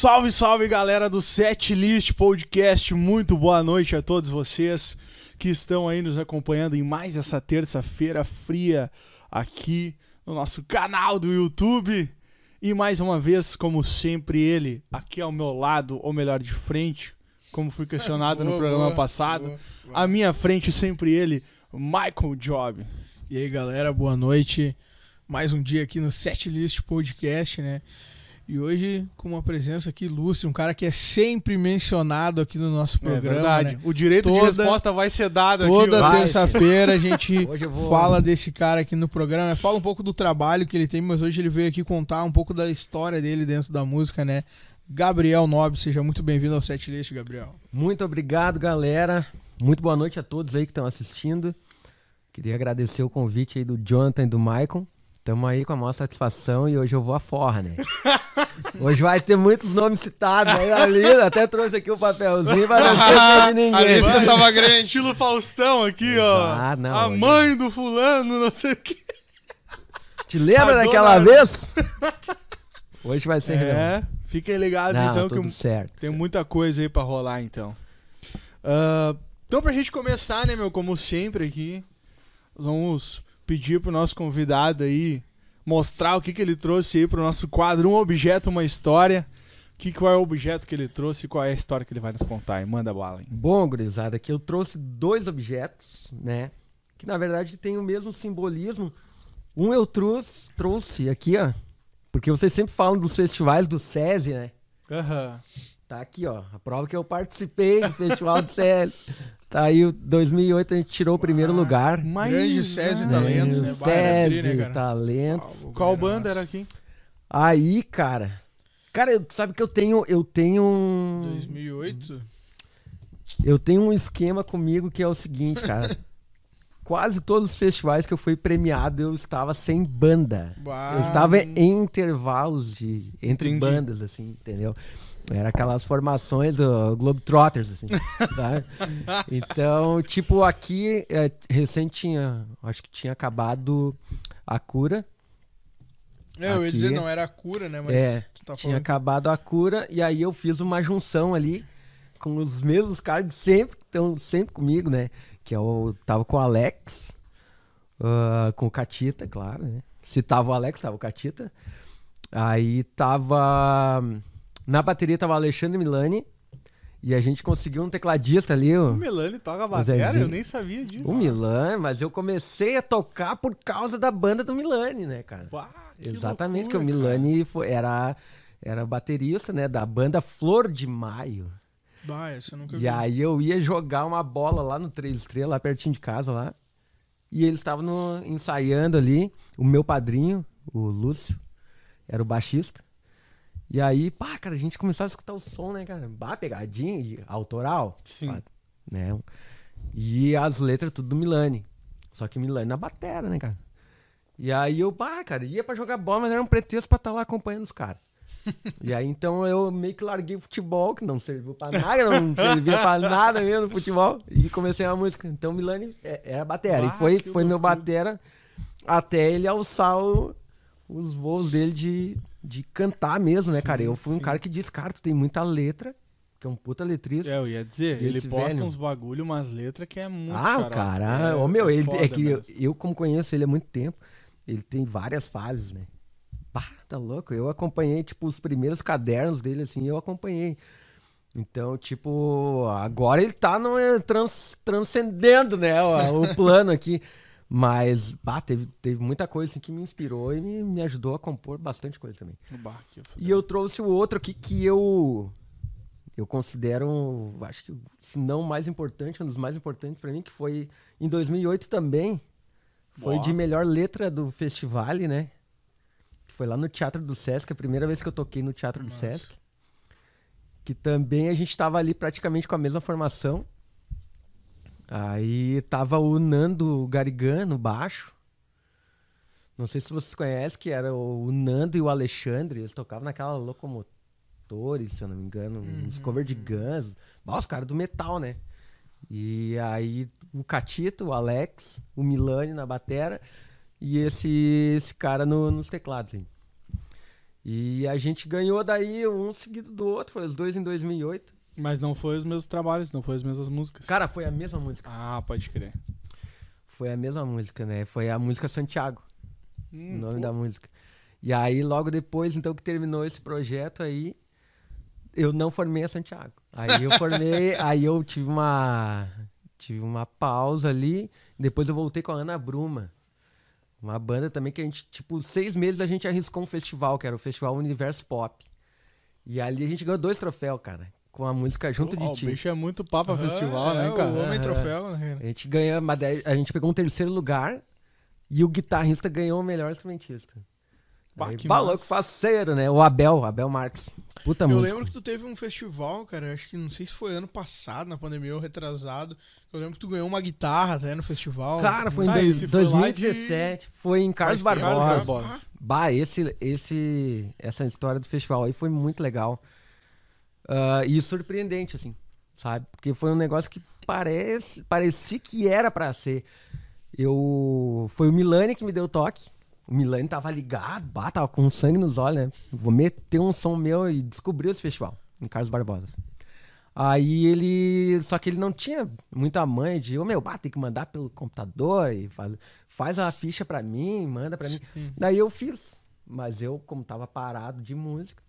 Salve, salve galera do Set List Podcast. Muito boa noite a todos vocês que estão aí nos acompanhando em mais essa terça-feira fria aqui no nosso canal do YouTube. E mais uma vez, como sempre, ele aqui ao meu lado, ou melhor, de frente, como fui questionado no programa boa, passado. boa. À minha frente, sempre ele, Michael Job. E aí, galera, boa noite. Mais um dia aqui no Setlist Podcast, né? E hoje com uma presença aqui ilustre, um cara que é sempre mencionado aqui no nosso programa. é verdade. né? O direito de Toda- resposta vai ser dado aqui. Toda ó. Vai. terça-feira a gente vou- fala desse cara aqui no programa. Fala um pouco do trabalho que ele tem, mas hoje ele veio aqui contar um pouco da história dele dentro da música, né? Gabriel Nobre, seja muito bem-vindo ao Setlist, Gabriel. Muito obrigado, galera. Muito boa noite a todos aí que estão assistindo. Queria agradecer o convite aí do Jonathan e do Maicon. Tamo aí com a maior satisfação e hoje eu vou à forra, né? Hoje vai ter muitos nomes citados aí ali. Até trouxe aqui o papelzinho pra não esquecer de A ninguém. lista tava grande. Estilo Faustão aqui, ó. Ah, não, a hoje- mãe do fulano, não sei o que. Te lembra A daquela vez? Hoje vai ser real. É, fiquem ligados Não, então tudo que certo. tem muita coisa aí pra rolar então. Ah, então pra gente começar, né, meu, como sempre aqui, nós vamos pedir pro nosso convidado aí mostrar o que que ele trouxe aí pro nosso quadro Um Objeto, Uma História. Que, qual é o objeto que ele trouxe e qual é a história que ele vai nos contar? aí? Manda bala, hein? Bom, gurizada, aqui eu trouxe dois objetos, né? Que na verdade tem o mesmo simbolismo. Um eu trouxe, trouxe aqui, ó. Porque vocês sempre falam dos festivais do SESI, né? Aham. Tá aqui, ó. A prova que eu participei do festival do SESI. Tá aí, o 2008 a gente tirou o primeiro lugar. Mas, Grande SESI ah, Talentos, né? SESI, né, cara? Talentos. Ah, Qual banda era aqui? Aí, cara. Cara, eu- sabe que eu tenho. Eu tenho. um- 2008? Eu tenho um esquema comigo que é o seguinte, cara. Quase todos os festivais que eu fui premiado, eu estava sem banda. Bah. Eu estava em intervalos de entre Entendi. bandas, assim, entendeu? Era aquelas formações do Globetrotters, assim, sabe? Então, tipo, aqui, é, recente tinha, acho que tinha acabado a cura. É, eu ia dizer, não era a cura, né? Mas É, tu tá Tinha acabado a cura e aí eu fiz uma junção ali com os mesmos caras de sempre, que estão sempre comigo, né? Que eu tava com o Alex, ah, com o Catita, claro, né? Se tava o Alex, tava o Catita. Aí tava. Na bateria tava o Alexandre Milani. E a gente conseguiu um tecladista ali, O o, Milani toca bateria? Eu nem sabia disso. o Milani, mas eu comecei a tocar por causa da banda do Milani, né, cara? Uau, que Exatamente, loucura, que o Milani foi- era, era baterista, né, da banda Flor de Maio. Bah, essa eu nunca E vi. aí eu ia jogar uma bola lá no Três Estrelas, lá pertinho de casa lá. E eles estavam ensaiando ali. O meu padrinho, o Lúcio, era o baixista. E aí, pá, cara, a gente começou a escutar o som, né, cara? Bah, pegadinha, autoral. Sim. Pá, né? E as letras tudo do Milani. Só que Milani na batera, né, cara? E aí eu, pá, cara, ia pra jogar bola, mas era um pretexto pra estar lá acompanhando os caras. E aí então eu meio que larguei o futebol, que não serviu pra nada, não servia pra nada mesmo no futebol, e comecei a música. Então Milani é- era batera. Bah, e foi, foi meu batera até ele alçar o- os voos dele de, de cantar mesmo, né, cara? Eu fui um sim. cara que tu tem muita letra, que é um puta letrista. É, eu ia dizer, ele posta velho? uns bagulho, umas letras que é muito Ah, xarope. cara, é, ô meu, é ele é que eu, eu, como conheço ele há muito tempo, ele tem várias fases, né? Bah, tá louco. Eu acompanhei, tipo, os primeiros cadernos dele, assim, eu acompanhei. Então, tipo, agora ele tá no, eh, trans- transcendendo, né, o, o plano aqui. Mas, bah, teve, teve muita coisa assim, que me inspirou e me, me ajudou a compor bastante coisa também. Bah. E eu trouxe o outro aqui que eu eu considero, acho que se não o mais importante, um dos mais importantes pra mim, que foi em 2008 também. Foi Ó. de melhor letra do festival, né? Que foi lá no Teatro do Sesc, a primeira vez que eu toquei no Teatro do Nossa. Sesc. Que também a gente tava ali praticamente com a mesma formação. Aí tava o Nando Garigan no baixo. Não sei se vocês conhecem, que era o Nando e o Alexandre. Eles tocavam naquela Locomotores, se eu não me engano. Uns cover de Guns. Bah, os caras do metal, né? E aí o Catito, o Alex, o Milani na batera e esse, esse cara no- nos teclados. hein. E a gente ganhou daí um seguido do outro, foi os dois em 2008. Mas não foi os mesmos trabalhos, não foi as mesmas músicas. Cara, foi a mesma música. Ah, pode crer. Foi a mesma música, né? Foi a música Santiago, Hum, o nome pô. da música. E aí, logo depois, então, que terminou esse projeto aí, eu não formei a Santiago. Aí eu formei, aí eu tive uma. Tive uma pausa ali. Depois eu voltei com a Ana Bruma. Uma banda também que a gente, tipo, seis meses a gente arriscou um festival, que era o Festival Universo Pop. E ali a gente ganhou dois troféus, cara. Com a música Junto Ó, de Ti. O bicho é muito papo a festival, é, né, O cara? Homem Aham. Troféu, né? A gente ganhou, mas daí a gente pegou um terceiro lugar e o guitarrista ganhou o melhor instrumentista. Bah, Aí, que bah, massa. louco faceiro, né? O Abel, Abel Marques. Puta Eu música. lembro que tu teve um festival, cara, acho que não sei se foi ano passado, na pandemia ou retrasado. Eu lembro que tu ganhou uma guitarra até no festival. Cara, foi Tá, em dois- foi lá de- 2017. Foi em Carlos Barbosa. Carlos Barbosa. Bah, esse, esse, essa história do festival aí foi muito legal. Ah, e surpreendente, assim, sabe? Porque foi um negócio que parece, parecia que era pra ser. Eu, foi o Milani que me deu o toque. O Milani tava ligado, bah, tava com sangue nos olhos, né? Vou meter um som meu e descobriu esse festival, em Carlos Barbosa. Aí ele. Só que ele não tinha muita manha de, ô meu, bah, tem que mandar pelo computador e faz, faz a ficha pra mim, manda pra mim. Sim. Daí eu fiz. Mas eu, como tava parado de música,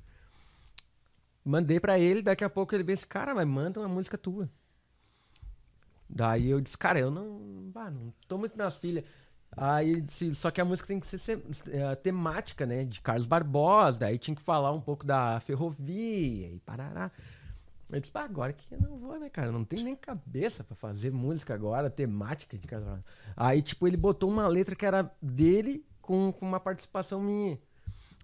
mandei pra ele, daqui a pouco ele disse, cara, mas manda uma música tua. Daí eu disse, cara, eu não, bah, não tô muito nas pilhas. Aí ele disse, só que a música tem que ser sem- eh, temática, né? De Carlos Barbosa, daí tinha que falar um pouco da ferrovia e parará. Eu disse, pá, agora que eu não vou, né, cara? Não tem nem cabeça pra fazer música agora, temática de Carlos Barbosa. Aí, tipo, ele botou uma letra que era dele com, com uma participação minha.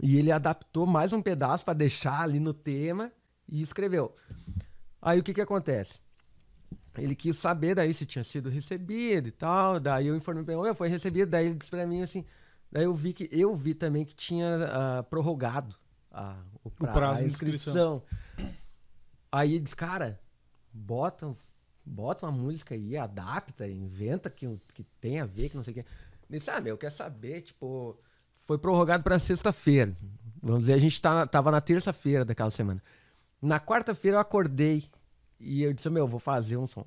E ele adaptou mais um pedaço pra deixar ali no tema e escreveu. Aí o que que acontece? Ele quis saber daí se tinha sido recebido e tal. Daí eu informei pra ele, "Oi, foi recebido. Daí ele disse pra mim assim. Daí eu vi que eu vi também que tinha ah, prorrogado a, o, pra- prazo a de inscrição. inscrição. Aí ele disse, cara, bota, bota uma música aí, adapta, inventa que, que tem a ver, que não sei o que. Ele disse, ah, meu, quer saber, tipo, foi prorrogado pra sexta-feira. Vamos dizer, a gente tá, tava na terça-feira daquela semana. Na quarta-feira eu acordei e eu disse, meu, vou fazer um som.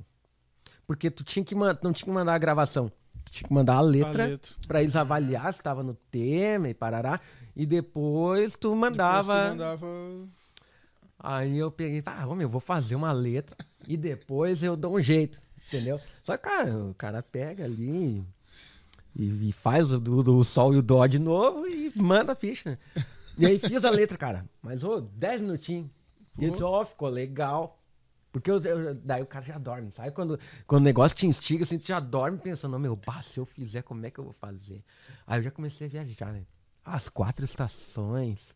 Porque tu tinha que não tinha que mandar a gravação. Tu tinha que mandar a letra, A letra. pra eles avaliar se tava no tema e parará. E depois tu mandava. Depois tu mandava... Aí eu peguei, ah, ô, meu, vou fazer uma letra e depois eu dou um jeito, entendeu? Só que, cara, o cara pega ali e, e faz o do sol e o dó de novo e manda a ficha. E aí fiz a letra, cara. Mas, ô, 10 minutinhos. E eu disse, ó, ficou legal. Porque eu- eu- daí o cara já dorme, sabe? Quando, quando o negócio te instiga, assim, tu já dorme pensando, meu, bah, se eu fizer, como é que eu vou fazer? Aí eu já comecei a viajar, né? As quatro estações,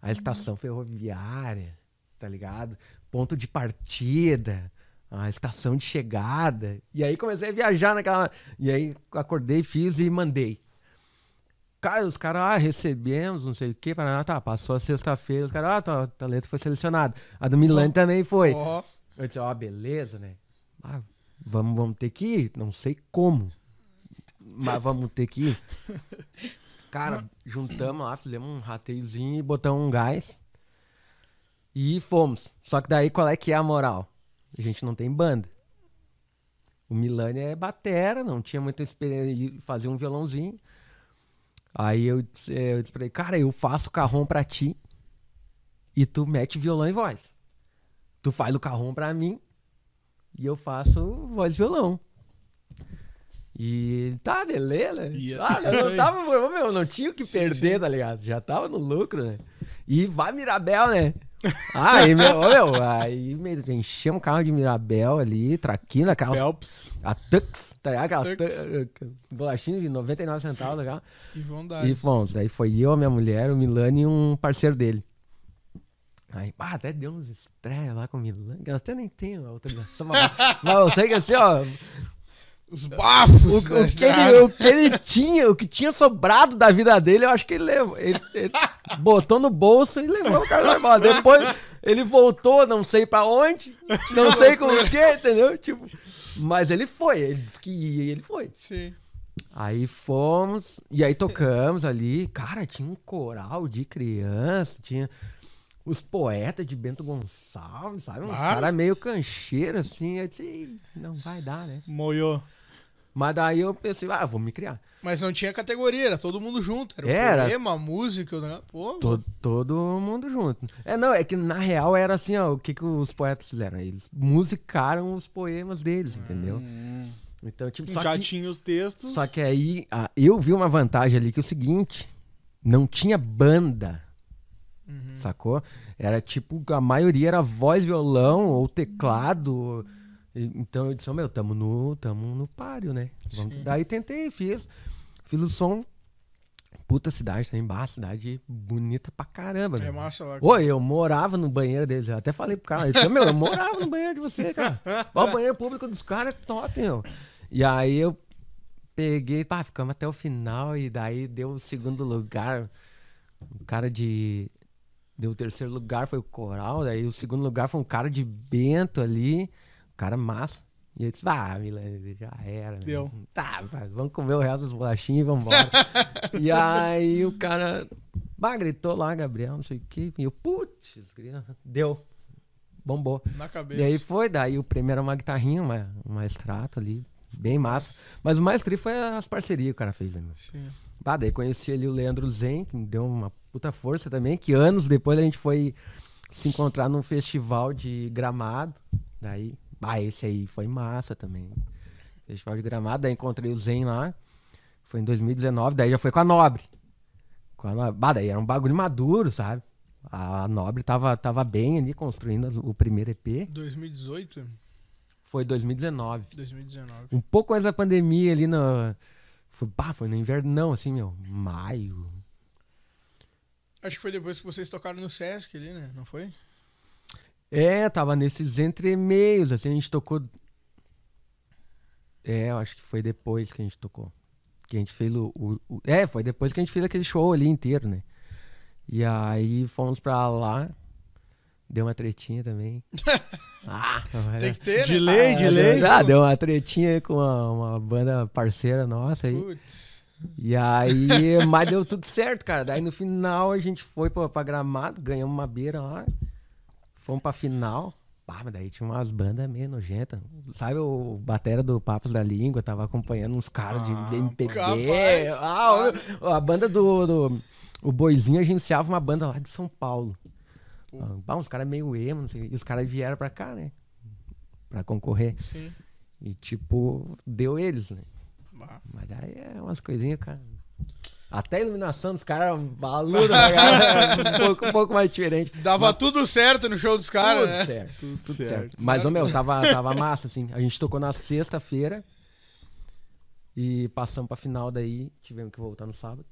a estação ferroviária, tá ligado? Ponto de partida, a estação de chegada. E aí comecei a viajar naquela. E aí acordei, fiz e mandei. Cara, os caras, ah, recebemos, não sei o quê. Paraná, tá, passou a sexta-feira, os caras, ah, tua, tua letra foi selecionada. A do Milani também foi. Ó, Eu disse, ó, beleza, né? Ah, vamos, vamos ter que ir. Não sei como. Mas vamos ter que ir. Cara, juntamos lá, fizemos um rateiozinho e botamos um gás. E fomos. Só que daí qual é que é a moral? A gente não tem banda. O Milani é batera, não tinha muita experiência em fazer um violãozinho. Aí eu disse, eu disse pra ele, cara, eu faço carrom pra ti e tu mete violão e voz. Tu faz o carrom pra mim e eu faço voz e violão. E tá, beleza. E- Ah, isso eu não tava, meu, não tinha o que Sim, perder, sim. tá ligado? Já tava no lucro, né? E vai Mirabel, né? Aí, meu, meu, aí meu, enchemos um carro de Mirabel ali, traquina, aquelas, Pelps. a Tux, tá ligado? Aquela Tux. Tux, bolachinha de 99 centavos, legal. e vão dar. E fomos. Daí foi eu, a minha mulher, o Milani e um parceiro dele. Aí, pá, até deu uns estreias lá com o Milani. que Eu até nem tenho autorização. mas, mas eu sei que assim, ó. Os O, bafos! o da que ele, o que ele tinha, o que tinha sobrado da vida dele, eu acho que ele levou. Ele, ele botou no bolso e levou o cara normal. Depois ele voltou, não sei pra onde, não sei com o que, entendeu? Tipo, mas ele foi, ele disse que ia e ele foi. Sim. Aí fomos, e aí tocamos ali. Cara, tinha um coral de criança, tinha os poetas de Bento Gonçalves, sabe? Uns Ah. caras meio cancheiro, assim. Eu disse, "Ih, não vai dar, né? Moiou. Mas daí eu pensei, ah, vou me criar. Mas não tinha categoria, era todo mundo junto. Era, Era. o poema, a música, negócio. Pô, Todo, todo mundo junto. É, não, é que na real era assim, ó, o que, que os poetas fizeram? Eles musicaram os poemas deles, entendeu? Hum. Então, tipo, só Já que, tinha os textos. só que aí ah, eu vi uma vantagem ali que é o seguinte, não tinha banda, Uhum. sacou? Era tipo, a maioria era voz, violão ou teclado. E- Então eu disse, ó, meu, tamo no, tamo no páreo, né? Vamos-. Daí tentei, fiz. Fiz o som. Puta cidade também, bah, cidade bonita pra caramba. É meu. massa lá. Oi, eu morava no banheiro deles. Eu até falei pro cara, eu disse, meu, eu morava no banheiro de você, cara. O banheiro público dos caras é top, meu. E aí eu peguei, pá, ficamos até o final e daí deu o segundo lugar. O cara de. Deu o terceiro lugar, foi o Coral. Daí o segundo lugar foi um cara de Bento ali. Cara massa. E eu disse, ah, Milan, já era. né? Deu. Tá, vai, vamos comer o resto dos bolachinhos e vamos embora. e aí o cara. Bah, gritou lá, Gabriel, não sei o quê. E eu, putz, deu. Bombou. Na cabeça. E aí foi, daí o primeiro era uma guitarrinha, uma, uma extrato ali, bem massa. Mas o mais tri foi as parcerias que o cara fez, né? Sim. Bah, daí conheci ali o Leandro Zen, que me deu uma puta força também, que anos depois a gente foi se encontrar num festival de gramado. Daí, bah, esse aí foi massa também. Festival de gramado, daí encontrei o Zen lá. Foi em 2019, daí já foi com a Nobre. Com a Nobre. Bah, daí era um bagulho maduro, sabe? A Nobre tava, tava bem ali construindo o primeiro EP. 2018? Foi 2019. 2019. Um pouco antes da pandemia ali no. Foi, bah, foi no inverno, não, assim, meu. Maio. Acho que foi depois que vocês tocaram no Sesc ali, né? Não foi? É, tava nesses entremeios, assim, a gente tocou. É, eu acho que foi depois que a gente tocou. Que a gente fez o, o- o- É, foi depois que a gente fez aquele show ali inteiro, né? E aí fomos pra lá. Deu uma tretinha também. ah, Tem que ter, De né? lei, de ah, lei. Deu, ah, deu uma tretinha aí com uma, uma banda parceira nossa aí. Putz. E aí, mas deu tudo certo, cara. Daí no final a gente foi pra, pra Gramado, ganhamos uma beira lá. Fomos pra final. Pá, mas daí tinha umas bandas meio nojentas. Sabe o batera do Papos da Língua? Tava acompanhando uns caras Ah, de MPB. capaz. Ah, a banda do, do- O Boizinho agenciava uma banda lá de São Paulo. Pô. Ah, uns caras meio emo, não sei. E os caras vieram pra cá, né? Pra concorrer. Sim. E tipo, deu eles, né? Bah. Mas aí é umas coisinhas, cara. Até a iluminação dos caras, valor, um, pouco, um pouco mais diferente. Dava tudo certo no show dos caras, tudo né? certo, tudo, tudo certo. certo. Mas, ô meu, tava, tava massa, assim. A gente tocou na sexta-feira e passamos pra final daí, tivemos que voltar no sábado.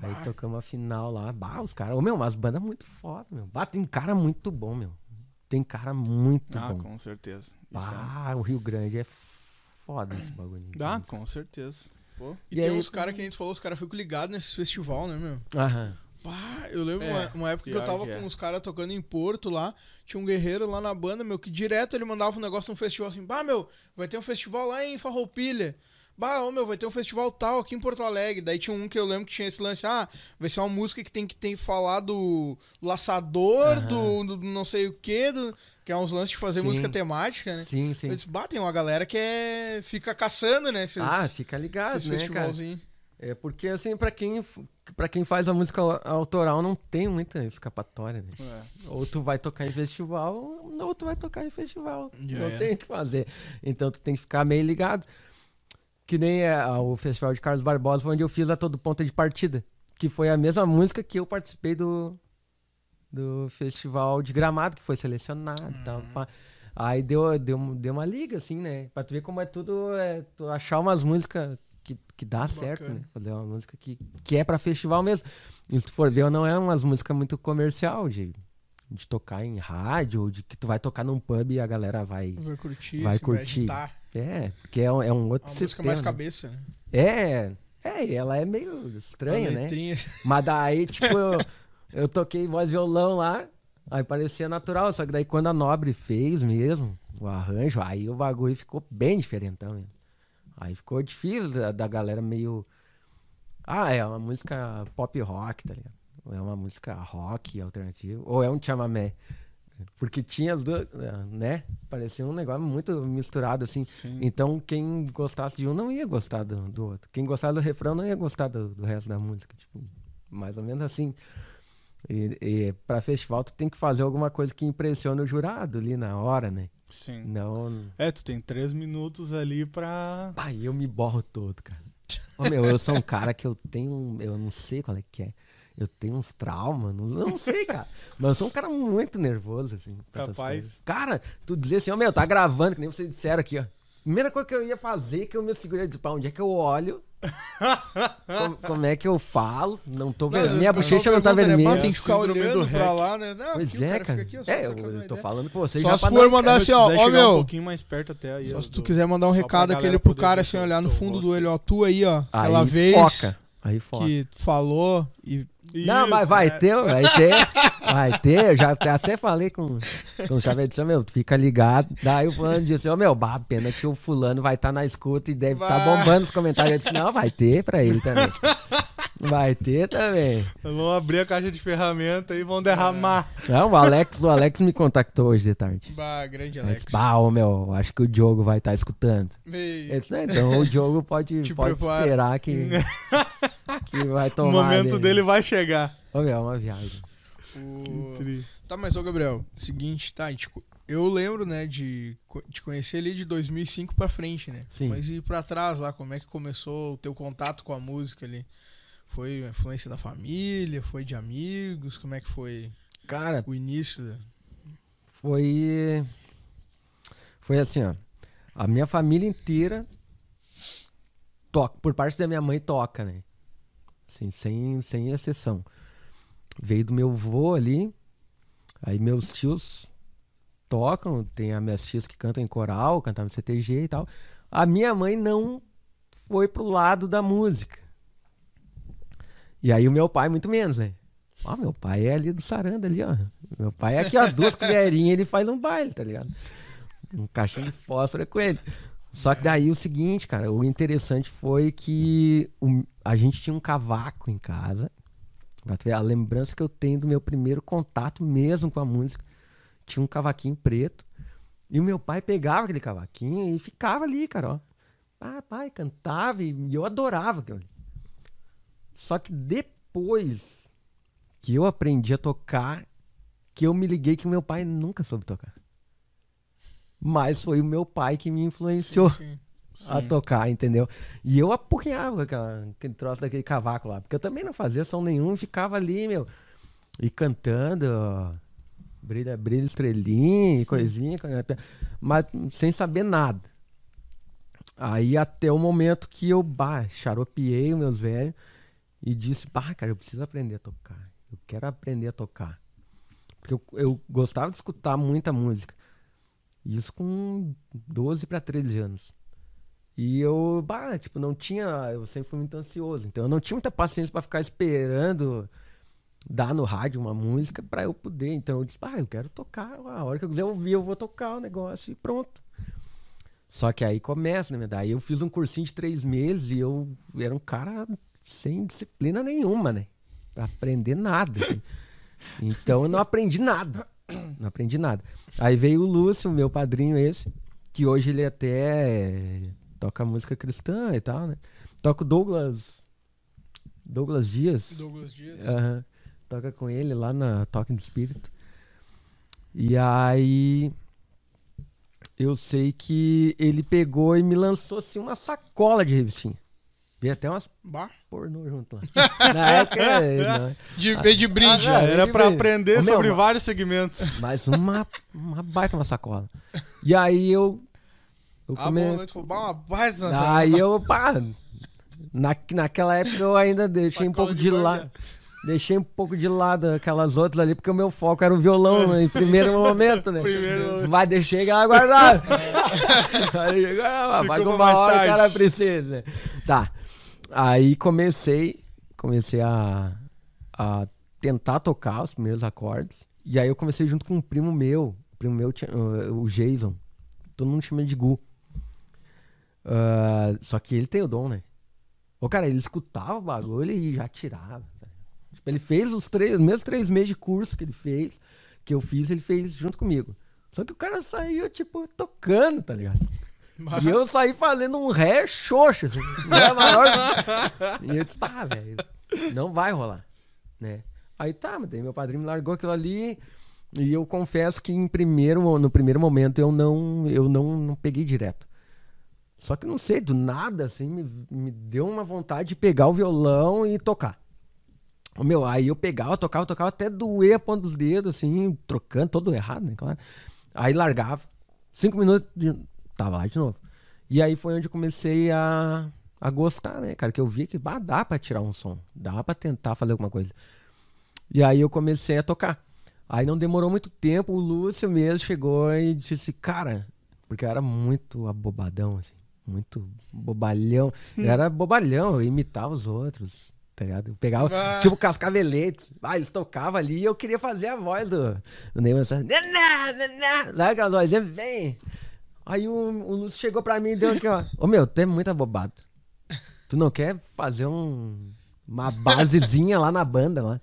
Aí Ah. tocamos a final lá. Bah, os caras. Ô meu, umas bandas muito foda, meu. Bah, tem cara muito bom, meu. Tem cara muito Ah, bom. com certeza. Bah, o Rio Grande é foda esse bagulho. é- Dá, com certeza. Pô. E, E tem aí- uns caras que a gente falou, os caras ficam ligados nesse festival, né, meu? Aham. Pá, eu lembro É, uma, uma época que eu tava que é. com os caras tocando em Porto lá, tinha um guerreiro lá na banda, meu, que direto ele mandava um negócio num festival assim, bah, meu, vai ter um festival lá em Farroupilha. Bah, ô, meu, vai ter um festival tal aqui em Porto Alegre. Daí tinha um que eu lembro que tinha esse lance, ah, vai ser uma música que tem que ter falar do laçador, Aham. do, do não sei o quê, do, que é uns lances de fazer Sim. música temática, né? Sim, sim. Eu disse, bah, tem uma galera que é, fica caçando, né, esses, Ah, fica ligado, esses né, cara? festivalzinhos. É porque, assim, pra quem, para quem faz a música au- autoral, não tem muita escapatória, né? É. Ou tu vai tocar em festival, ou tu vai tocar em festival. Já não era. tem o que fazer. Então tu tem que ficar meio ligado. Que nem é, a- o festival de Carlos Barbosa, foi onde eu fiz a Todo Ponta de Partida. Que foi a mesma música que eu participei do, do festival de Gramado, que foi selecionado tal. pá. Aí deu, deu, deu uma liga, assim, né? Pra tu ver como é tudo, é, tu achar umas músicas que, que dá certo, Bacana. né? Fazer uma música que, que é pra festival mesmo. E se tu for ver, não é umas músicas muito comercial, de, de tocar em rádio, ou de que tu vai tocar num pub e a galera vai... Vai curtir, Vai assim, curtir. É, porque é um, é um outro Uma música sistema. mais né? cabeça, né? É, é, ela é meio estranha, Uma né? Mas daí, tipo, eu, toquei voz e violão lá, aí parecia natural, só que daí quando a Nobre fez mesmo o arranjo, aí o bagulho ficou bem diferentão. Né? Aí ficou difícil da, da galera meio. Ah, é uma música pop rock, tá ligado? Ou é uma música rock alternativa, ou é um chamamé. Porque tinha as duas, né? Parecia um negócio muito misturado, assim. Sim. Então, quem gostasse de um não ia gostar do, do outro. Quem gostasse do refrão não ia gostar do, do resto da música. Tipo, mais ou menos assim. E, e para festival, tu tem que fazer alguma coisa que impressione o jurado ali na hora, né? Sim. Não. É, tu tem três minutos ali pra. Pai, eu me borro todo, cara. Ô, meu, eu sou um cara que eu tenho. Eu não sei qual é que é. Eu tenho uns traumas, não, eu não sei, cara. Mas eu sou um cara muito nervoso, assim. Capaz. Cara, tu dizer assim, ó, meu, tá gravando, que nem vocês disseram aqui, ó. Primeira coisa que eu ia fazer, que eu me segurei de pra onde é que eu olho. como, como é que eu falo? Não tô vendo. Minha bochecha não tá né, vermelha. "Bah, tem que ficar do olhando pra lá, né? Não, Pois é, cara aqui, é, eu, uma eu tô ideia. falando com vocês Só já se pra for mandar Se assim, ó, ó, meu. um pouquinho mais perto até aí. Só se tu quiser mandar um recado aquele pro cara assim, olhar no fundo do olho, ó. Tu aí, ó. Aí Aquela vez foca. Aí foca. que falou e. Não, mas vai né? ter, vai ter, vai ter. Eu já até falei com, com o Xavier, disse, "Ô, meu, tu fica ligado. Daí o fulano disse, ô meu, bah, pena que o fulano vai estar na escuta e deve estar Vai. bombando os comentários. Eu disse, não, vai ter pra ele também. Vai ter também. Vão abrir a caixa de ferramenta e vão derramar. Não, o Alex, o Alex me contactou hoje de tarde. Bah, grande Alex. disse, bah, ô meu, acho que o Diogo vai estar escutando. Meio- Eu disse, não, então o Diogo pode, Te pode prepara. esperar que, que vai O tomar. momento dele vai chegar. Ô meu, é uma viagem. O-. Tá, mas ô Gabriel, seguinte, tá, co- eu lembro, né, de te conhecer ali de 2005 pra frente, né? Sim. Mas e pra trás lá, como é que começou o teu contato com a música ali? Foi influência da família, foi de amigos, como é que foi Cara, o início? da- foi foi assim, ó. A minha família inteira toca, por parte da minha mãe toca, né? Assim, sem sem exceção. Veio do meu avô ali. Aí meus tios tocam, tem as minhas tias que cantam em coral, cantavam em CTG e tal. A minha mãe não foi pro lado da música. E aí o meu pai muito menos, né? Ó, meu pai é ali do Saranda ali, ó. Meu pai é aqui, ó, duas colherinhas ele faz um baile, tá ligado? Um caixinho de fósforo é com ele. Só que daí o seguinte, cara, o interessante foi que o- a gente tinha um cavaco em casa. A lembrança que eu tenho do meu primeiro contato mesmo com a música. Tinha um cavaquinho preto. E o meu pai pegava aquele cavaquinho e ficava ali, cara, ó. Ah, pai, cantava e eu adorava aquilo. Só que depois que eu aprendi a tocar, que eu me liguei que meu pai nunca soube tocar. Mas foi o meu pai que me influenciou Sim. a Sim. tocar, entendeu? E eu apurrinhava aquela, aquele troço daquele cavaco lá, porque eu também não fazia som nenhum, ficava ali, meu, e cantando, ó, brilha, brilha estrelinha e coisinha, mas sem saber nada. Aí até o momento que eu, bah, xaropiei os meus velhos e disse, bah, cara, eu preciso aprender a tocar. Eu quero aprender a tocar. Porque eu, eu gostava de escutar muita música. Isso com 12 para 13 anos. E eu, bah, tipo, não tinha. Eu sempre fui muito ansioso. Então eu não tinha muita paciência pra ficar esperando dar no rádio uma música pra eu poder. Então eu disse, bah, eu quero tocar. A hora que eu quiser ouvir, eu vou tocar o negócio e pronto. Só que aí começa, né? Daí eu fiz um cursinho de três meses e eu era um cara sem disciplina nenhuma, né? Pra aprender nada. assim. Então eu não aprendi nada. Não aprendi nada. Aí veio o Lúcio, meu padrinho esse, que hoje ele até toca música cristã e tal, né? Toca o Douglas. Douglas Dias. Douglas Dias. Toca com ele lá na Toque do Espírito. E aí. Eu sei que ele pegou e me lançou assim uma sacola de revistinha. Veio até umas Bah, pornô junto lá. Na época. não. de, veio de brinde. Ah, Era veio. aprender Ô, meu, sobre vários segmentos. Mas uma, uma baita uma sacola. E aí eu. Eu Ah, come... falou, bah, uma baita. Aí eu, pá. Na, naquela época eu ainda deixei um pouco de de lado. Deixei um pouco de lado aquelas outras ali, porque o meu foco era o violão né, em primeiro momento, né? Primeiro- Mas deixei ela guardada. Vai com uma hora que tarde. ela precisa. Tá. Aí comecei, comecei a, a tentar tocar os primeiros acordes. E aí eu comecei junto com um primo meu. O primo meu, tinha, uh, o Jason. Todo mundo chama de Gu. Ah, só que ele tem o dom, né? Ô, cara, ele escutava o bagulho e já tirava. Ele fez os três, os mesmos três meses de curso que ele fez, que eu fiz, ele fez junto comigo. Só que o cara saiu, tipo, tocando, tá ligado? E eu saí fazendo um ré xoxo, assim. Maior. e eu disse, tá, velho, não vai rolar, né? Aí tá, mas daí meu padrinho me largou aquilo ali. E eu confesso que em primeiro, no primeiro momento eu não, eu não, não peguei direto. Só que não sei, do nada, assim, me, me deu uma vontade de pegar o violão e tocar. Meu, aí eu pegava, tocava, tocava, até doer a ponta dos dedos, assim, trocando, todo errado, né, claro. Aí largava. Cinco minutos, de... tava lá de novo. E aí foi onde eu comecei a, a gostar, né, cara? Que eu vi que bah, dá pra tirar um som, dá pra tentar fazer alguma coisa. E aí eu comecei a tocar. Aí não demorou muito tempo, o Lúcio mesmo chegou e disse, cara, porque eu era muito abobadão, assim, muito bobalhão. Eu era bobalhão, eu imitava os outros, tá ligado? Eu pegava, Ah. tipo, cascaveletes. Ah, eles tocavam ali e eu queria fazer a voz do, do Ney Mansell. Naná, naná. Lá aquelas vozinhas, vem. Aí o, o Lúcio chegou pra mim e deu aqui, ó. Ô meu, tu é muito abobado. Tu não quer fazer um, uma basezinha lá na banda lá?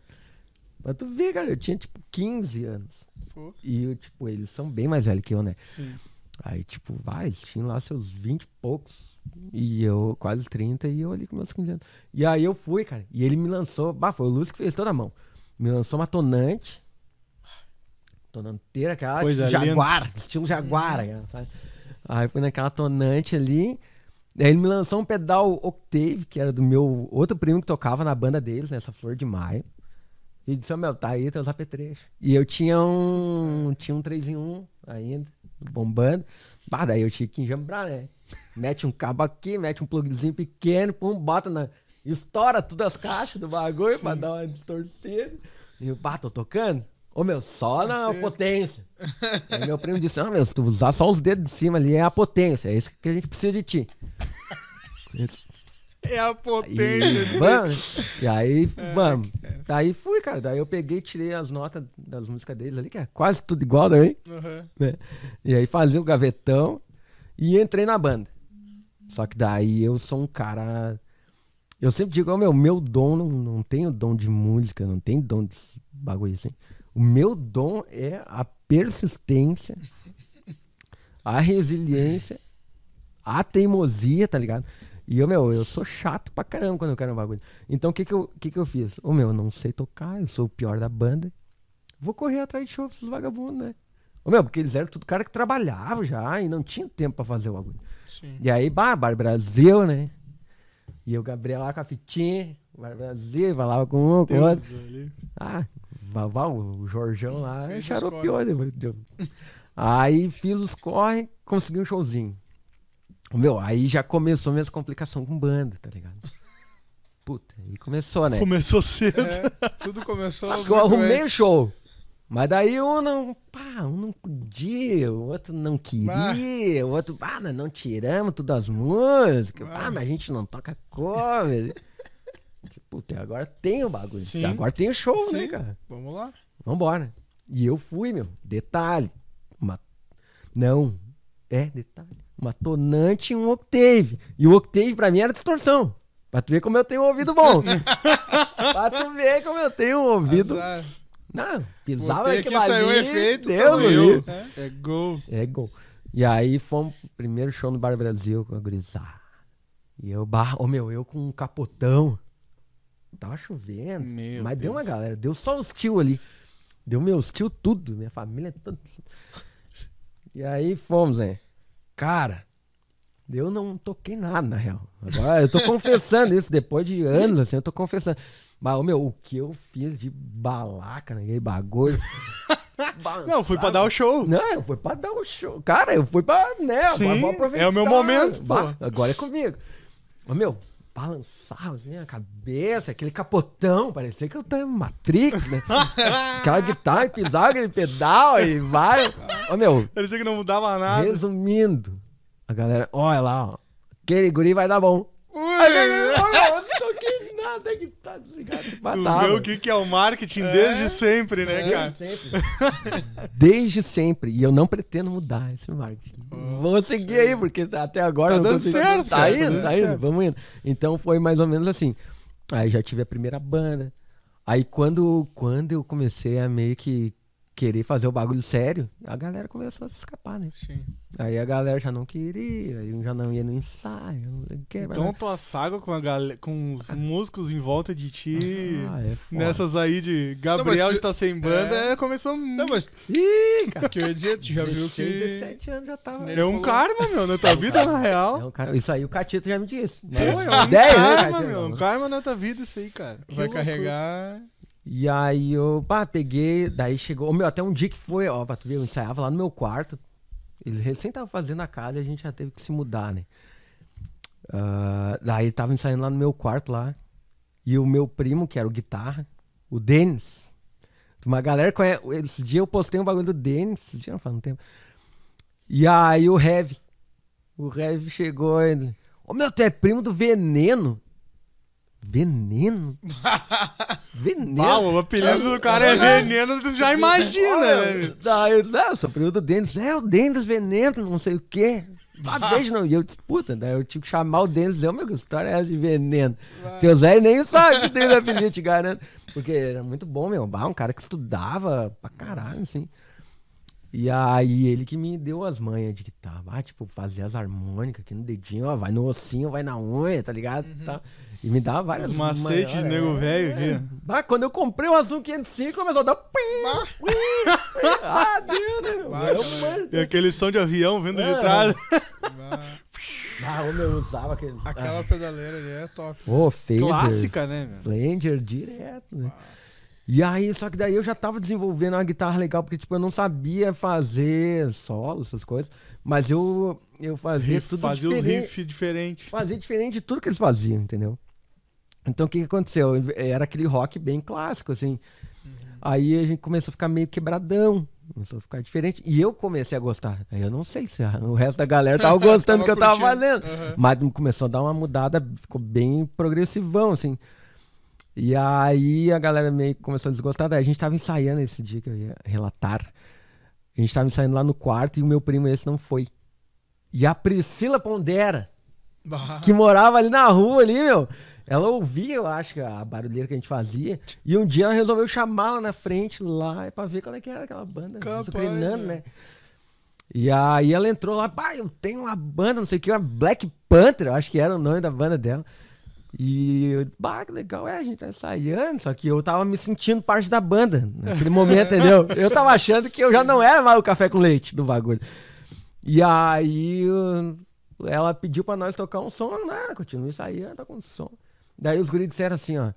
Pra tu ver, cara, eu tinha tipo 15 anos. Pô. E eu, tipo, eles são bem mais velhos que eu, né? Sim. Aí, tipo, vai, eles tinham lá seus 20 e poucos. E eu quase 30 e eu ali com meus 15 anos. E aí eu fui, cara. E ele me lançou. Bah, foi o Lúcio que fez toda a mão. Me lançou uma tonante. Tonanteira, aquela Coisa jaguar, estilo jaguar, aquela, sabe? Aí foi naquela tonante ali. Aí ele me lançou um pedal Octave, que era do meu outro primo que tocava na banda deles, nessa Flor de Maio. E disse, ó, meu, tá aí teus apetrechos. E eu tinha um. Tinha um 3 em 1 ainda, bombando. Bah, daí eu tinha que enjambrar, né? Mete um cabo aqui, mete um plugzinho pequeno, pum, bota na. Estoura todas as caixas do bagulho pra dar uma distorcida. E eu, pá, tô tocando. Ô meu, só na Sim. potência. Aí meu primo disse, ah, meu, se tu usar só os dedos de cima ali, é a potência. É isso que a gente precisa de ti. É a e, potência. vamos. E aí, vamos. Daí fui, cara. Daí eu peguei e tirei as notas das músicas deles ali, que é quase tudo igual daí. Aham. Né? E aí fazia o gavetão e entrei na banda. Só que daí eu sou um cara. Eu sempre digo, ó, meu, meu dom não, não tem o dom de música, não tem dom de bagulho assim. O meu dom é a persistência, a resiliência, a teimosia, tá ligado? E eu, meu, eu sou chato pra caramba quando eu quero um bagulho. Então o que que eu, que que eu fiz? Ô, meu, eu não sei tocar, eu sou o pior da banda. Vou correr atrás de show pra esses vagabundos, né? Ô, meu, porque eles eram tudo cara que trabalhava já e não tinha tempo pra fazer o bagulho. Sim. E aí, bah, Bar Brasil, né? E o Gabriel lá com a fitinha, Bar Brasil, lá com um, com o outro. Deus ali. Ah, Vavá, o Jorjão lá, os xaropeou, né? Deus. Aí fiz os corre, consegui um showzinho. Meu, aí já começou minhas complicações com banda, tá ligado? Puta, aí começou, né? Começou cedo. É, tudo começou. Eu arrumei o show. Mas daí um não, pá, um não podia, o outro não queria, o outro, ah, nós não tiramos todas as músicas, Ah. ah, mas a gente não toca cover. Puta, agora tem o bagulho, Sim. agora tem o show, né, Sim. cara? Vamos lá. Vambora. E eu fui, meu, detalhe, uma, não, é, detalhe, uma tonante e um octave. E o octave pra mim era distorção. Pra tu ver como eu tenho um ouvido bom. pra tu ver como eu tenho um ouvido Azar. não, pisava aqui, saiu um efeito, Deus eu. É. É gol. É gol. E aí fomos pro primeiro show no Bar Brasil com a gurizada. E eu, bah, ô meu, eu com um capotão. Tava chovendo. Meu mas deu uma Deus. galera, deu só os tio ali. Deu meus tio tudo, minha família toda. E aí fomos, né? Cara, eu não toquei nada, na real. Agora eu tô confessando isso, depois de anos, assim, eu tô confessando. Mas, meu, o que eu fiz de balaca naquele bagulho. Não, fui pra dar o show. Não, eu fui pra dar um show. Cara, eu fui pra, né, Sim, vou aproveitar. é o meu momento. Bah, agora é comigo. Ô, meu, balançava assim a cabeça, aquele capotão, parecia que eu tava em Matrix, né? Aquela guitarra, e pisava aquele pedal e vai. Ô, meu, Parecia que não mudava nada. resumindo, a galera, olha lá, ó, aquele guri vai dar bom. Ui, Aí, ô, meu, nada. até que tá desligado. Tu vê o que, que é o marketing desde sempre, né, Desde cara? sempre. Desde sempre. E eu não pretendo mudar esse marketing. Vou seguir aí, porque até agora Tá dando consigo- certo, Tá cara, tá indo, dando tá indo, certo. vamos indo. Então foi mais ou menos assim. Aí já tive a primeira banda. Aí quando, quando eu comecei a meio que querer fazer o bagulho sério, a galera começou a se escapar, né? Sim. Aí a galera já não queria, aí já não ia no ensaio. não sei o quê, Então tua saga com, a gal... com os músicos em volta de ti, ah, é foda. nessas aí de Gabriel Não, está sem banda, É. é, começou... Não, mas Ih, cara. que eu ia dizer, tu já viu 16, que. 17 anos já tava. Ele É um falou- karma, meu, na tua vida, na real. É um cara- isso aí o Catito já me disse. Pô, Mas é um 10, né, karma, Catito? meu, um karma na tua vida isso aí, cara. Vai Que carregar. E aí eu, pá, peguei, daí chegou, meu, até um dia que foi, ó, pra tu ver, eu ensaiava lá no meu quarto. Eles recém estavam fazendo a casa e a gente já teve que se mudar, né? Ah, daí tava ensaiando lá no meu quarto lá. E o meu primo, que era o guitarra, o Denis. Uma galera conhece. Esse dia eu postei um bagulho do Denis, esse dia não faz um tempo. E aí o Heavy. O Heavy chegou ele. Ô meu, tu é primo do Veneno? Veneno? Veneno? Ah, o apelido do cara é veneno, tu já imagina, né? Daí, eu sou primo do Denis. É, o Denis Veneno, não sei o quê. Ah, deixa não. E eu disse, puta, daí eu tive que chamar o Denis e dizer, ô meu, que história é essa de veneno? Teu Zé nem sabe que tem apelido, te garanto. Porque era muito bom, meu. Um cara que estudava pra caralho, assim. E aí ele que me deu as manhas de guitarra. Ah, tipo, fazer as harmônicas aqui no dedinho, ó, vai no ossinho, vai na unha, tá ligado? Tá. E me dava várias Os macetes de nego é. velho aqui. Ah, quando eu comprei o Azul 505, começou a dar. ah, deu, né, E aquele som de avião vindo de Ah. trás. Ah, o meu usava aquele. Aquela pedaleira ali é top. Ô, Phaser. Clássica, né, meu? Flanger direto, né? E aí, só que daí eu já tava desenvolvendo uma guitarra legal, porque, tipo, eu não sabia fazer solo, essas coisas. Mas eu, eu fazia tudo Fazia os diferente. riffs diferentes. Fazia diferente de tudo que eles faziam, entendeu? Então, o que que aconteceu? Era aquele rock bem clássico, assim. Aí a gente começou a ficar meio quebradão. Começou a ficar diferente. E eu comecei a gostar. Aí eu não sei se a- o resto da galera tava gostando do que eu tava curtindo. fazendo. Aham. Mas começou a dar uma mudada, ficou bem progressivão, assim. E aí a galera meio que começou a desgostar. Daí a gente tava ensaiando esse dia que eu ia relatar. A gente tava ensaiando lá no quarto e o meu primo esse não foi. E a Priscila Pondera, Bah. que morava ali na rua ali, meu. Ela ouvia, eu acho, a barulheira que a gente fazia. E um dia ela resolveu chamar lá na frente, lá, pra ver qual é que era aquela banda. Capaz, Azucrinando, né? né? E aí ela entrou lá, pai, eu tenho uma banda, não sei o que, uma Black Panther, eu acho que era o nome da banda dela. E eu, bah, que legal, é, a gente tá ensaiando, só que eu tava me sentindo parte da banda naquele momento, entendeu? Eu tava achando que eu já não era mais o café com leite do bagulho. E aí ela pediu pra nós tocar um som, né? Continua ensaiando, tá com som. Daí os guris disseram assim, ó.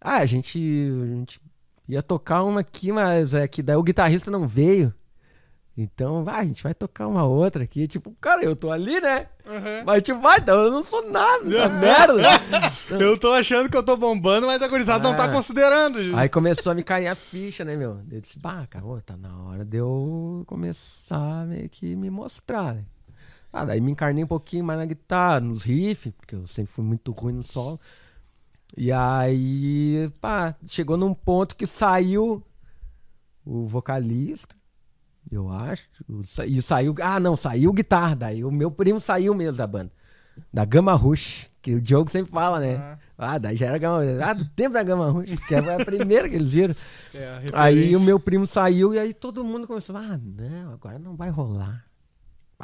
Ah, a gente, a gente ia tocar uma aqui, mas é que daí o guitarrista não veio. Então, vai, a gente vai tocar uma outra aqui. Tipo, cara, eu tô ali, né? Aham. Mas tipo, vai, então eu não sou nada, essa merda. Eu tô achando que eu tô bombando, mas a gurizada não tá Ah. considerando. gente. Aí começou a me cair a ficha, né, meu? Eu disse, bah, cara, ô, tá na hora de eu começar meio que me mostrar, né? Ah, daí me encarnei um pouquinho mais na guitarra, nos riffs, porque eu sempre fui muito ruim no solo. E aí, pá, chegou num ponto que saiu o vocalista, eu acho. E saiu. Ah, não, saiu guitarra. Daí o meu primo saiu mesmo da banda. Da Gama Rush, que o Diogo sempre fala, né? Ah. Ah, daí já era Gama Ah, do tempo da Gama Rush, que foi a primeira que eles viram. É, Aí o meu primo saiu e aí todo mundo começou, ah, não, agora não vai rolar.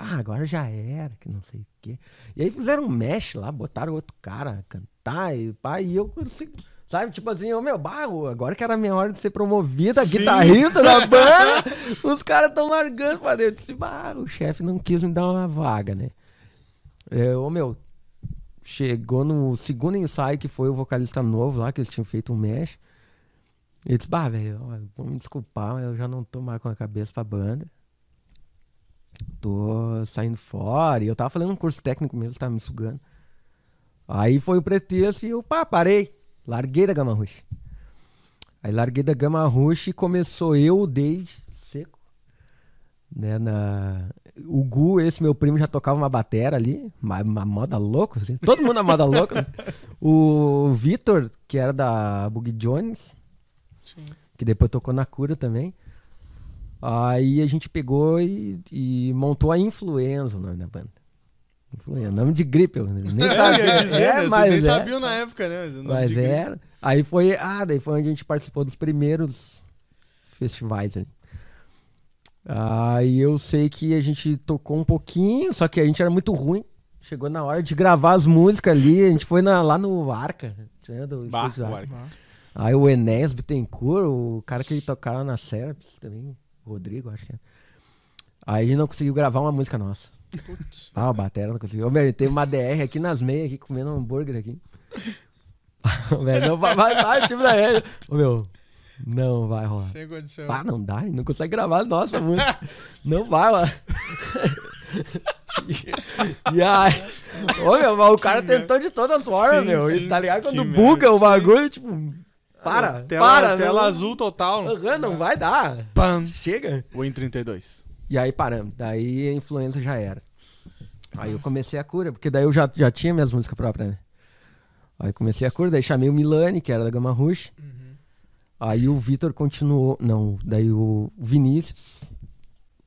Ah, agora já era, que não sei o quê. E aí fizeram um mesh lá, botaram outro cara a cantar e pá, e eu assim, sabe, tipo assim, ô meu, bah, agora que era a minha hora de ser promovida, Sim. guitarrista da banda, os caras tão largando pra dentro. Eu disse, bah, o chefe não quis me dar uma vaga, né? É, ô meu, chegou no segundo ensaio que foi o vocalista novo lá, que eles tinham feito um mesh. Ele disse, bah, velho, vou me desculpar, mas eu já não tô mais com a cabeça pra banda. Tô saindo fora. E eu tava fazendo um curso técnico mesmo, tava me sugando. Aí foi o pretexto e eu, pá, parei. Larguei da Gama Rush. Aí larguei da Gama Rush e começou eu, o David, seco. Né, na... O Gu, esse meu primo, já tocava uma batera ali, uma, uma moda louca, assim. Todo mundo na moda louca. né? O Vitor, que era da Boogie Jones, Sim. que depois tocou na cura também. Aí a gente pegou e, e montou a Influenza, o nome da banda. Influenza, nome de gripe, eu nem É, sabia. ia dizer, É, né? Mas nem é. sabiam na época, né? Mas de gripe. era. Aí foi. Ah, daí foi onde a gente participou dos primeiros festivais ali. Aí eu sei que a gente tocou um pouquinho, só que a gente era muito ruim. Chegou na hora de gravar as músicas ali, a gente foi na- lá no Arca. né, do Bah, Arca. Arca. Aí o Enéas Bittencourt, o cara que tocava na Serapis também, Rodrigo, acho que é. Aí a gente não conseguiu gravar uma música nossa. Ah, a batera não conseguiu. Ô, meu, teve uma DR aqui nas meias, aqui, comendo um hambúrguer aqui. Velho, não vai, vai, vai, time da Red. Ô, meu, não vai rolar. Sem condição. Ah, não dá, não consegue gravar nossa música. Não vai lá. E aí, ô meu, o cara tentou de todas as formas, Sim, meu. sim, E tá ligado? Quando buga o Sim. bagulho, tipo, para, Tela, para. tela não- azul total. Aham, não vai dar. Pam. Chega. O em 32. E aí paramos. Daí a influência já era. Aí eu comecei a cura, porque daí eu já, já tinha minhas músicas próprias, né? Aí comecei a cura, daí chamei o Milani, que era da Gama Rush. Uhum. Aí o Vitor continuou. Não, daí o Vinícius.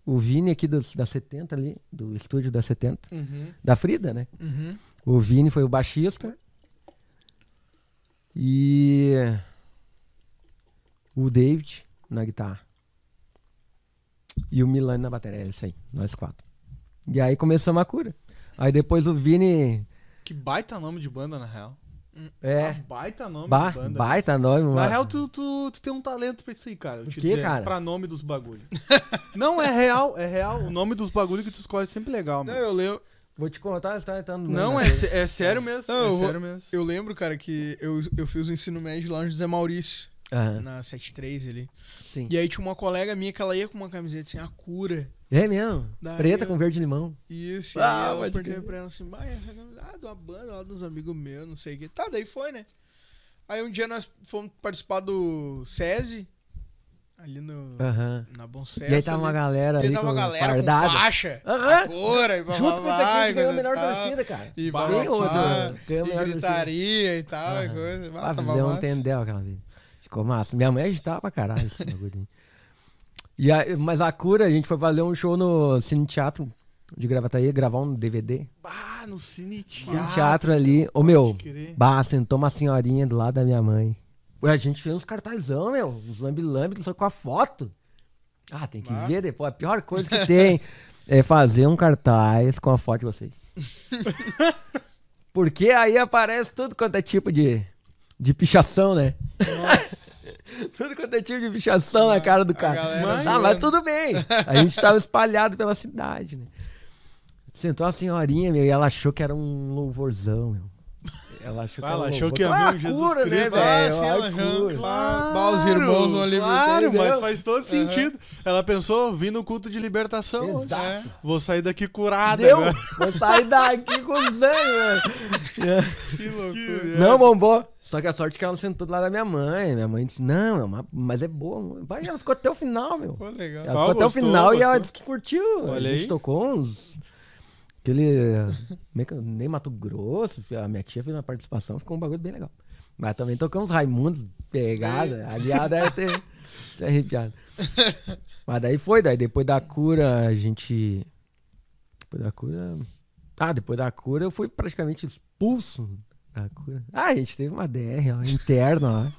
O Vini aqui dos, da 70 ali, do estúdio da 70. Da Frida, né? Uhum. O Vini foi o baixista. E. O David na guitarra. E o Milani na bateria. É isso aí, nós quatro. E aí começamos a cura. Aí depois o Vini. Que baita nome de banda, na real. É. Ah, baita nome Ba de banda. baita nome, Na mano. real, tu, tu, tu tem um talento pra isso aí, cara. Eu te quê, dizer, cara? Pra nome dos bagulho. não, é real, é real. O nome dos bagulho que tu escolhe é sempre legal, Não, mano. eu lembro, Vou te contar a história então. do Não, é, é sério mesmo. Não, eu é vou- sério mesmo. eu lembro, cara, que eu, eu fiz o ensino médio lá no José Maurício, Aham, na 73 ali. sim. E aí tinha uma colega minha que ela ia com uma camiseta assim, a cura. É mesmo? Daí Preta eu- com verde e limão. Isso, e Ah, aí pode perguntei crer. pra ela assim, bah, essa camisa, ah, de uma banda lá dos amigos meus, não sei o que. Tá, daí foi, né? Aí um dia nós fomos participar do SESI, ali no, Aham. na Bom E Sucesso. aí tava uma ali. galera E ali aí tava com uma galera fardada. com faixa, Aham. a cura, e Junto com esse aqui, a gente ganhou a melhor torcida, cara. E Bah, Tem outro, bababá, ganhou a e melhor torcida. gritaria e tal, e Aham. coisa. Ah, tava um tendel aquela vez. Ficou massa. Minha mãe agitava pra caralho esse bagulho. E aí, mas a cura, a gente foi fazer um show no Cine Teatro de Gravataí, gravar um DVD. Ah, no Cine Cine Teatro. Teatro ali. Ô, meu, bah, sentou uma senhorinha do lado da minha mãe. A gente fez uns cartazão, meu. Uns lambi-lambi, só com a foto. Ah, tem que Bah. ver depois. A pior coisa que tem é fazer um cartaz com a foto de vocês. Porque aí aparece tudo quanto é tipo de, de pichação, né? Nossa. Tudo quanto é tipo de pichação na cara do A cara. galera Mas, ah, mas tudo bem. A gente tava espalhado pela cidade, né? Sentou uma senhorinha, meu, e ela achou que era um louvorzão, meu. Ela achou que Ah, era ela achou que ia ver Ah, um Jesus cura, Cristo. Né, Ah, sim, Ah, ela cura. Claro. Bah, os irmãos ali Claro, mas faz todo sentido. Ela pensou, vim no culto de libertação. Exato. É. Vou sair daqui curada Deu! agora. Vou sair daqui com sangue, velho. Que loucura. Não bombou. Só que a sorte é que ela sentou do lado da minha mãe. Minha mãe disse, não, é uma- mas é boa. Vai, ela ficou até o final, meu. Pô, legal. Ela Ah, ficou até o gostou, final e ela gostou. disse que curtiu. Olha a gente aí. tocou uns. Aquele. Nem Mato Grosso. A minha tia fez uma participação, ficou um bagulho bem legal. Mas também tocamos Raimundos, pegada. Aliás, deve ter se arrepiado. Mas daí foi, daí depois da cura a gente. Depois da cura. Ah, depois da cura eu fui praticamente expulso da cura. Ah, a gente teve uma DR ó, interna lá.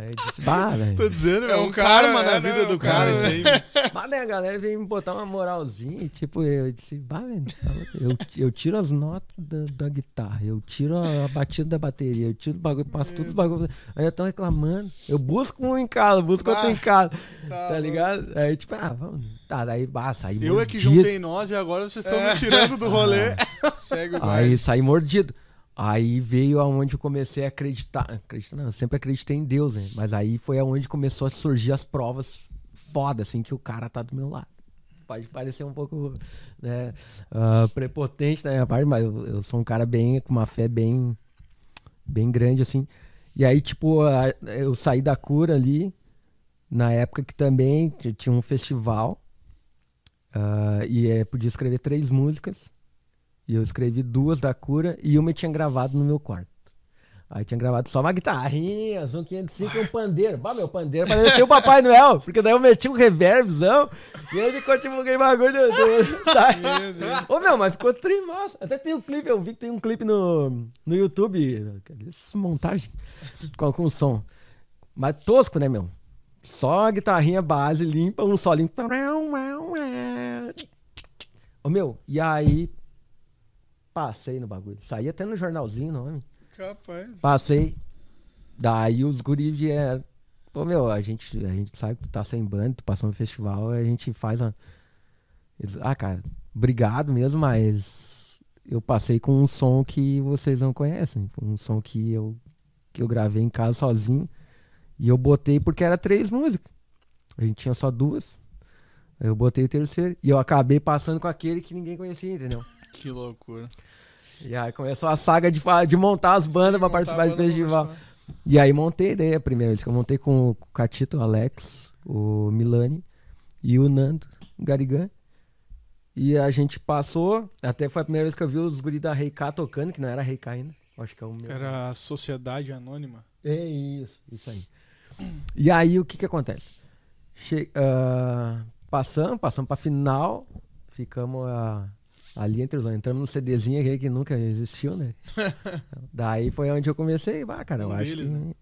Aí eu disse, bah, velho. Tô dizendo, é, É um um cara, karma na é, vida não, do cara, cara, isso né? aí. Mas daí a galera veio me botar uma moralzinha e tipo, eu disse, bah, velho, tá eu, eu tiro as notas da, da guitarra, eu tiro a, batida da bateria, eu tiro o bagulho, passo todos os bagulhos. Aí eu tô reclamando. Eu busco um em casa, busco outro Bah, em casa. tá Tá, ligado? Aí tipo, ah, vamos. Tá, daí bah, saí Eu é que mordido. juntei nós e agora vocês estão É. me tirando do rolê. Segue o Aí saí mordido. Aí veio aonde eu comecei a acreditar. Acreditar, não, eu sempre acreditei em Deus, né? Mas aí foi aonde começou a surgir as provas foda, assim, que o cara tá do meu lado. Pode parecer um pouco né, ah, prepotente da minha parte, mas eu, eu sou um cara bem, com uma fé bem, bem grande, assim. E aí, tipo, eu saí da cura ali. na época que também tinha um festival ah, e eh, podia escrever três músicas. E eu escrevi duas da cura e uma eu tinha gravado no meu quarto. Aí tinha gravado só uma guitarrinha, um 505 e um pandeiro. Bah, meu pandeiro parecia o Papai Noel, porque daí eu meti um reverbzão e aí continuou aquele bagulho. do-. Ô, meu, mas ficou trimassa. Até tem um clipe, eu vi que tem um clipe no, no YouTube. Montagem com, com som. Mas tosco, né, meu? Só a guitarrinha base limpa, um solinho. Ô, meu, e aí. Passei no bagulho. Saí até no jornalzinho, o nome. Capaz. Passei. Daí os guris vieram. Pô, meu, a gente, a gente sabe que tu tá sem banda, tu passou no festival, a gente faz uma. Eles, ah, cara, obrigado mesmo, mas eu passei com um som que vocês não conhecem. Um som que eu, que eu gravei em casa sozinho. E eu botei porque era três músicas. A gente tinha só duas. Aí eu botei o terceiro. E eu acabei passando com aquele que ninguém conhecia, entendeu? Que loucura. E aí começou a saga de, de montar as bandas montar participar pra festival. E aí montei daí a primeira vez que eu montei com o Catito, o Alex, o Milani e o Nando, o Garigan. E a gente passou, até foi a primeira vez que eu vi os guris da Reika tocando, que não era Reika ainda. Acho que é o meu. Era a Sociedade Anônima. É isso, isso aí. E aí o que que acontece? Che ah, passamos, passamos pra final, ficamos ah, ali entre os dois, entramos no CDzinho aquele que nunca existiu, né? Daí foi onde eu comecei, ah, cara, eu Um acho deles, que... né?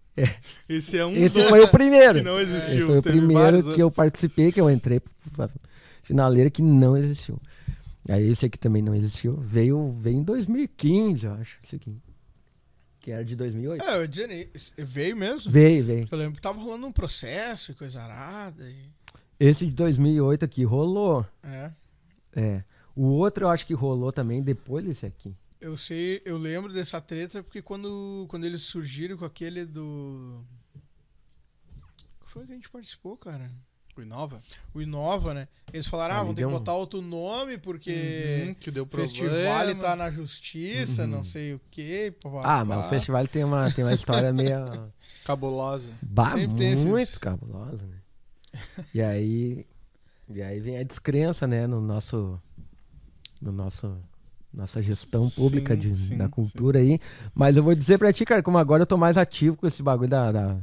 Esse é um Esse foi o primeiro. que não existiu. Esse foi o primeiro que eu participei, que eu entrei pra finaleira que não existiu. Aí esse aqui também não existiu. Veio, veio em 2015, eu acho, esse aqui. Que era de 2008. É, dizer, né, veio mesmo. Veio, veio. Eu lembro que tava rolando um processo e coisa arada. E... Esse de 2008 aqui rolou. É. É. O outro eu acho que rolou também depois desse aqui. Eu sei, eu lembro dessa treta porque quando, quando eles surgiram com aquele do. Qual foi que a gente participou, cara? O Inova? O Inova, né? Eles falaram, ah, vamos ter que um- botar outro nome porque Uhum, que deu o problema. festival tá na justiça, Uhum. não sei o quê. Ah, mas o festival tem uma, tem uma história meio. Cabulosa. Bah, Sempre tem esses- muito cabulosa, né? E aí. E aí vem a descrença, né, no nosso. No nosso. Nossa gestão pública Sim, de, sim, da cultura aí. Mas eu vou dizer pra ti, cara, como agora eu tô mais ativo com esse bagulho da. da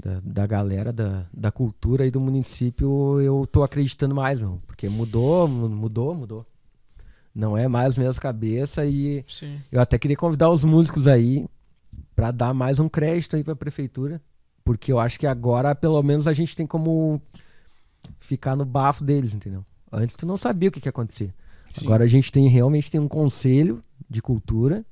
da, da galera da, da cultura e do município, eu tô acreditando mais, meu. Porque mudou, mu- mudou, mudou. Não é mais as mesmas cabeças e Sim. eu até queria convidar os músicos aí pra dar mais um crédito aí pra prefeitura, porque eu acho que agora pelo menos a gente tem como ficar no bafo deles, entendeu? Antes tu não sabia o que que ia acontecer. Sim. Agora a gente tem realmente tem um conselho de cultura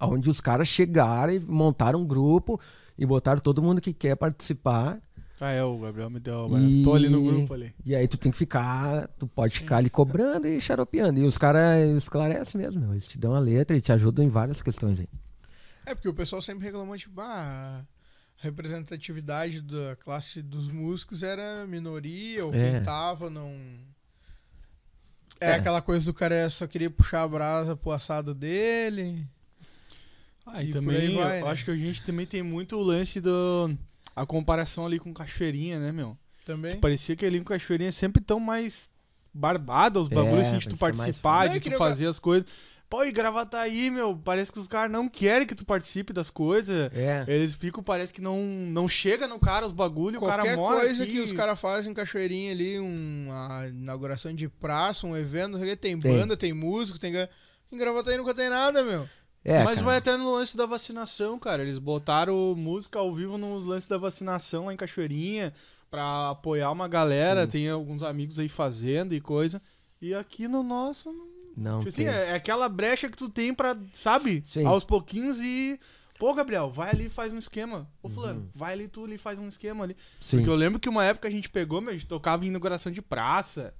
onde os caras chegaram e montaram um grupo e botaram todo mundo que quer participar. Ah, é, o Gabriel me deu. E- Tô ali no grupo ali. E aí tu tem que ficar, tu pode ficar ali cobrando e xaropeando. E os caras esclarecem mesmo, meu. eles te dão a letra e te ajudam em várias questões aí. É porque o pessoal sempre reclamou, tipo, ah, representatividade da classe dos músicos era minoria, ou É. quem tava não. É, É. aquela coisa do cara só queria puxar a brasa pro assado dele. Ah, e, E por também, aí vai, eu né? acho que a gente também tem muito o lance do... A comparação ali com Cachoeirinha, né, meu? Também. Parecia que ali com Cachoeirinha sempre tão mais barbada os É, bagulhos, assim, de tu mais participar, fácil. de É, que tu fazer as coisas. Pô, e Gravataí, meu, parece que os caras não querem que tu participe das coisas. É. Eles ficam, parece que não, não chega no cara os bagulhos, o cara Qualquer mora coisa aqui. que os caras fazem em Cachoeirinha ali, uma inauguração de praça, um evento, não sei o que, tem, Tem. banda, tem músico, tem. Em Gravataí nunca tem nada, meu. É, Mas cara. vai até no lance da vacinação, cara. Eles botaram música ao vivo nos lances da vacinação lá em Cachoeirinha pra apoiar uma galera. Sim. Tem alguns amigos aí fazendo e coisa. E aqui no nosso, não- Não tipo assim, tem. é é aquela brecha que tu tem pra, sabe? Sim. Aos pouquinhos e. Pô, Gabriel, vai ali e faz um esquema. Ô, Fulano, Uhum. vai ali tu ali e faz um esquema ali. Sim. Porque eu lembro que uma época a gente pegou, meu, a gente tocava em inauguração de praça.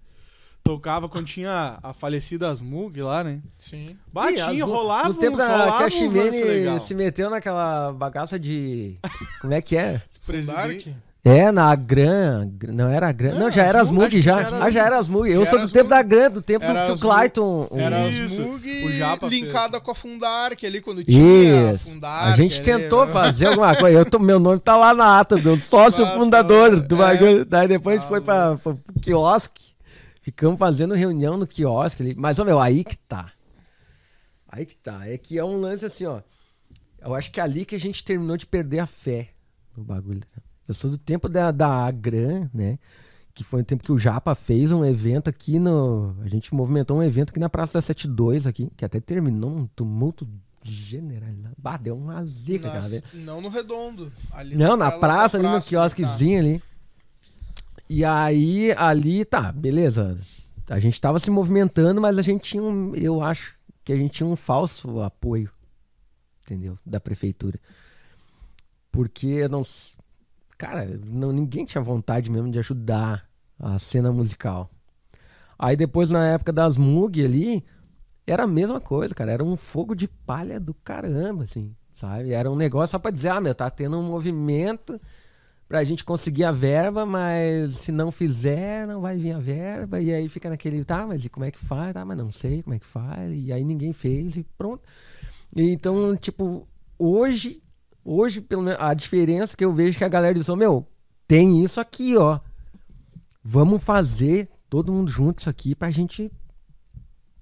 Tocava quando tinha a falecida Asmug lá, né? Sim. Batia, Ih, as- rolava No tempo uns, da rolava que a uns se meteu naquela bagaça de. Como é que é? Presidente. É, na Gran. Não era a Gran. Não, Não, já era as Mug, já. já era Ah, as já era as Mug. Eu sou do tempo da Gran, do tempo do que o. Clayton. Era as Isso. Mug O Japa fez. linkada com a Fundark ali, quando tinha a Isso. Fundark. A gente ali, tentou né? fazer alguma coisa. Eu tô- meu nome tá lá na ata do sócio fundador do É. bagulho. Daí depois a gente foi pra, quiosque. Ficamos fazendo reunião no quiosque ali. Mas, ô meu, aí que tá. Aí que tá. É que é um lance assim, ó. Eu acho que é ali que a gente terminou de perder a fé no bagulho. Eu sou do tempo da, da Agran, né? Que foi o tempo que o Japa fez um evento aqui no. A gente movimentou um evento aqui na Praça da 72 aqui, que até terminou um tumulto generalizado. Bah, deu uma zica, cara. Nas- não no redondo. Não, na naquela praça, ali no praça, quiosquezinho ali. E aí, ali, tá, beleza. A gente tava se movimentando, mas a gente tinha um. Eu acho que a gente tinha um falso apoio. Entendeu? Da prefeitura. Porque eu não. Cara, não, ninguém tinha vontade mesmo de ajudar a cena musical. Aí depois, na época das Mug ali, era a mesma coisa, cara. Era um fogo de palha do caramba, assim, sabe? Era um negócio só pra dizer, ah, meu, tá tendo um movimento pra gente conseguir a verba, mas se não fizer, não vai vir a verba. E aí fica naquele, tá, mas e como é que faz? Tá, mas não sei como é que faz. E aí ninguém fez e pronto. E então, tipo, hoje, hoje, pelo menos, a diferença que eu vejo é que a galera diz, meu, tem isso aqui, ó. Vamos fazer todo mundo junto isso aqui pra gente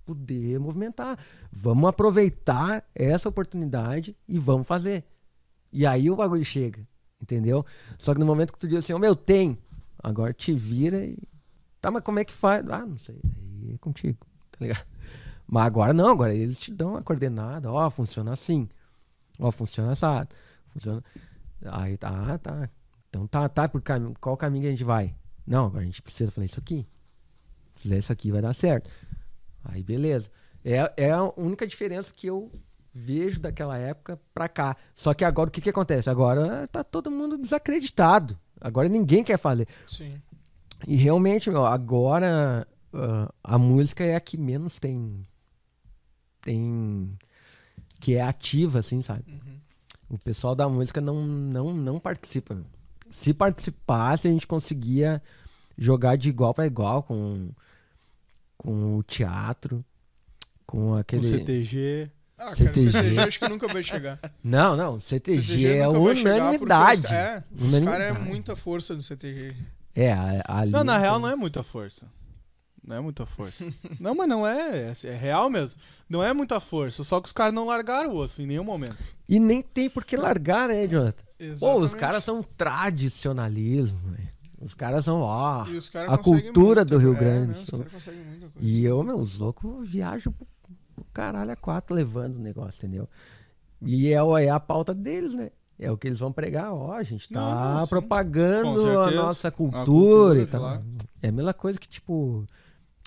poder movimentar. Vamos aproveitar essa oportunidade e vamos fazer. E aí o bagulho chega, entendeu? Só que no momento que tu diz assim, ô meu, tem. Agora te vira e. Tá, mas como é que faz? Ah, não sei. Aí é contigo, tá ligado? Mas agora não, agora eles te dão a coordenada. Ó, funciona assim. Ó, funciona assado. Funciona. Aí tá, tá. Então tá, tá, por cam... qual caminho que a gente vai? Não, agora a gente precisa fazer isso aqui. Se fizer isso aqui vai dar certo. Aí beleza. É, é a única diferença que eu vejo daquela época pra cá. Só que agora o que, que acontece? Agora tá todo mundo desacreditado. Agora ninguém quer fazer. Sim. E realmente, meu, agora ah, a música é a que menos tem. Tem. Que é ativa, assim, sabe? Uhum. O pessoal da música não, não, não participa. meu. Se participasse, a gente conseguia jogar de igual para igual com, com o teatro, com aquele. CTG. Ah, cara, CTG. CTG acho que nunca vai chegar. Não, não, CTG, CTG é chegar porque unanimidade. Os, é, os Unanimidade. caras é muita força no CTG. É, ali. Não, na real não é muita força. Não é muita força. não, mas não é, é. é real mesmo. Não é muita força. Só que os caras não largaram o osso em nenhum momento. E nem tem por que largar, né, Jonathan? Pô, os caras são tradicionalismo, velho. Os caras são, ó. Os caras a cultura muita do Rio. É, Grande. né. E eu, meu, os loucos viajam pro, caralho a quatro levando o negócio, entendeu? E é, é a pauta deles, né? É o que eles vão pregar, ó, a gente tá Não, não, propagando a nossa cultura, cultura, e tal. É a mesma coisa que, tipo,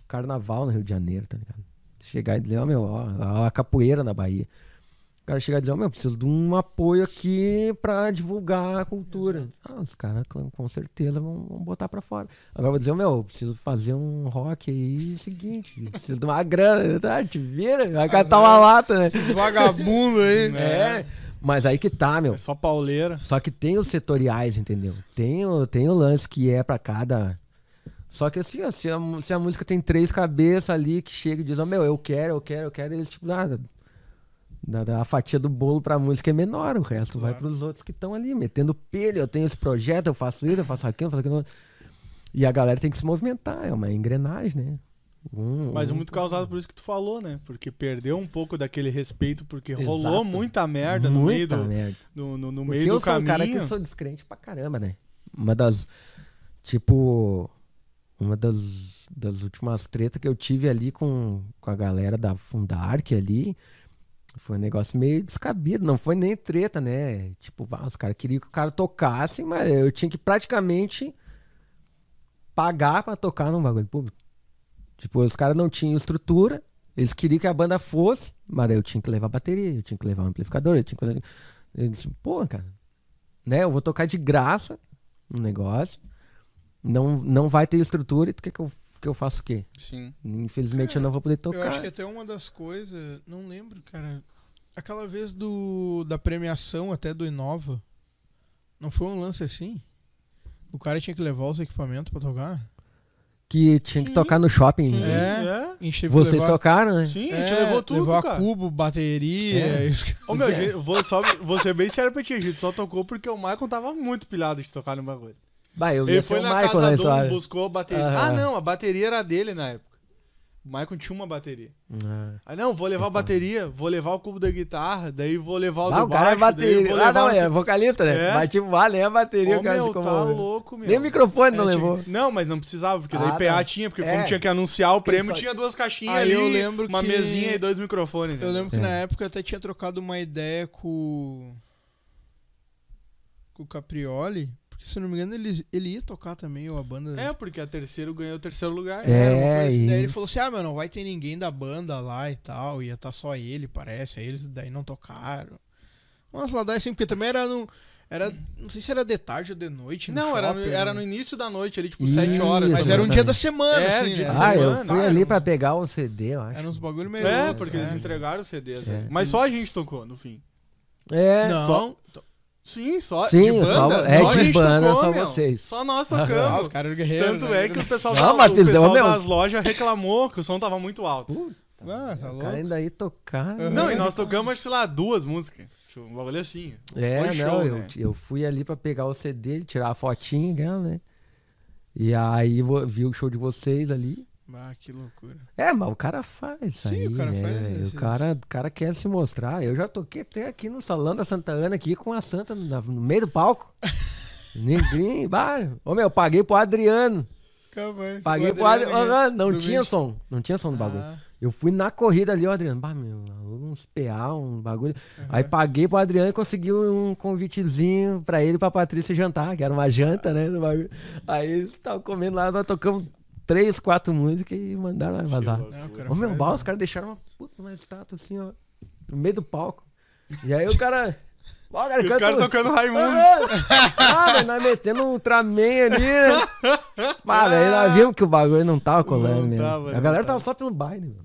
carnaval no Rio de Janeiro, tá ligado? Chegar e dizer, ó, meu, ó, a capoeira na Bahia. O cara chegar e dizer, ó, meu, preciso de um apoio aqui pra divulgar a cultura. Ah, os caras com certeza vão, vão botar pra fora. Agora eu vou dizer, ó, meu, preciso fazer um rock aí, é o seguinte, preciso de uma grana, tá? Te vira, vai catar uma lata, né? Esses vagabundos aí. É, mas aí que tá, meu. É só pauleira. Só que tem os setoriais, entendeu? Tem o, tem o lance que é pra cada. Só que assim, ó, se, a, se a música tem três cabeças ali que chega e diz, ó, meu, eu quero, eu quero, eu quero, eles tipo, nada. a fatia do bolo pra música é menor, o resto vai Claro. pros outros que estão ali, metendo pilha, eu tenho esse projeto, eu faço isso, eu faço aquilo, eu faço aquilo. E a galera tem que se movimentar, é uma engrenagem, né? Um- Mas é um- muito causado por isso que tu falou, né? Porque perdeu um pouco daquele respeito, porque Exato. rolou muita merda no meio Muita do, merda. no, no- no Porque meio eu do sou um cara caminho. que sou descrente pra caramba, né? Uma das. Tipo. Uma das, das últimas tretas que eu tive ali com, com a galera da Fundark ali. Foi um negócio meio descabido. Não foi nem treta, né? Tipo, ah, os caras queriam que o cara tocasse, mas eu tinha que praticamente pagar pra tocar num bagulho público. Tipo, os caras não tinham estrutura. Eles queriam que a banda fosse, mas eu tinha que levar bateria, eu tinha que levar um amplificador, eu tinha que. Eu disse, pô, cara, né? Eu vou tocar de graça um negócio. Não, não vai ter estrutura e tu quer que eu, que eu faça o quê? Sim. Infelizmente Cara, eu não vou poder Eu tocar. acho que até uma das coisas, não lembro, cara. Aquela vez do da premiação até do Inova, não foi um lance assim? O cara tinha que levar os equipamentos pra tocar? Que tinha que Sim. tocar no shopping. Sim? É. é. Que Vocês levar... tocaram, né? Sim, a É, gente levou tudo, levou a cara. cubo, bateria. É. e os- Ô, meu, gente, vou, só, vou ser bem sério pra ti, a gente só tocou porque o Michael tava muito pilhado de tocar no bagulho. Bah, eu ia Ele foi o na Michael casa do um, buscou a bateria. Aham. Ah, não, a bateria era dele na época. O Michael tinha uma bateria. Ah. Ah, não, vou levar a bateria, vou levar o cubo da guitarra, daí vou levar o Ah, do o cara é baixo, daí bateria. vou Ah, não, não é vocalista, né? É. Mas tipo, ah, nem a bateria Ô, o cara meu, se tá comoveu. louco, meu. Nem o microfone não É, levou. Não, mas não precisava, porque daí Ah, PA tá. tinha, porque É. como tinha que anunciar o prêmio, só- tinha duas caixinhas Aí ali, eu lembro uma que- mesinha e dois microfones. Eu né? lembro que É. na época eu até tinha trocado uma ideia com. com o Caprioli. Se eu não me engano, ele, ele ia tocar também, ou a banda. É, porque a terceiro ganhou o terceiro lugar. É. Era uma coisa assim. Daí ele falou assim: ah, meu, não vai ter ninguém da banda lá e tal. Ia estar só ele, parece. Aí eles daí não tocaram. Umas lá daí assim, porque também era no. Era, não sei se era de tarde ou de noite. no Não, era, no- shopping, era né? no início da noite, ali, tipo, Isso, sete horas. Mas era um dia da semana, É, assim, dia né? de Ah, eu semana. fui Ah, ali era pra uns- pegar o CD, eu acho. Era uns bagulho meio. É, porque é. eles entregaram os CDs. É. né? Mas só a gente tocou, no fim. É, Não, Só- Sim, só Sim, de banda. só- é, só a de gente banda, tocou, só meu. vocês. Só nós Ah, tocamos. os caras guerreiros. Tanto né? é que o pessoal, Não, da- o pessoal das lojas reclamou que o som tava muito alto. Puta, Ah, tá o louco. cara ainda ia tocar. Aham. Não, e nós tocamos, sei lá, duas músicas. Tipo, um bagulho assim. É, Foi não, show, eu, né? eu fui ali pra pegar o CD, tirar a fotinha, né? E aí vi o show de vocês ali. Ah, que loucura. É, mas o cara faz isso Sim, aí, o cara né, faz esses- O cara, o cara quer se mostrar. Eu já toquei até aqui no salão da Santa Ana, aqui com a Santa no, no meio do palco. Ninguém, bah, ô meu, paguei pro Adriano. Capaz. Paguei pro Adriano. Adriano, Aham, não do tinha som. Não tinha som no bagulho. Ah, Eu fui na corrida ali, o Adriano. Bah, meu, uns PA, um bagulho. aham. Aí paguei pro Adriano e consegui um convitezinho pra ele e pra Patrícia jantar, que era uma janta, né? Aí eles estavam comendo lá, nós tocamos três, quatro músicas e mandaram vazar. Não, o meu, né? os caras deixaram uma puta uma estátua assim, ó, no meio do palco. E aí o cara. Ó, cara os caras tocando Raimundos. Ah, velho, nós metendo um Ultraman ali, né? Pá, daí nós vimos que o bagulho não tava colando Não mesmo. tava, a galera tava. tava só pelo baile, meu.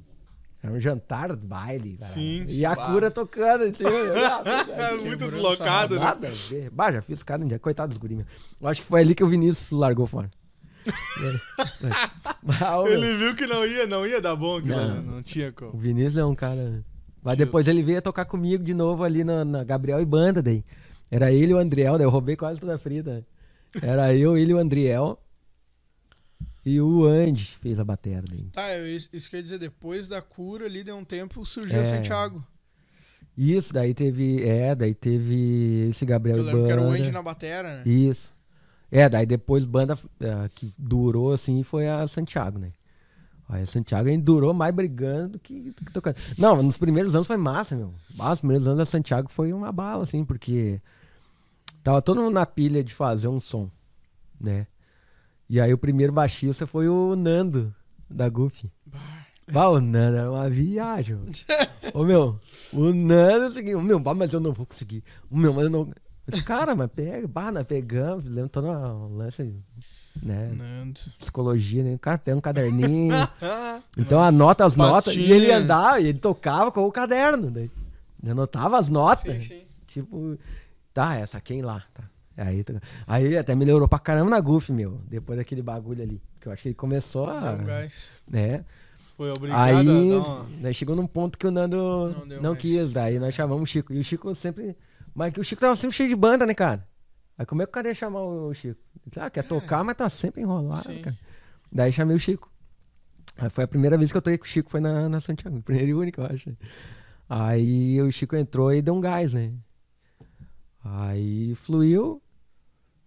Era um jantar do baile. cara. Sim, E a bah. cura tocando. Assim, É muito deslocado, né? Nada a ver. Bah, já fiz cara um dia. Coitado dos guri, meu. Eu acho que foi ali que o Vinícius largou fora. Ele viu que não ia, não ia dar bom, aquilo, Não. não tinha O como. Vinícius é um cara. Mas Tio. depois ele veio tocar comigo de novo ali na, na Gabriel e Banda daí. Era ele e o Andriel, daí eu roubei quase toda a frita. Era eu, ele e o Andriel. E o Andy fez a bateria daí. Tá, isso, isso quer dizer, depois da cura ali, deu um tempo, surgiu É. o Santiago. Isso, daí teve. É, daí teve esse Gabriel Eu lembro que era o Andy Banda. na batera, né? Isso. É, daí depois banda é, que durou assim foi a Santiago, né? Aí a Santiago ainda durou mais brigando do que, do que tocando. Não, nos primeiros anos foi massa, meu. Ah, Os primeiros anos da Santiago foi uma bala, assim, porque tava todo mundo na pilha de fazer um som, né? E aí o primeiro baixista foi o Nando, da Goofy. Bah, o Nando é uma viagem. Ô meu, o Nando é o meu, bah, mas eu não vou conseguir. Ô, meu, mas eu não. Eu disse, cara, mas pega, bah, nós pegamos, fizemos todo um lance, né? Nando. Psicologia, né? O cara pega um caderninho. então anota as notas. E Pastinha. ele andava, e ele tocava com o caderno. Daí. Anotava as notas. Sim, sim. Tipo, tá, essa quem lá? Tá. Aí, to- aí até melhorou pra caramba na Goof, meu. Depois daquele bagulho ali. Que eu acho que ele começou a. Né? Foi obrigado Aí, a uma... daí chegou num ponto que o Nando Não não, quis. Daí nós chamamos o Chico. E o Chico sempre. Mas o Chico tava sempre cheio de banda, né, cara? Aí como é que o cara ia chamar o Chico? Ah, quer tocar, mas tá sempre enrolado, Sim. cara. Daí chamei o Chico. Aí foi a primeira vez que eu toquei com o Chico, foi na, na Santiago. Primeira e única, eu acho. Aí o Chico entrou e deu um gás, né? Aí fluiu.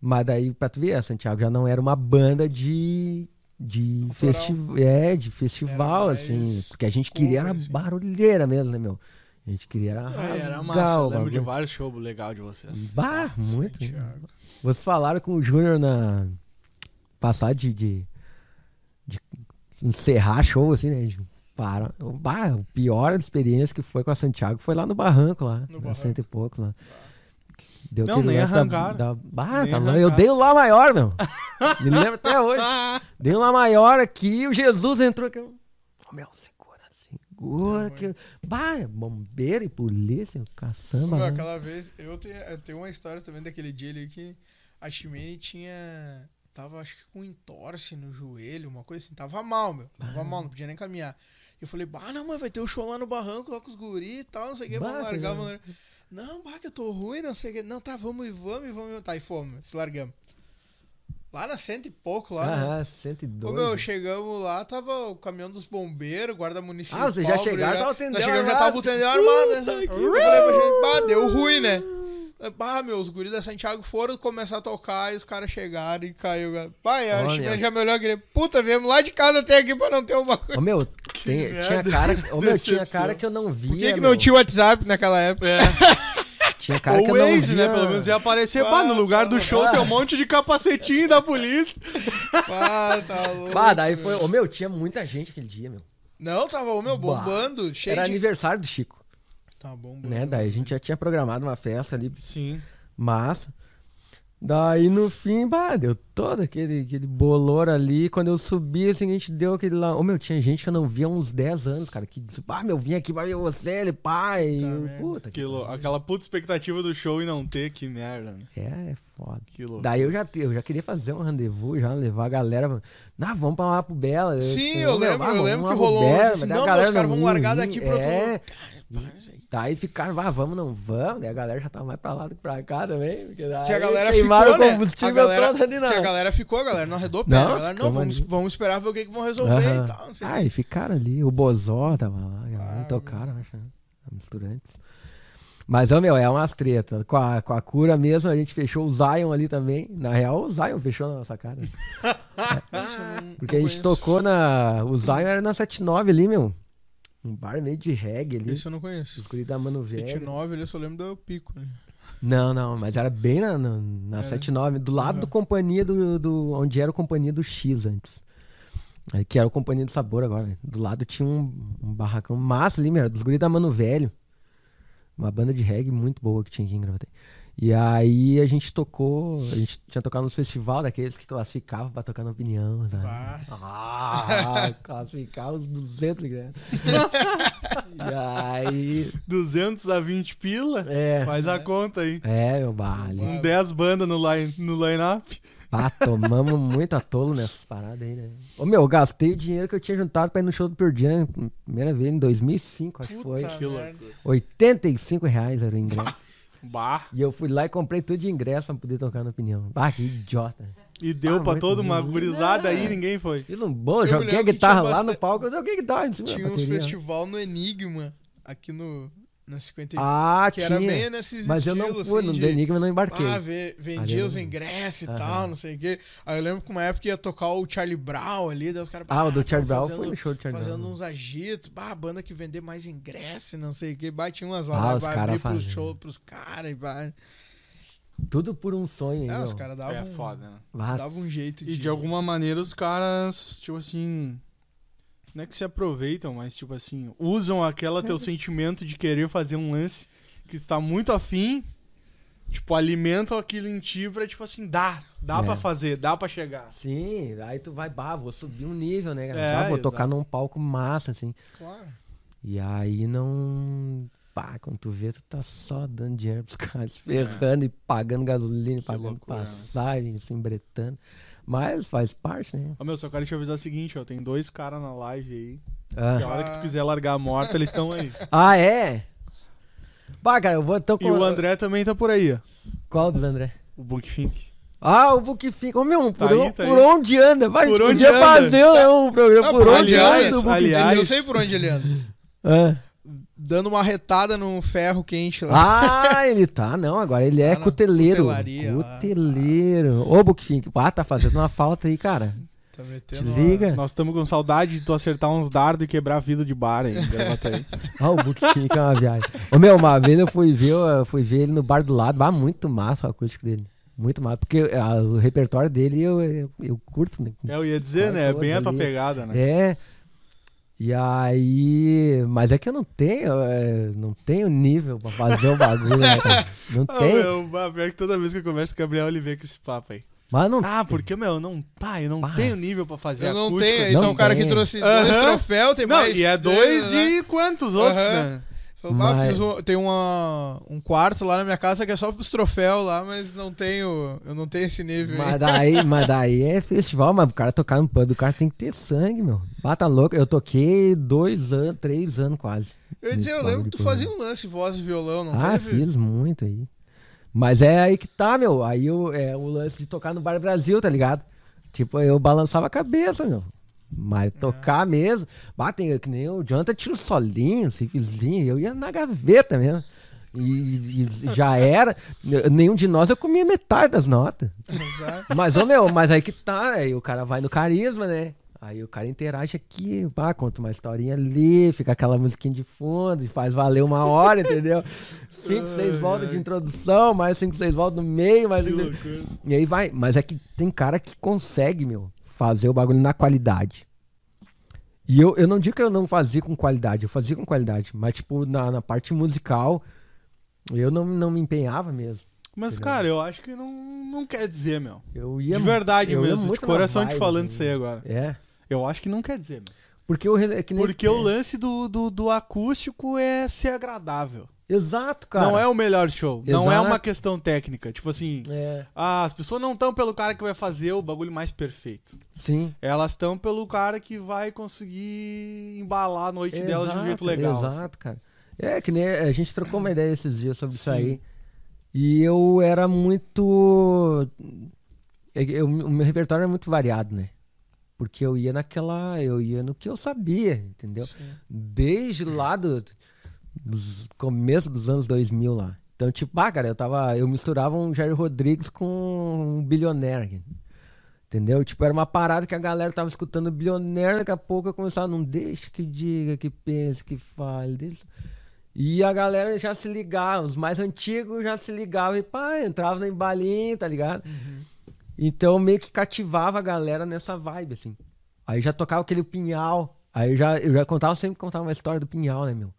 Mas daí, pra tu ver, a Santiago já não era uma banda de. De, festi é, de festival, assim. Porque a gente queria era assim. barulheira mesmo, né, meu? A gente queria era, É, era massa, eu lembro de vários shows legais de vocês. Bah, muito. Santiago. Vocês falaram com o Júnior na. Passar de, de. de encerrar show, assim, né? De para. Bah, a pior experiência que foi com a Santiago foi lá no barranco, lá. No barranco. cento e poucos lá. Deu Não, nem lance da- arrancaram. Da, bah, Nem tá lá. Eu arrancaram. dei o lá maior, meu. Me lembro até hoje. Dei um lá maior aqui e o Jesus entrou aqui. Ô, meu, segura. Que... Bah, bombeiro e polícia, caçamba. Meu, né? aquela vez, eu tenho, eu tenho uma história também daquele dia ali que A Chimene tinha. Tava, acho que com entorse no joelho, uma coisa assim. Tava mal, meu. Tava mal, não podia nem caminhar. Eu falei, bah, não, mas vai ter o show lá no barranco, lá com os guri e tal, não sei o que. Vamos largar, vamos largar. Não, bah, que eu tô ruim, não sei o que. Não, tá, vamos e vamos e vamos. Tá, e fomos, se largamos. Lá na cento e pouco, lá. no- Aham, Ô, 102. meu, chegamos lá, tava o caminhão dos bombeiros, guarda municipal. Ah, vocês já chegaram, brigada. tava o tendel Nós chegamos, já tava o tendel armado. né? Que Eu falei pra gente, bah, deu ruim, né? Bah, meu, os guris da Santiago foram começar a tocar e os caras chegaram e caiu. Pai, a Olha. Chimene já me olhou e falei, puta, viemos lá de casa até aqui pra não ter uma coisa. Ô, meu, tem- tinha cara, ô, meu, tinha cara que eu não via. Por que, que não tinha WhatsApp naquela época? É. Tinha cara que eu Ou não Waze, via. né? Pelo menos ia aparecer. Pá, no lugar do show tem um monte de capacetinho da polícia. Ah, tá louco. Bah, daí meu. foi. Ô, meu, tinha muita gente aquele dia, meu. Não, tava, ô, meu, bombando, cheio Era de... aniversário do Chico, Tá bombando. né? Daí a gente já tinha programado uma festa ali, Sim. massa. Daí no fim, bah, deu todo aquele, aquele bolor ali. Quando eu subi, assim, a gente deu aquele lá. Ô, meu, tinha gente que eu não via há uns 10 anos, cara. Que disse, pá, meu, vim aqui pra ver você, ele, pai. Tá. Puta que. Aquela puta expectativa do show e não ter, que merda, né? É, é foda. Que louco. Daí eu já, eu já queria fazer um rendezvous, já levar a galera. Não, vamos pra lá pro Bela. Sim, disse, eu "Ô, meu, lembro, ah, eu lembro que rolou Bela", um- mas daí a não, galera os caras não vão largar daqui pro outro é. Rapaz, aí. Daí ficaram, ah, vamos, não vamos. Daí a galera já tava mais pra lá do que pra cá também. Porque daí Que a galera ficou, o né? combustível A galera, todo ali na... que a galera ficou, a galera não arredou pé. Não, a galera, não, vamos, ali. vamos esperar ver o que, que vão resolver Aham. e tal. Não sei Ah, e ficaram ali. O Bozó tava lá, a galera Ah, tocaram, acho, né? Misturantes. Mas, ô, meu, é umas treta. Com a, com a cura mesmo, a gente fechou o Zion ali também. Na real, o Zion fechou na nossa cara. Não- Porque a gente tocou na. O Zion era na 79 ali, meu. Um bar meio de reggae ali. Esse eu não conheço. Guri da Mano Velho. 29 ali, eu só lembro do pico. Né? Não, não, mas era bem na, na, na É. 79, do lado Aham. do companhia do, do. Onde era o companhia do X antes. Aí, Que era o companhia do sabor agora. né? Do lado tinha um, um barracão massa ali, meu, dos guri da Mano Velho. Uma banda de reggae muito boa que tinha aqui em Gravataí. E aí a gente tocou, a gente tinha tocado nos festival daqueles que classificavam pra tocar na opinião, sabe? Bah. Ah, classificava os 200 ligado? E aí, 200 a 20 pila? é, Faz a conta aí. é, meu vale. Com 10 bandas no line, no line-up. Ah, tomamos muito atolo nessas paradas aí, né? Ô, meu, eu gastei o dinheiro que eu tinha juntado pra ir no show do Pearl Jam, primeira vez, em 2005, acho que foi. Que merda. 85 reais era o ingresso. Bah. E eu fui lá e comprei tudo de ingresso pra poder tocar na opinião. Ah, que idiota. E deu Ah, pra toda uma gurizada aí ninguém foi. Fiz um bom, joguei guitarra lá no bastante- palco, eu joguei guitarra em cima da Tinha uns bateria. festival no Enigma, aqui no, na 50 Ah, que era tinha. bem nesses Mas eu não fui, assim, no de- Enigma eu não embarquei. Ah, ve- vendia os ingressos e tal, não sei o quê. Aí eu lembro que uma época ia tocar o Charlie Brown ali, daí os caras. Ah, o do Charlie Brown fazendo- foi no show do Charlie Fazendo Brown. uns agitos, bah, a banda que vender mais ingresso, e não sei o que, batia umas Ah, lá, os vai cara abrir pros shows pros caras, e vai. Tudo por um sonho aí, É, meu. os caras davam, É foda, né? Ah, davam um jeito E de alguma maneira os caras, tipo assim. Não é que se aproveitam, mas tipo assim, usam aquela teu sentimento de querer fazer um lance que tu tá muito afim. Tipo, alimentam aquilo em ti pra, tipo assim, dá, dá É. pra fazer, dá pra chegar. Sim, aí tu vai, bah, vou subir um nível, né, cara? É, Bah, vou exato. tocar num palco massa, assim. Claro. E aí não. Pá, quando tu vê, tu tá só dando dinheiro pros caras, se É. ferrando e pagando gasolina, Que pagando loucura, né? passagem, se embretando. Mas faz parte, né? Ó, meu, só quero te avisar o seguinte, ó, tem dois caras na live aí. Que Ah, a hora que tu quiser largar a morta, eles estão aí. Ah, é? Bah, cara, eu vou então E o André também tá por aí, ó. Qual dos André? O Bookfink. Ah, o Book fica. Ô, meu, Tá por, aí, tá por onde anda? Vai, Por onde podia anda? fazer né, um programa Ah, por por onde aliás, anda aliás- Eu sei por onde ele anda. Ah. Dando uma retada num ferro quente lá. Ah, ele tá, não, agora ele é Tá na cuteleiro. Cuteleiro. Ô, Bookfink, ah, tá fazendo uma falta aí, cara. Tá Te metendo liga. Nós estamos com saudade de tu acertar uns dardos e quebrar vidro de bar aí. Gravataí. Ó, o Bookfink é uma viagem. Ô, meu, uma vez eu fui ver, eu fui ver ele no bar do lado. Ah, muito massa o acústico dele. Muito massa. Porque ah, o repertório dele eu, eu, eu curto, né? É, eu ia dizer, né? É bem a tua pegada, né? É. E aí. Mas é que eu não tenho. é, não tenho nível pra fazer o bagulho, né? Não Ah, tem. meu, toda vez que eu converso com o Gabriel, ele vem com esse papo aí. Mas não. Ah, porque, meu, não, pá, eu não Pá. tenho nível pra fazer Eu não acústico. tenho, assim. então o cara que trouxe Aham. dois troféus, tem Não, mais. e é dois né? de quantos outros, Aham. né? Falou, "Bah, Mas- fiz um- tem uma, um quarto lá na minha casa que é só pros troféus lá, mas não tenho. Eu não tenho esse nível aí. Mas daí, mas daí é festival, mas o cara tocar no pub, o cara tem que ter sangue, meu. Bata louco. Eu toquei dois anos, três anos quase. Eu ia dizer, eu lembro que tu fazia um lance voz e violão, não ah, teve? fiz muito aí. Mas é aí que tá, meu. Aí eu, é o lance de tocar no Bar Brasil, tá ligado? Tipo, eu balançava a cabeça, meu. Mas tocar mesmo. Batem que nem o Jonathan tira o solinho, simplesinho. Eu ia na gaveta mesmo. E, e já era. Nenhum de nós eu comia metade das notas. Exato. Mas, ô meu, mas aí que tá, aí o cara vai no carisma, né? Aí o cara interage aqui, pá, conta uma historinha ali, fica aquela musiquinha de fundo e faz valer uma hora, entendeu? Cinco, seis voltas de introdução, mais cinco, seis voltas no meio, mais. E aí vai. Mas é que tem cara que consegue, meu, fazer o bagulho na qualidade. E eu, eu não digo que eu não fazia com qualidade, eu fazia com qualidade. Mas, tipo, na, na parte musical, eu não, não me empenhava mesmo. Mas, Entendeu? cara, eu acho que não, não quer dizer, meu. Eu ia De verdade eu mesmo, de coração te vibe, falando assim. isso aí agora. É. Eu acho que não quer dizer, meu. Porque o, rele- é Porque o lance do, do, do acústico é ser agradável. Exato, cara. Não é o melhor show. Não é Exato. uma questão técnica. Tipo assim, É, ah, as pessoas não estão pelo cara que vai fazer o bagulho mais perfeito. sim. Elas estão pelo cara que vai conseguir embalar a noite delas de um jeito Exato, legal. assim. Exato, cara. É que nem a gente trocou uma ideia esses dias sobre isso Sim. aí. E eu era muito. é eu- o meu repertório era muito variado, né? Porque eu ia naquela. Eu ia no que eu sabia, entendeu? Desde lá do, dos começo dos anos 2000 lá. Então, tipo, ah, cara, eu tava. Eu misturava um Jair Rodrigues com um bilionaire. Entendeu? Tipo, era uma parada que a galera tava escutando bilionaire, daqui a pouco eu começava, não deixa que diga, que pense, que fale. Deixa... E a galera já se ligava, os mais antigos já se ligavam e pá, entrava no embalinho, tá ligado? Então meio que cativava a galera nessa vibe, assim. Aí já tocava aquele pinhal. Aí já, eu já contava, sempre contava uma história do pinhal, né, meu?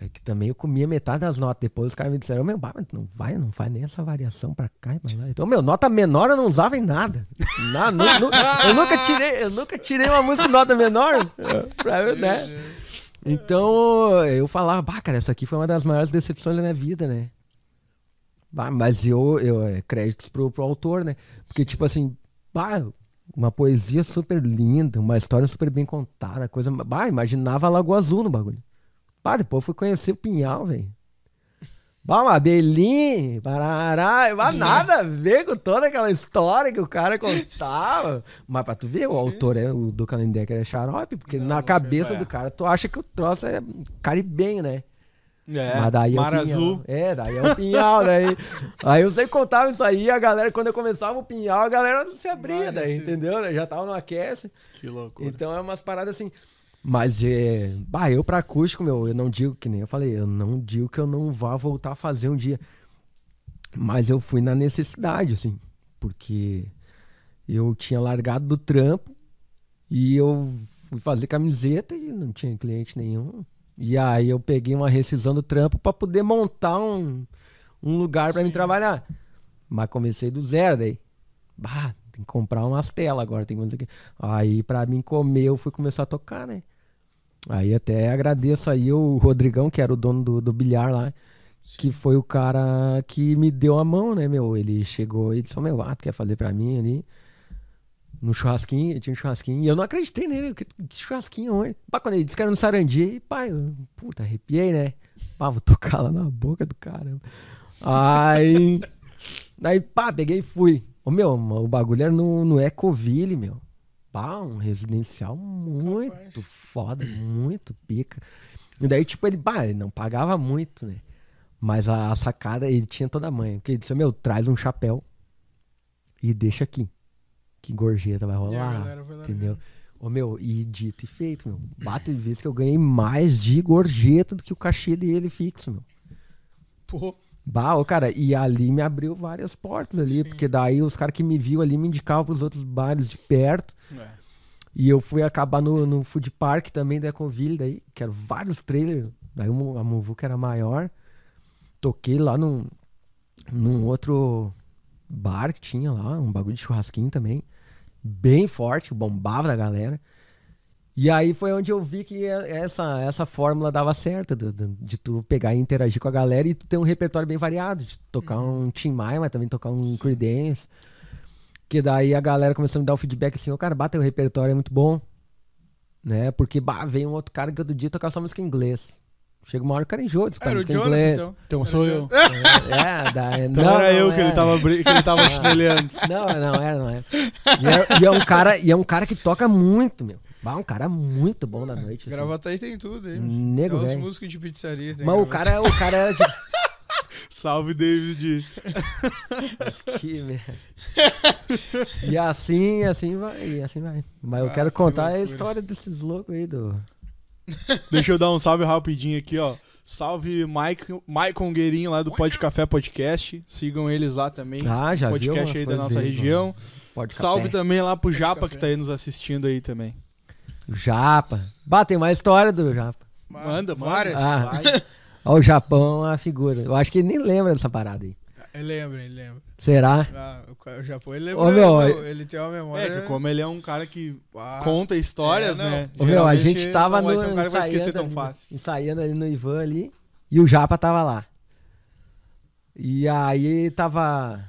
Aí que também eu comia metade das notas. Depois os caras me disseram, meu, não vai, não faz nem essa variação pra cá lá. Então, meu, nota menor eu não usava em nada. Na- nu- nu- eu, nunca tirei, eu nunca tirei uma música em nota menor. pra, né? Então eu falava, bah, cara, essa aqui foi uma das maiores decepções da minha vida, né? Bah, mas eu, eu é, créditos pro, pro autor, né? Porque, tipo assim, bah, uma poesia super linda, uma história super bem contada, coisa. Bah, imaginava Lagoa Azul no bagulho. Bah, depois fui conhecer o Pinhal, velho. Bah, uma abelhinha, parará, bah, nada a ver com toda aquela história que o cara contava. Mas pra tu ver, o autor é o do Kalendecker é xarope, porque Não, na cabeça é. do cara tu acha que o troço é caribenho, né? É, Mas daí é o Mar pinhal. Azul. É, daí é o pinhal, daí. Aí eu sempre contava isso aí, a galera, quando eu começava o pinhal, a galera se abria, daí, esse- entendeu? Já tava no aquece. Que loucura. Então é umas paradas assim. Mas é. Bah, eu pra acústico, meu, eu não digo, que nem eu falei, eu não digo que eu não vá voltar a fazer um dia. Mas eu fui na necessidade, assim. Porque eu tinha largado do trampo e eu fui fazer camiseta e não tinha cliente nenhum. E aí eu peguei uma rescisão do trampo pra poder montar um, um lugar pra mim trabalhar. Mas comecei do zero daí. Bah, tem que comprar umas telas agora, tem que. Aí pra mim comer eu fui começar a tocar, né? Aí até agradeço aí o Rodrigão, que era o dono do, do bilhar lá, que foi o cara que me deu a mão, né, meu? Ele chegou e disse, "Ô, meu, ah, tu quer fazer pra mim ali? No churrasquinho, tinha um churrasquinho, e eu não acreditei nele, que, que churrasquinho onde? Pá, quando ele disse que era no Sarandi, pá, eu, puta, arrepiei, né? Pá, vou tocar lá na boca do cara. Aí, aí, pá, peguei e fui. Ô, meu, o bagulho era no, no Ecoville, meu. Pá, um residencial muito Capaz. foda, muito pica. E daí, tipo, ele, pá, ele não pagava muito, né? Mas a, a sacada, ele tinha toda a manha. Porque ele disse, meu, traz um chapéu e deixa aqui. Que gorjeta vai rolar. lá Entendeu? Ô, meu, e dito e feito, meu. Bate de vez que eu ganhei mais de gorjeta do que o cachê dele fixo, meu. Pô, Bah, ô, cara, e ali me abriu várias portas ali, Sim. porque daí os caras que me viu ali me indicavam pros outros bares de perto. É. E eu fui acabar no, no food park também da Ecoville, daí, que eram vários trailers. Daí a Muvuca era maior. Toquei lá num, num outro bar que tinha lá, um bagulho de churrasquinho também. Bem forte, bombava da galera. E aí foi onde eu vi que é- essa, essa fórmula dava certo, do- do- de tu pegar e interagir com a galera e tu ter um repertório bem variado, de tocar um Tim Maia, mas também tocar um Creedence. Que daí a galera começou a me dar o feedback assim, ô cara, bata o repertório é muito bom. Né? Porque bah, veio um outro cara que outro dia tocar só música em inglês. Chega uma hora que o cara enjoa de tocar Era o música em inglês. então. Então sou eu. Jonathan. É, daí, Então não, era não eu que ele é. tava, bri- que ele tava chinelando. Não, não é, não é. E é, e é um cara, e é um cara que toca muito, meu. Bah, um cara muito bom da noite. assim. Gravataí tem tudo, hein? Nego, é os velho. músicos de pizzaria. tem Mas o cara, o cara era de. Salve, David. Que merda. E assim, assim vai, e assim vai. Mas eu Ah, quero que contar a loucura. história desses loucos aí do. Deixa eu dar um salve rapidinho aqui, ó. Salve Mike, Maicon Gueirinho lá do Pode Café Podcast. Sigam eles lá também. Ah, já Podcast aí da nossa região. Salve também lá pro Pode Japa Café. que tá aí nos assistindo aí também. O Japa. Bah, tem mais história do Japa. Manda, manda. Várias. Ah. Vai. Ó, o Japão é uma figura. Eu acho que ele nem lembra dessa parada aí. Ele lembra, ele lembra. Será? Ah, o Japão, ele lembra. Ô, meu, meu, ele tem uma memória. É, que como ele é um cara que Ah, conta histórias, É, né? Ô, meu, a gente tava não no, um cara que vai esquecer tão ali, fácil. ensaiando ali no Ivan ali. E o Japa tava lá. E aí tava.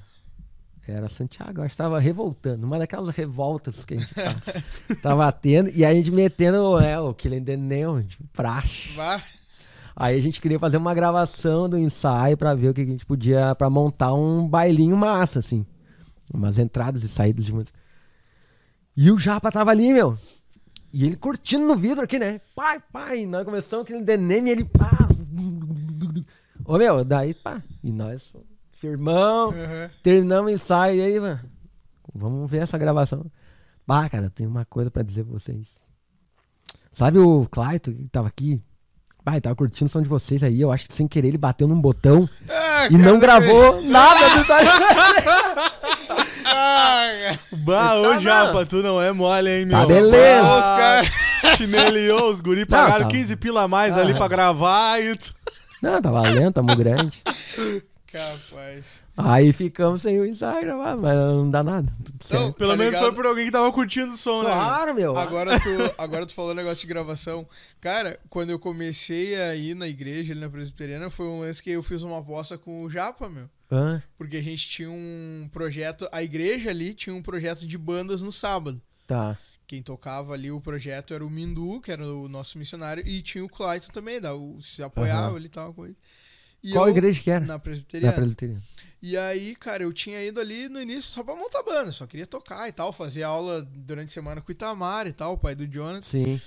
Era Santiago, eu acho que tava revoltando. Uma daquelas revoltas que a gente tava, tava tendo. E a gente metendo é, o Killing the Neon, de praxe. Vá. Aí a gente queria fazer uma gravação do ensaio pra ver o que a gente podia. pra montar um bailinho massa, assim. Umas entradas e saídas de música. E o Japa tava ali, meu. E ele curtindo no vidro aqui, né? Pai, pai. Nós começamos aquele deneme e ele. Pá. Ô, meu, daí, pá. E nós, firmão. Aham. Terminamos o ensaio e aí, mano. Vamos ver essa gravação. Bah, cara, tem uma coisa pra dizer pra vocês. Sabe o Claito que tava aqui? Bah, ele tava curtindo o som de vocês aí. Eu acho que sem querer ele bateu num botão Ah, e não gravou nada do. Ah. Bah, ô Tá, Japa, tu não é mole, hein, meu? Tá beleza. Bah, Os caras. Chineliou, os guri Não, pagaram tá. 15 pila a mais ali Ah. pra gravar e tu... Não, tava lento, tamo grande. Capaz. Aí ficamos sem o ensaio gravar, mas não dá nada. Tudo certo. Então, Pelo tá menos ligado? foi por alguém que tava curtindo o som, né? Claro, meu. Agora tu, agora tu falou negócio de gravação. Cara, quando eu comecei a ir na igreja, ali na presbiteriana, foi um lance que eu fiz uma aposta com o Japa, meu. Hã? Porque a gente tinha um projeto, a igreja ali tinha um projeto de bandas no sábado. Tá. Quem tocava ali o projeto era o Mindu, que era o nosso missionário, e tinha o Clayton também, da, o, se apoiava Aham. ali e tal ele. E Qual eu- igreja que era? Na Na presbiteriana. presbiteriana. E aí, cara, eu tinha ido ali no início só pra montar banda, só queria tocar e tal, fazer aula durante a semana com o Itamar e tal, o pai do Jonathan. Sim.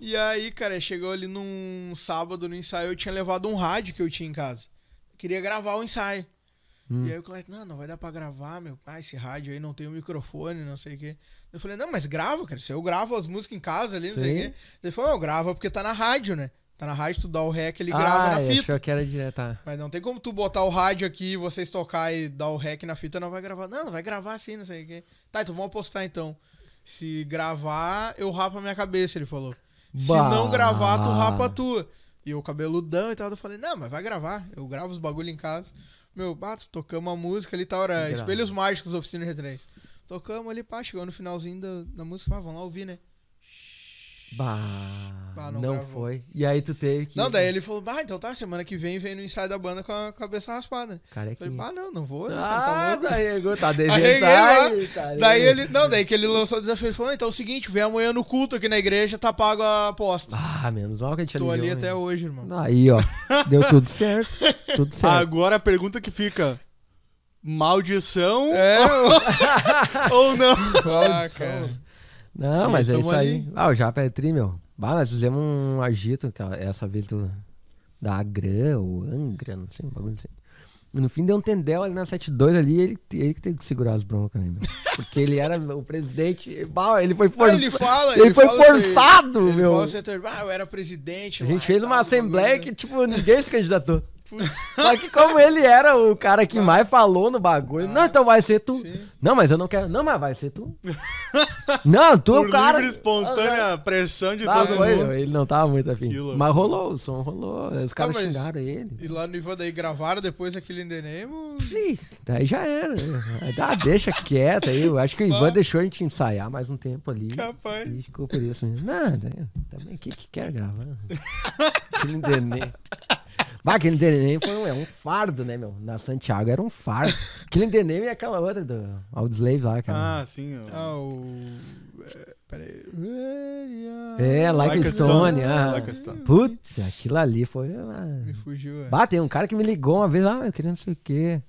E aí, cara, chegou ali num sábado no ensaio, eu tinha levado um rádio que eu tinha em casa. Queria gravar o ensaio. Hum. E aí o Cleiton, não, não vai dar pra gravar, meu pai, esse rádio aí não tem o microfone, não sei o quê. Eu falei, não, mas grava, cara, se eu gravo as músicas em casa ali, não sei o Sim. quê. Ele falou, não, grava porque tá na rádio, né? Tá na rádio, tu dá o rec, ele grava ah, na eu fita. achou que era direto. Tá. Mas não tem como tu botar o rádio aqui, vocês tocar e dar o rec na fita, não vai gravar. Não, não vai gravar assim, não sei o quê. Tá, então vamos apostar então. Se gravar, eu rapo a minha cabeça, ele falou. Se Bah. não gravar, tu rapa a tua. E eu cabeludão e tal, eu falei, não, mas vai gravar. Eu gravo os bagulho em casa. Meu, bato, tocamos a música ali, tá hora. Grava. Espelhos Mágicos, Oficina G3. Tocamos ali, pá, chegou no finalzinho da, da música, ah, vamos lá ouvir, né? Bah, Bah, não, não foi. E aí tu teve que. Não, daí ele falou, bah, então tá, semana que vem vem no ensaio da banda com a cabeça raspada. Eu Carequinha. falei, bah, não, não vou, né? Ah, tá louco? daí tá devendo. Lá. cara, Daí ele, não, daí que ele lançou o desafio, ele falou, então é o seguinte, vem amanhã no culto aqui na igreja, tá pago a aposta. Ah, menos mal que a gente Tô ali aliviou, até né? hoje, irmão. Aí, ó. Deu tudo certo. Tudo certo. Agora a pergunta que fica: maldição É, ou não? ah, cara. Não, mas é isso aí. ali. Ah, o Japa é tri, meu. Bah, nós fizemos um agito, que essa vez do, da Agra ou Angra, não sei, um bagulho assim. No fim deu um tendel ali na 72 ali, ele, ele que teve que segurar as broncas, né, meu? Porque ele era o presidente. Bah, ele foi forçado. ele fala, ele foi fala aí. forçado, Ele meu. fala assim, ah, eu era presidente. A lá gente e fez uma assembleia que, tipo, ninguém se candidatou. Só que como ele era o cara que mais falou no bagulho, não, então vai ser tu. Sim. Não, mas eu não quero. Não, mas vai ser tu. não, tu é Por o cara. livre, espontânea pressão de Ah, todo foi, mundo. Ele não tava muito afim. Loucura. Mas rolou, o som rolou. Os caras mas- xingaram ele. E lá no Ivan daí gravaram depois aquele. Ih, Daí já era. Ah, deixa quieto aí. Eu acho que o Ivan Bah. deixou a gente ensaiar mais um tempo ali. Capaz. E ficou por isso mesmo. Não, também o que, que quer gravar? Aquele Neném. Bah, aquele Neném foi um, é um fardo, né, meu? Na Santiago era um fardo. Aquele Neném e aquela outra do Audioslave lá, cara. Ah, sim. ó. Ah, o. é, Peraí. é, Like, Like Stone. Stone, ah. Like a Stone. Putz, aquilo ali foi. uma- Me fugiu, é. Bah, tem um cara que me ligou uma vez, ah, eu queria não sei o quê.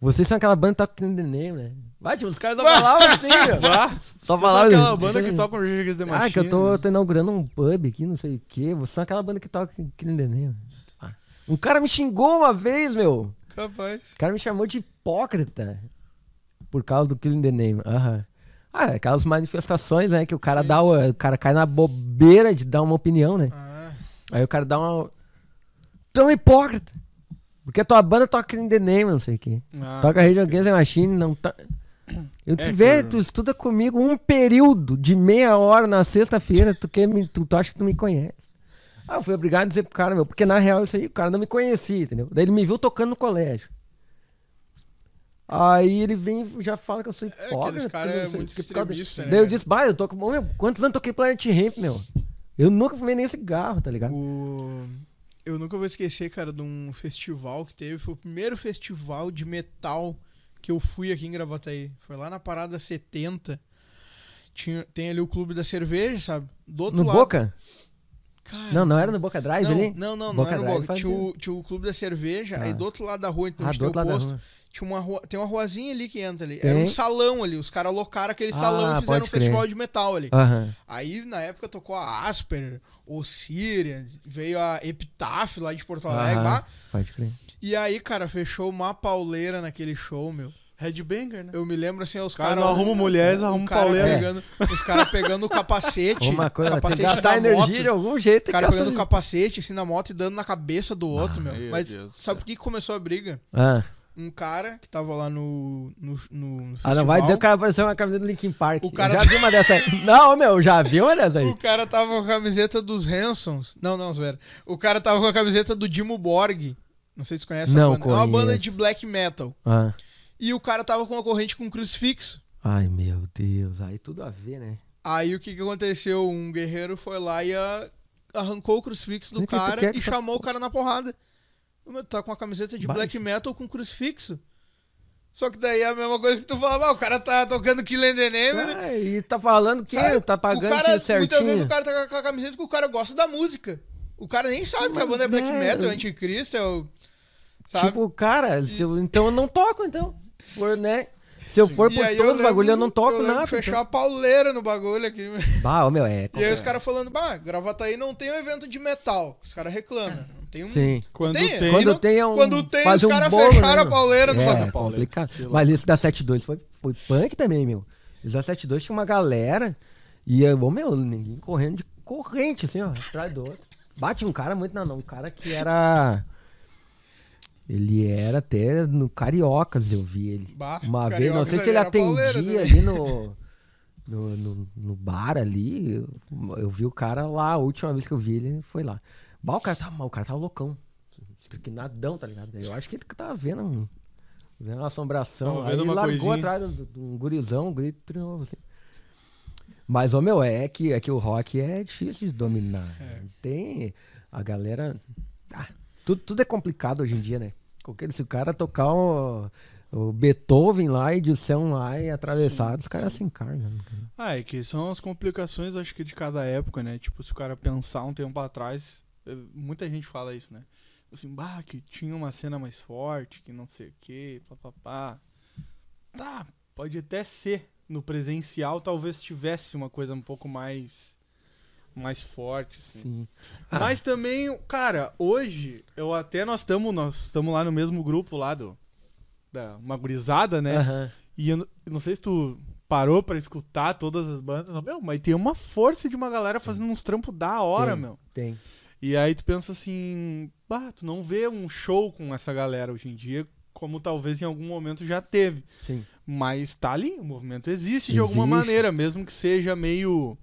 Vocês são aquela banda que toca aquele Neném, né? Bah, tipo, os caras só falavam assim, meu. Bah, Só vocês são falavam aquela assim. banda que toca o Rage Against the Machine. Ah, que eu tô, tô inaugurando um pub aqui, não sei o quê. Vocês são aquela banda que toca aquele Neném. Um cara me xingou uma vez, meu. Capaz. O cara me chamou de hipócrita por causa do Killing the Name. Aham. Ah, aquelas manifestações, né? Que o cara Sim. dá o, o cara cai na bobeira de dar uma opinião, né? Ah, Aí o cara dá uma. Tu é um hipócrita. Porque a tua banda toca Killing the Name, não sei o quê. Ah, Toca Rage Against the Machine, não tá. Eu É vê, que- tu estuda comigo um período de meia hora na sexta-feira, tu, quer me, tu, tu acha que tu me conhece. Ah, eu fui obrigado a dizer pro cara, meu, porque na real isso aí, o cara não me conhecia, entendeu? Daí ele me viu tocando no colégio. Aí ele vem e já fala que eu sou hipócrita. aqueles cara não é muito extremista, né, Daí eu cara? disse, bah, eu tô com. Ô, meu, quantos anos toquei Planet Ramp, meu? Eu nunca fumei nem cigarro, tá ligado? o... Eu nunca vou esquecer, cara, de um festival que teve. Foi o primeiro festival de metal que eu fui aqui em Gravataí. Foi lá na Parada 70. Tinha, tem ali o Clube da Cerveja, sabe? Do outro No lado. Boca? Cara, Não, não era no Boca Drive não, ali? Não, não, não Boca era no Boca. Tinha o, tinha o Clube da Cerveja, Ah. aí do outro lado da rua, então Ah, do outro lado posto. rua. Tinha uma rua, tem uma ruazinha ali que entra ali. Tem. Era um salão ali. Os caras alocaram aquele Ah, salão e fizeram um festival crer. de metal ali. Aham. Aí, na época, tocou a Asper, o Síria, veio a Epitaph lá de Porto Alegre. Bah. Pode crer. E aí, cara, fechou uma pauleira naquele show, meu. Headbanger, né? Eu me lembro assim, os Os caras caras. não arrumam mulheres, arrumam cara pauleira. pegando, Os caras pegando o capacete. Uma coisa, tem que capacete gastar da energia moto. de algum jeito. O cara pegando o capacete assim na moto e dando na cabeça do outro, meu. meu Mas Deus do sabe por que começou a briga? Ah. Um cara que tava lá no, no, no ah, não vai dizer que o cara apareceu uma camiseta do Linkin Park. O cara Já vi uma dessa aí. Não, meu, já vi uma dessa aí. O cara tava com a camiseta dos Hansons. Não, não, Zé. O cara tava com a camiseta do Dimo Borg. Não sei se você conhece Não a banda. É uma banda de black metal. Ah. E o cara tava com uma corrente com crucifixo. Ai, meu Deus. Aí tudo a ver, né? Aí o que que aconteceu? Um guerreiro foi lá e a- arrancou o crucifixo do que cara e que tá- chamou o cara na porrada. Meu, tá com uma camiseta de black metal com crucifixo. Só que daí é a mesma coisa que tu falava, ah, o cara tá tocando Kill and the Name, né? Ah, e tá falando que Sabe? tá pagando o cara, certinho. Muitas vezes o cara tá com a camiseta porque o cara gosta da música. O cara nem sabe que a Mas banda é black é, metal, é anticristo, é o... Sabe? Tipo, cara, se então eu não toco, então. Por, né? Se eu for por aí todos os bagulho, eu não toco lembro nada. fechar então. a pauleira no bagulho aqui. Bah, ô, meu, é. E aí os caras falando, bah, Gravataí não tem um evento de metal. Os caras reclamam. Não tem um... Sim. Quando Tem, tem. Quando não- tem um. quando tem, faz os um caras bolo, fecharam né, a pauleira no É, bagulho. complicado. Mas esse da 72 foi, foi punk também, meu. Esse da 72 tinha uma galera. E, eu, ô, meu, ninguém correndo de corrente, assim, ó, atrás do outro. Bate um cara muito, não, não. Um cara que era. Ele era até no Cariocas, eu vi ele. Bah, Uma Cariocas vez, não sei se ele atendia também. ali no, no, no, no bar ali. Eu, eu vi o cara lá, a última vez que eu vi ele foi lá. Bah, o cara tava, o cara tava loucão. Estriquinadão, tá ligado? Eu acho que ele tava vendo um, vendo uma assombração. Tava Aí ele largou coisinha. atrás de um gurizão, um grito de novo, assim. Mas, ô meu, é que, é que o rock é difícil de dominar. É. Tem. A galera. Ah, tudo, tudo é complicado hoje em dia, né? Qualquer, se o cara tocar o, o Beethoven lá e Dilson lá e atravessado, os caras se encarnam. Ah, é que são as complicações, acho que de cada época, né? Tipo, se o cara pensar um tempo atrás, eh, muita gente fala isso, né? Assim, bah, que tinha uma cena mais forte, que não sei o que, papapá. Tá, pode até ser. No presencial, talvez tivesse uma coisa um pouco mais. Mais forte, assim. Sim. Ah, Mas também, cara, hoje, eu até nós estamos nós estamos lá no mesmo grupo lá do. Da uma gurizada, né? aham. E eu, não sei se tu parou pra escutar todas as bandas, meu, mas tem uma força de uma galera fazendo uns trampos da hora, Tem. meu. Tem. E aí tu pensa assim, bah, tu não vê um show com essa galera hoje em dia, como talvez em algum momento já teve. Sim. Mas tá ali, o movimento existe de alguma Existe. maneira, mesmo que seja meio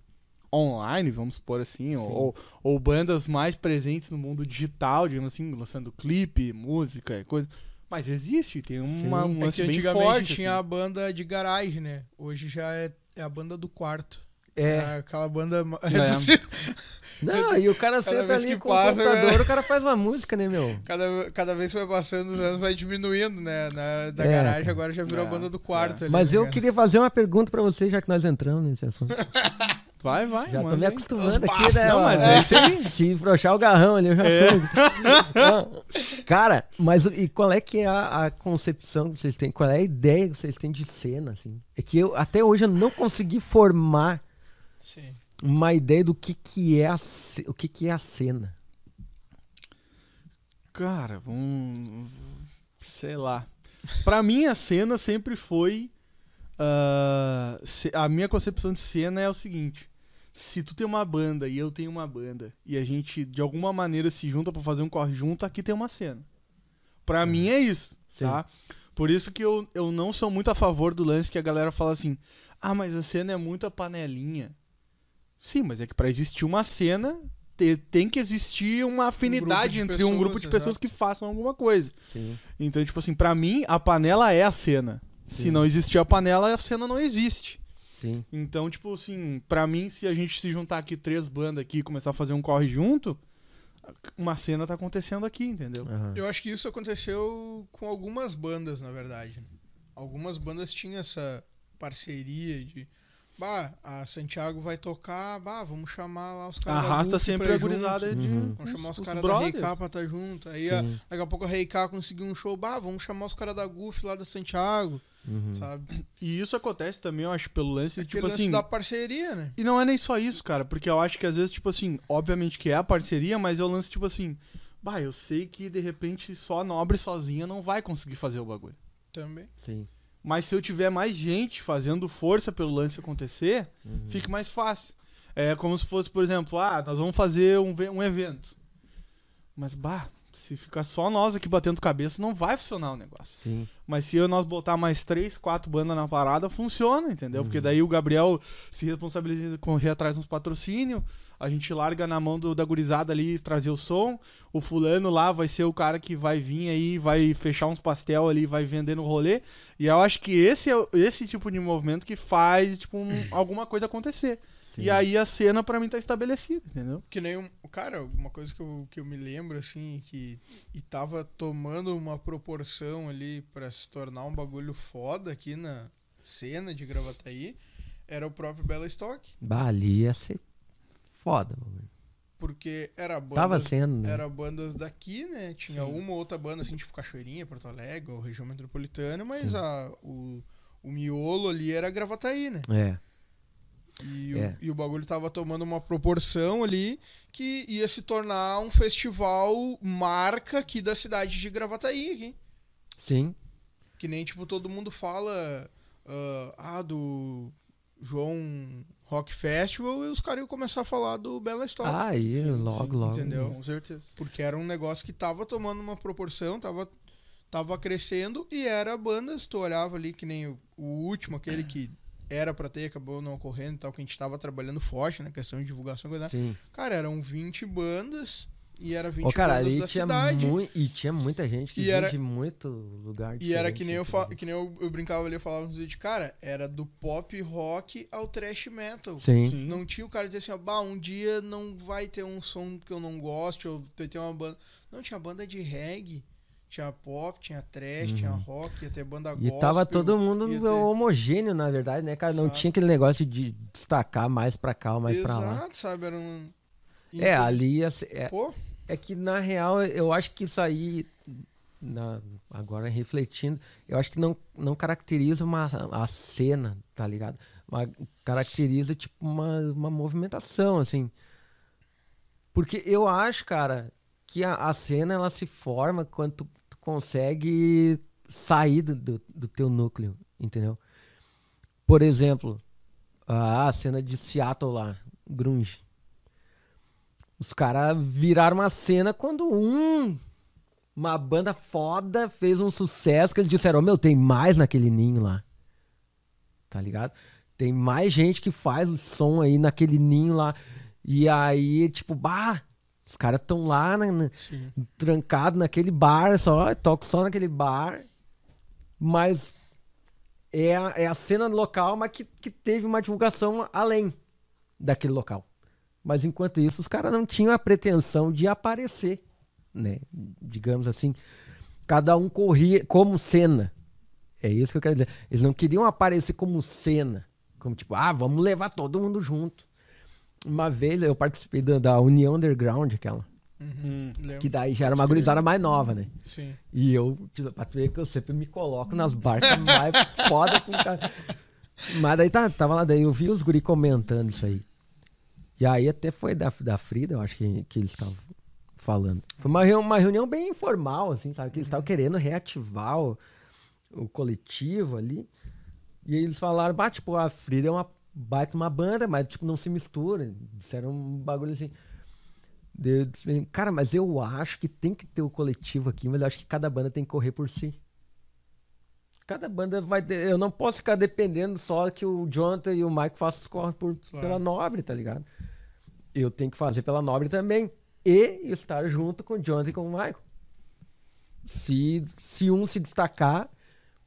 online, vamos supor assim, ou, ou bandas mais presentes no mundo digital, digamos assim, lançando clipe, música e coisa. Mas existe, tem uma, um É lance que bem antigamente forte. tinha assim. a banda de garagem, né? Hoje já é, é a banda do quarto. É. aquela banda. É. Não, e o cara Cada senta vez ali que com passa, o computador, né? o cara faz uma música, né, meu? cada, cada vez que vai passando os anos, vai diminuindo, né? Na, da É, garagem cara. agora já virou É, a banda do quarto. ali, Mas né, eu cara? queria fazer uma pergunta pra você, já que nós entramos nesse assunto. Vai, vai. Já tô manda me acostumando Os aqui, né? Não, mas é isso aí. Se frouxar o garrão ali, eu já É. sou. Cara, mas e qual é que é a, a concepção que vocês têm? Qual é a ideia que vocês têm de cena, assim? É que eu, até hoje, eu não consegui formar Sim. uma ideia do que que é a, o que que é a cena. Cara, vamos. Sei lá. Pra mim, a cena sempre foi. Ah, se- a minha concepção de cena é o seguinte: se tu tem uma banda e eu tenho uma banda e a gente de alguma maneira se junta pra fazer um corre junto, aqui tem uma cena. Pra mim é isso, Sim. tá? Por isso que eu, eu não sou muito a favor do lance que a galera fala assim: ah, mas a cena é muita panelinha. Sim, mas é que pra existir uma cena te- tem que existir uma afinidade de entre um pessoas, grupo de pessoas exato. que façam alguma coisa. Sim. Então, tipo assim, pra mim, a panela é a cena. Se não existir a panela, a cena não existe. Sim. Então, tipo assim, pra mim, se a gente se juntar aqui três bandas aqui e começar a fazer um corre junto, uma cena tá acontecendo aqui, entendeu? aham. Eu acho que isso aconteceu com algumas bandas, na verdade. Algumas bandas tinham essa parceria de. Bah, a Santiago vai tocar, bah, vamos chamar lá os caras. da Arrasta sempre a gurizada de. Uhum. Vamos chamar os, os caras da. Reika pra estar junto. Aí a- daqui a pouco a Reika conseguiu um show, bah, vamos chamar os caras da Guf lá da Santiago, Uhum. sabe? E isso acontece também, eu acho, pelo lance, Aquele tipo lance assim. da parceria, né? E não é nem só isso, cara, porque eu acho que às vezes, tipo assim, obviamente que é a parceria, mas é o lance, tipo assim, bah, eu sei que de repente só a nobre sozinha não vai conseguir fazer o bagulho. Também. Sim. Mas se eu tiver mais gente fazendo força pelo lance acontecer, Uhum. fica mais fácil. É como se fosse, por exemplo, ah, nós vamos fazer um, um evento. Mas, bah, se ficar só nós aqui batendo cabeça, não vai funcionar o negócio. Sim. Mas se eu- nós botar mais três, quatro bandas na parada, funciona, entendeu? Porque Uhum. daí o Gabriel se responsabiliza de correr atrás uns patrocínios, a gente larga na mão do, da gurizada ali trazer o som, o fulano lá vai ser o cara que vai vir aí, vai fechar uns pastel ali, vai vender no rolê, e eu acho que esse é esse tipo de movimento que faz, tipo, um- alguma coisa acontecer. Sim. E aí a cena pra mim tá estabelecida, entendeu? Que nem um. Cara, uma coisa que eu, que eu me lembro, assim, que. E tava tomando uma proporção ali pra se tornar um bagulho foda aqui na cena de Gravataí, era o próprio Bela Stock. Bah, ali ia ser foda. mano. Porque era bandas. Tava sendo, né? Era bandas daqui, né? Tinha Sim. uma ou outra banda, assim, tipo Cachoeirinha, Porto Alegre, ou região metropolitana, mas Sim. a, o, o miolo ali era Gravataí, né? É. E, É. o, e o bagulho tava tomando uma proporção ali que ia se tornar um festival marca aqui da cidade de Gravataí, aqui. Sim. Que nem, tipo, todo mundo fala ah, ah, do João Rock Festival e os caras iam começar a falar do Bela Stock. Ah, aí, Sim, logo, sim, logo. entendeu? Com certeza. Porque era um negócio que tava tomando uma proporção, tava, tava crescendo e era bandas, tu olhava ali que nem o, o último, aquele que era pra ter, acabou não ocorrendo e tal, que a gente tava trabalhando forte na questão de divulgação, coisa. Sim. Cara, eram 20 bandas e era 20 Ô, cara, bandas ali da tinha, cidade. mui- e tinha muita gente que E vinha era- de muito lugar E era que nem, eu, fa- que nem eu, eu brincava ali, eu falava nos vídeos, cara, era do pop rock ao thrash metal. Sim. Sim. Não tinha o cara dizer assim, ó, bah, um dia não vai ter um som que eu não goste, ou vai ter uma banda. Não, tinha banda de reggae, tinha pop, tinha trash, tinha Uhum. rock, ia ter banda E gospel. tava todo mundo ter- homogêneo, na verdade, né, cara? Não Exato. tinha aquele negócio de destacar mais pra cá ou mais pra lá. Exato, sabe? Era um. É, ali é, Pô, é que na real eu acho que isso aí, na- agora refletindo, eu acho que não, não caracteriza uma a cena, tá ligado? Mas caracteriza tipo uma, uma movimentação, assim. Porque eu acho, cara, que a, a cena ela se forma quando tu consegue sair do, do, teu núcleo, entendeu? Por exemplo, a, a cena de Seattle lá, grunge. Os caras viraram uma cena quando um. Uma banda foda fez um sucesso que eles disseram: oh, meu, tem mais naquele ninho lá. Tá ligado? Tem mais gente que faz o som aí naquele ninho lá. E aí, tipo, bah, os caras estão lá, né, né, trancados naquele bar só, tocam só naquele bar. Mas é a, é a cena local, mas que, que teve uma divulgação além daquele local. Mas enquanto isso, os caras não tinham a pretensão de aparecer, né? Digamos assim. Cada um corria como cena. É isso que eu quero dizer. Eles não queriam aparecer como cena. Como tipo, ah, vamos levar todo mundo junto. Uma vez eu participei da, da União Underground, aquela. Uhum, que daí já era uma gurizada mais nova, né? Sim. E eu, tipo, pra tu ver que eu sempre me coloco nas barcas mais foda com cara. Mas daí tá, tava lá, daí eu vi os guri comentando isso aí. E aí até foi da, da Frida, eu acho que, que eles estavam falando. Foi uma, reunião, uma reunião bem informal, assim, sabe? Que eles estavam querendo reativar o, o coletivo ali. E aí eles falaram, bah, tipo, a Frida é uma baita uma banda, mas tipo, não se mistura. Disseram um bagulho assim. Eu disse, cara, mas eu acho que tem que ter o coletivo aqui, mas eu acho que cada banda tem que correr por si. Cada banda vai. Eu não posso ficar dependendo só que o Jonathan e o Mike façam os corre por, claro. pela nobre, tá ligado? Eu tenho que fazer pela nobre também. E estar junto com o Jonathan e com o Michael. Se, se um se destacar,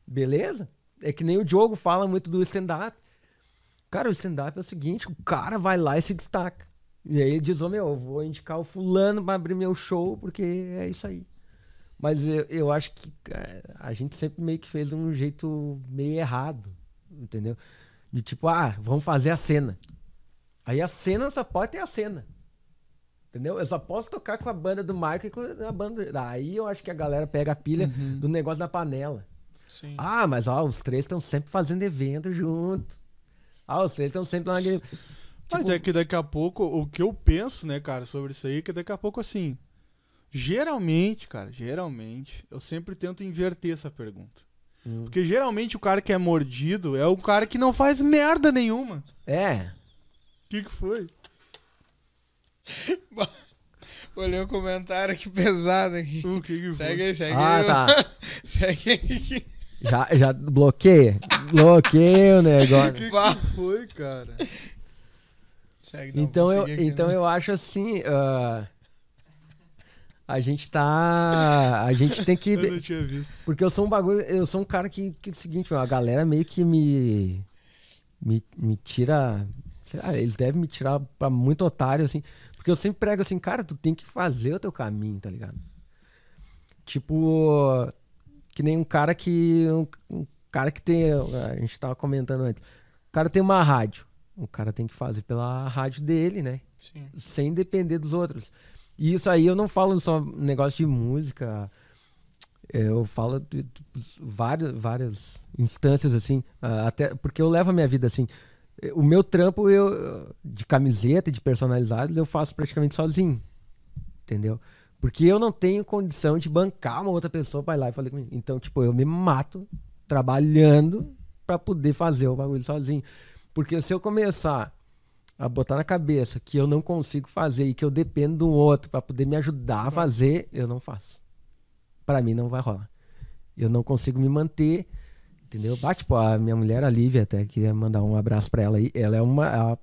beleza. É que nem o Diogo fala muito do stand-up. Cara, o stand-up é o seguinte: o cara vai lá e se destaca. E aí ele diz: Ô oh, meu, eu vou indicar o fulano pra abrir meu show, porque é isso aí. Mas eu, eu acho que é, a gente sempre meio que fez um jeito meio errado, entendeu? De tipo, ah, vamos fazer a cena. Aí a cena só pode ter a cena. Entendeu? Eu só posso tocar com a banda do Marco e com a banda. Aí eu acho que a galera pega a pilha uhum. do negócio da panela. Sim. Ah, mas ó, os três estão sempre fazendo evento junto. Ah, os três estão sempre lá naquele. Mas tipo... é que daqui a pouco, o que eu penso, né, cara, sobre isso aí, é que daqui a pouco, assim. Geralmente, cara, geralmente, eu sempre tento inverter essa pergunta. Hum. Porque geralmente o cara que é mordido é o cara que não faz merda nenhuma. É. O que, que foi? Olhei um comentário aqui pesado aqui. O que, que segue aí, segue ah, aí. tá. segue aí. Já, já bloqueia? Bloqueia o negócio. Que, que foi, cara? Segue, não, então eu, aqui, então né? eu acho assim. Uh, a gente tá. A gente tem que. eu não tinha visto. Porque eu sou um bagulho. Eu sou um cara que, que é o seguinte, a galera meio que me. Me, me tira. Lá, eles devem me tirar pra muito otário, assim. Porque eu sempre prego assim, cara, tu tem que fazer o teu caminho, tá ligado? Tipo. Que nem um cara que. Um, um cara que tem. A gente tava comentando antes. O cara tem uma rádio. O cara tem que fazer pela rádio dele, né? Sim. Sem depender dos outros. E isso aí eu não falo só negócio de música. É, eu falo de, de, várias, várias instâncias, assim. Até porque eu levo a minha vida assim. O meu trampo eu, de camiseta e de personalizado eu faço praticamente sozinho. Entendeu? Porque eu não tenho condição de bancar uma outra pessoa para ir lá e falar comigo. Então, tipo, eu me mato trabalhando para poder fazer o bagulho sozinho. Porque se eu começar a botar na cabeça que eu não consigo fazer e que eu dependo de um outro para poder me ajudar a fazer, eu não faço. Para mim não vai rolar. Eu não consigo me manter, entendeu? Ah, tipo, a minha mulher, a Lívia, até queria mandar um abraço para ela aí. Ela é uma. Ela,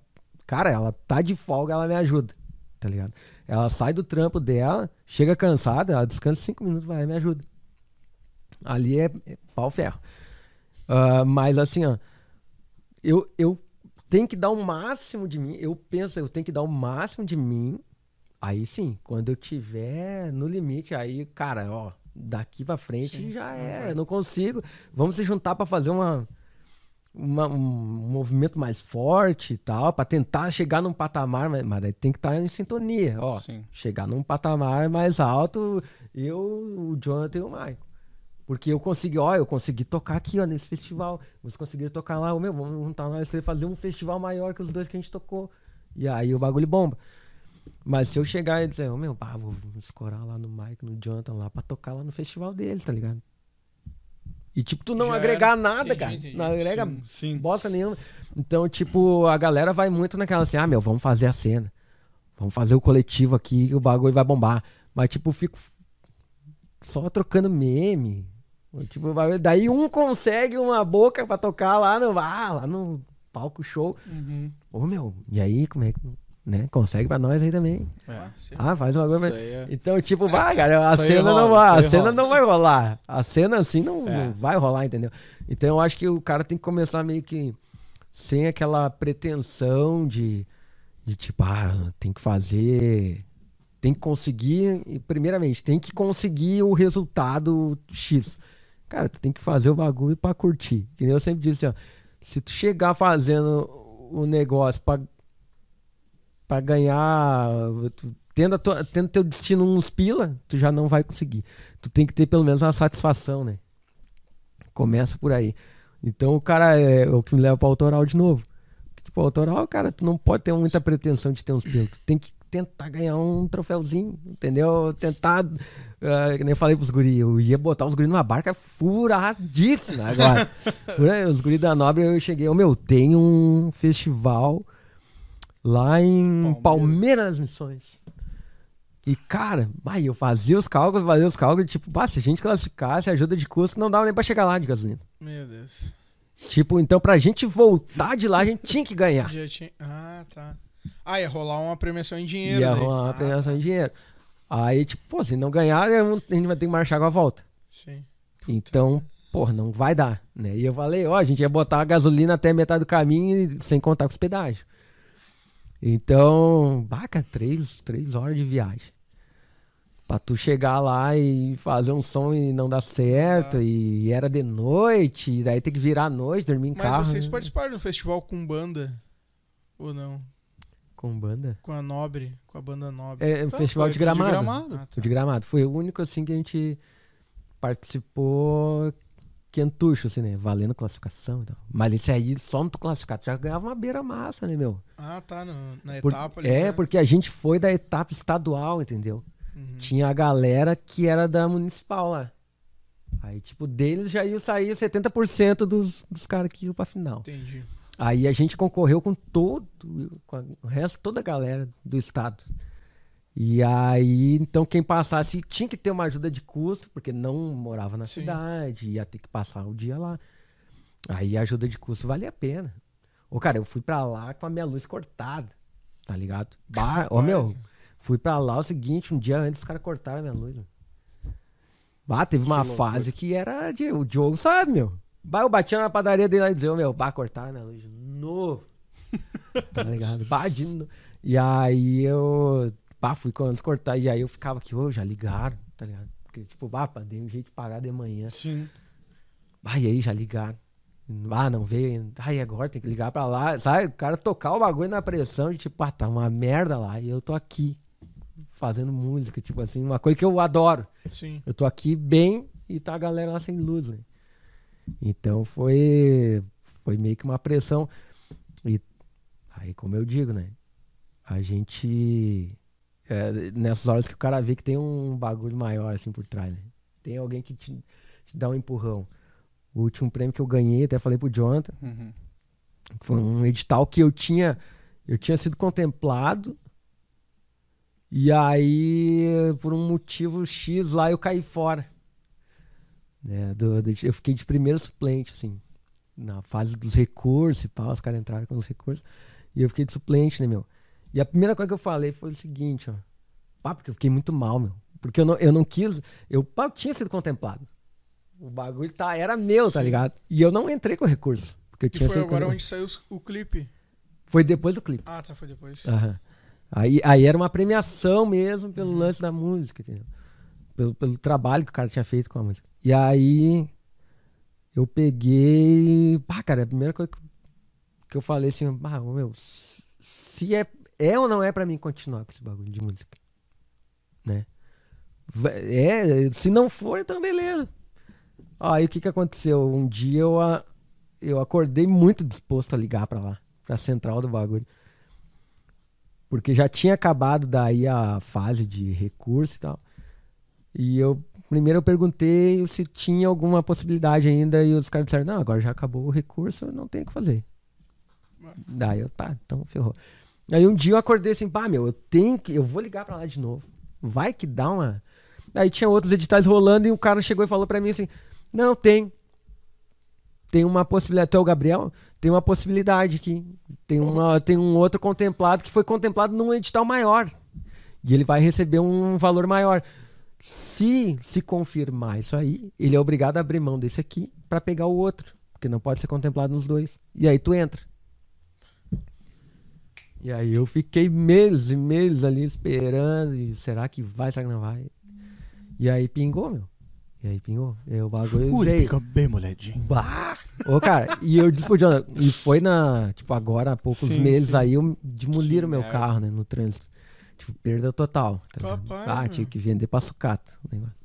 cara, ela tá de folga, ela me ajuda, tá ligado? Ela sai do trampo dela, chega cansada, ela descansa cinco minutos, vai, me ajuda. Ali é, é pau ferro. Uh, mas assim, ó, eu, eu tenho que dar o máximo de mim. Eu penso, eu tenho que dar o máximo de mim. Aí sim, quando eu tiver no limite, aí, cara, ó, daqui pra frente sim, já é. Não consigo. Vamos se juntar para fazer uma, uma, um movimento mais forte e tal, para tentar chegar num patamar, mas, mas tem que estar tá em sintonia, ó. Sim. Chegar num patamar mais alto, eu, o Jonathan e o Michael. Porque eu consegui, ó, eu consegui tocar aqui, ó, nesse festival. Vocês conseguiram tocar lá, o meu, vamos juntar nós e fazer um festival maior que os dois que a gente tocou. E aí o bagulho bomba. Mas se eu chegar e dizer, ô meu, bah, vou escorar lá no Mike, no Jonathan lá pra tocar lá no festival deles, tá ligado? E tipo, tu não Já agregar era. nada, entendi, cara. Entendi. Não agrega sim, sim. bosta nenhuma. Então, tipo, a galera vai muito naquela assim, ah, meu, vamos fazer a cena. Vamos fazer o coletivo aqui que o bagulho vai bombar. Mas, tipo, fico só trocando meme. Tipo, vai- daí um consegue uma boca pra tocar lá no, ah, lá no palco show. Uhum. Ô, meu, e aí, como é que. Né? Consegue pra nós aí também. Ah, sim. Ah, faz uma coisa. é- Então, tipo, vai, cara, a Isso aí cena rola, não vai, a aí cena rola. não vai rolar. A cena assim não, É. não vai rolar, entendeu? Então eu acho que o cara tem que começar meio que sem aquela pretensão de, de tipo, ah, tem que fazer, tem que conseguir, e, primeiramente, tem que conseguir o resultado X. Cara, tu tem que fazer o bagulho pra curtir. Que nem eu sempre disse, ó, se tu chegar fazendo o negócio pra para ganhar, tu- tendo, a tua- tendo teu destino uns pila, tu já não vai conseguir. Tu tem que ter pelo menos uma satisfação, né? Começa por aí. Então o cara é o que me leva para autoral de novo. Tipo, autoral, cara, tu não pode ter muita pretensão de ter uns pila. Tu tem que tentar ganhar um troféuzinho, entendeu? Tentar, que nem eu falei pros guri, eu ia botar os guri numa barca furadíssima agora. Os guri da Nobre, eu cheguei, ô meu, tem um festival lá em Palmeiras. Missões. E, cara, vai, eu fazia os cálculos, fazia os cálculos, tipo, bah, se a gente classificasse, ajuda de custo, não dava nem pra chegar lá de gasolina. Meu Deus. Tipo, então pra gente voltar de lá, a gente tinha que ganhar. Já tinha... Ah, tá. Ah, ia rolar uma premiação em dinheiro. Ia daí. rolar uma Ah, premiação tá. em dinheiro. Aí, tipo, pô, se não ganhar, a gente vai ter que marchar com a volta. Sim. Então, pô, não vai dar, né? E eu falei, ó, a gente ia botar a gasolina até metade do caminho sem contar com os pedágios. Então, baca, três, três horas de viagem. Pra tu chegar lá e fazer um som e não dar certo, Ah. e era de noite, e daí tem que virar à noite, dormir em Mas carro. vocês né? participaram do festival com banda? Ou não? Com banda? Com a Nobre? Com a banda Nobre? É, o Tá, festival de gramado. Gramado. Ah, O de gramado. Foi o único, assim, que a gente participou quentucho, assim, né? Valendo classificação e tal. Mas esse aí, só no tu já ganhava uma beira massa, né, meu? Ah, tá. no- na Por- etapa ali. é, né? porque a gente foi da etapa estadual, entendeu? Uhum. Tinha a galera que era da municipal lá. Aí, tipo, deles já ia sair 70% dos, dos caras que iam pra final. Entendi. Aí a gente concorreu com todo, com o resto, toda a galera do estado. E aí, então, quem passasse tinha que ter uma ajuda de custo, porque não morava na Sim. cidade, ia ter que passar o dia lá. Aí a ajuda de custo valia a pena. Ô, cara, eu fui pra lá com a minha luz cortada, tá ligado? Bah, ô, meu, fui pra lá o seguinte, um dia antes os caras cortaram a minha luz. Meu. Bah, teve uma Que fase que era de, o Diogo sabe, meu. Bah, eu batia na padaria dele lá e dizia, ô, meu, bah, cortaram a minha luz de novo. tá ligado? Bah, de no... E aí eu, bah, fui cortar, e aí eu ficava aqui, ô, já ligaram, tá ligado? Porque, tipo, pá, dei um jeito de pagar de manhã. Sim. Ah, e aí já ligaram. Ah, não veio ainda. Ah, e agora tem que ligar pra lá. Sabe? O cara tocar o bagulho na pressão de tipo, ah, tá uma merda lá. E eu tô aqui fazendo música, tipo assim, uma coisa que eu adoro. Sim. Eu tô aqui bem e tá a galera lá sem luz, né? Então foi foi meio que uma pressão. E aí, como eu digo, né? A gente. É, nessas horas que o cara vê que tem um bagulho maior assim por trás, né? Tem alguém que te, te dá um empurrão. O último prêmio que eu ganhei, até falei pro Jonathan, Uhum. foi um edital que eu tinha eu tinha sido contemplado e aí por um motivo X lá eu caí fora né, do- do- eu fiquei de primeiro suplente assim na fase dos recursos e pau, os caras entraram com os recursos e eu fiquei de suplente né meu e a primeira coisa que eu falei foi o seguinte ó pá, porque eu fiquei muito mal meu porque eu não, eu não quis eu pá, eu tinha sido contemplado o bagulho tá, era meu, tá Sim. ligado? E eu não entrei com recurso. Porque eu E tinha foi sido agora onde saiu o clipe. Foi depois do clipe. Ah, tá, foi depois. Aham. Aí, aí era uma premiação mesmo pelo Uhum. lance da música, entendeu? Pelo, pelo trabalho que o cara tinha feito com a música. E aí eu peguei. Pá, cara, a primeira coisa que, eu falei assim, ah, ô, meu, se é, é ou não é pra mim continuar com esse bagulho de música? Né? É, se não for, então beleza. Aí o que que aconteceu? Um dia eu, a- eu acordei muito disposto a ligar pra lá, pra central do bagulho. Porque já tinha acabado daí a fase de recurso e tal. E eu primeiro eu perguntei se tinha alguma possibilidade ainda e os caras disseram: "Não, agora já acabou o recurso, não tem o que fazer". Daí eu, tá, então ferrou. Aí um dia eu acordei assim, pá, meu, eu tenho que. Eu vou ligar pra lá de novo. Vai que dá uma. Aí tinha outros editais rolando e o cara chegou e falou pra mim assim: Não, tem. Tem uma possibilidade. Tu é o Gabriel? Tem uma possibilidade aqui. Tem, uma, tem um outro contemplado que foi contemplado num edital maior. E ele vai receber um valor maior. Se se confirmar isso aí, ele é obrigado a abrir mão desse aqui pra pegar o outro. Porque não pode ser contemplado nos dois. E aí tu entra. E aí eu fiquei meses e meses ali esperando. E será que vai, será que não vai? E aí pingou, meu. E aí pingou. E o bagulho Ui, fica bem molhadinho. Bah! Ô, cara, e eu disse pro Jonathan, e foi na, tipo, agora há poucos Sim, meses sim. aí, eu demoliram meu merda. carro, né, no trânsito. Tipo, perda total. tá? Capaz, ah, tinha que vender pra sucata o negócio.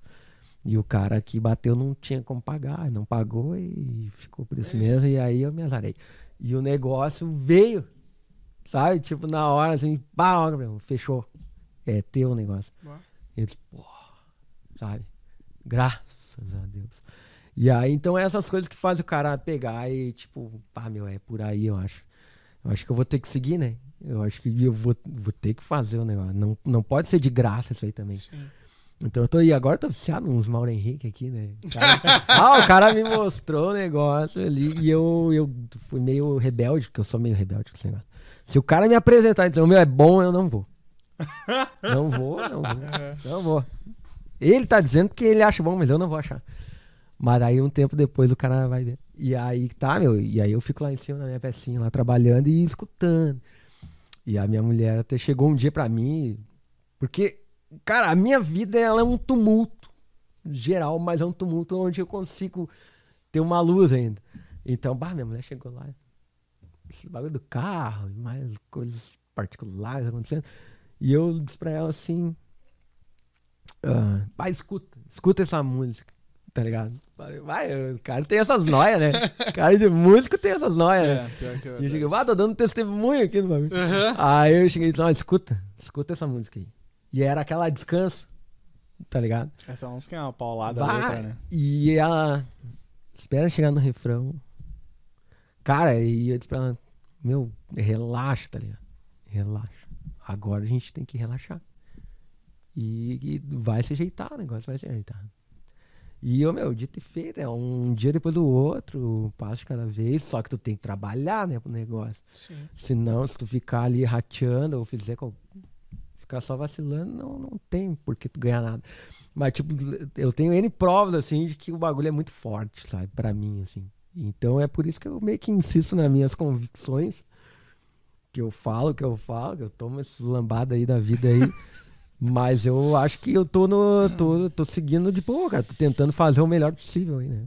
E o cara que bateu não tinha como pagar, não pagou e ficou por É. isso mesmo, e aí eu me azarei. E o negócio veio, sabe? Tipo, na hora, assim, pá, fechou. É teu o negócio. Eles, pô, sabe? Graças a Deus. E aí, então, essas coisas que fazem o cara pegar e, tipo, pá, meu, é por aí, eu acho. Eu acho que eu vou ter que seguir, né? Eu acho que eu vou, vou ter que fazer o negócio. Não, não pode ser de graça isso aí também. Sim. Então eu tô aí, agora eu tô viciado nos Mauro Henrique aqui, né? O cara- ah, o cara me mostrou o negócio ali e eu, eu fui meio rebelde, porque eu sou meio rebelde com esse negócio. Se o cara me apresentar e dizer, o meu é bom, eu não vou. Não vou, não vou. É. Não vou. Ele tá dizendo porque ele acha bom, mas eu não vou achar. Mas aí um tempo depois o cara vai ver. E aí tá, meu, e aí eu fico lá em cima na minha pecinha, lá trabalhando e escutando. E a minha mulher até chegou um dia pra mim, porque, cara, a minha vida ela é um tumulto geral, mas é um tumulto onde eu consigo ter uma luz ainda. Então, bah, minha mulher chegou lá, esse bagulho do carro e mais coisas particulares acontecendo. E eu disse pra ela assim: ah, Vai, escuta, escuta essa música, tá ligado? Vai, o cara tem essas noias, né? O cara de músico tem essas noias, né? É, pior que é E eu cheguei, ah, tô dando testemunho aqui no bagulho. Aham. Aí eu cheguei e disse, escuta, escuta essa música aí. E era aquela descanso, tá ligado? Essa música é uma paulada Bah, letra, né? E ela espera chegar no refrão. Cara, e eu disse pra ela, meu, relaxa, tá ligado? Relaxa. Agora a gente tem que relaxar. E, e vai se ajeitar, o negócio vai se ajeitar. E eu, meu, dito e feito, é um dia depois do outro, um passo de cada vez, só que tu tem que trabalhar, né, pro negócio. Sim. Senão, se tu ficar ali rateando ou fizer ficar só vacilando, não, não tem por que tu ganhar nada. Mas, tipo, eu tenho N provas, assim, de que o bagulho é muito forte, sabe? Pra mim, assim. Então é por isso que eu meio que insisto nas minhas convicções. Que eu falo, que eu falo, que eu tomo esses lambadas aí da vida aí. Mas eu acho que eu tô no. tô, tô seguindo de boa, cara. Tô tentando fazer o melhor possível aí, né?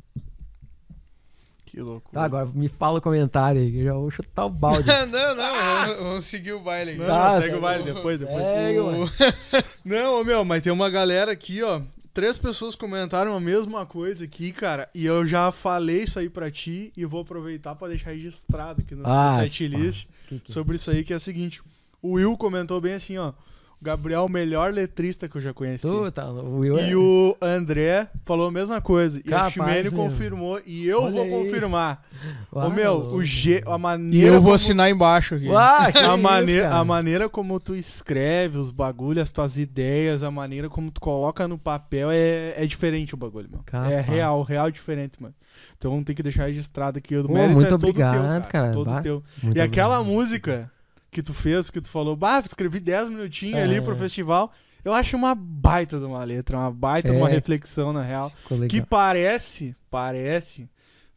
Que loucura. Tá, agora me fala o comentário aí, que eu já vou chutar o balde. não, não, vamos, vamos seguir o baile. Não, aqui. não, Tá, segue segue o baile o- depois, depois. Segue, O-. Não, ô, meu, mas tem uma galera aqui, ó. Três pessoas comentaram a mesma coisa aqui, cara. E eu já falei isso aí pra ti e vou aproveitar pra deixar registrado aqui no Ah, setlist Que que- sobre isso aí, que é o seguinte. O Will comentou bem assim, ó. O Gabriel, o melhor letrista que eu já conheci. Tu, tá, o Will é- E o André falou a mesma coisa. E Capaz a Ximene mesmo. confirmou. E eu Olha vou aí. confirmar. Uau, Ô, meu, o G, a E maneira. eu vou como- assinar embaixo aqui. Uau, que a, isso, maneira, cara? a maneira como tu escreve os bagulhos, as tuas ideias, a maneira como tu coloca no papel é, é diferente o bagulho, mano. É Capaz. real, real diferente, mano. Então tem que deixar registrado aqui. O Pô, mérito muito é todo obrigado, teu, cara. cara. Todo Bah, teu. Muito e aquela obrigado. música que tu fez, que tu falou, bah, escrevi 10 minutinhos É. ali pro festival. Eu acho uma baita de uma letra, uma baita de uma É. reflexão, na real. Que parece, parece,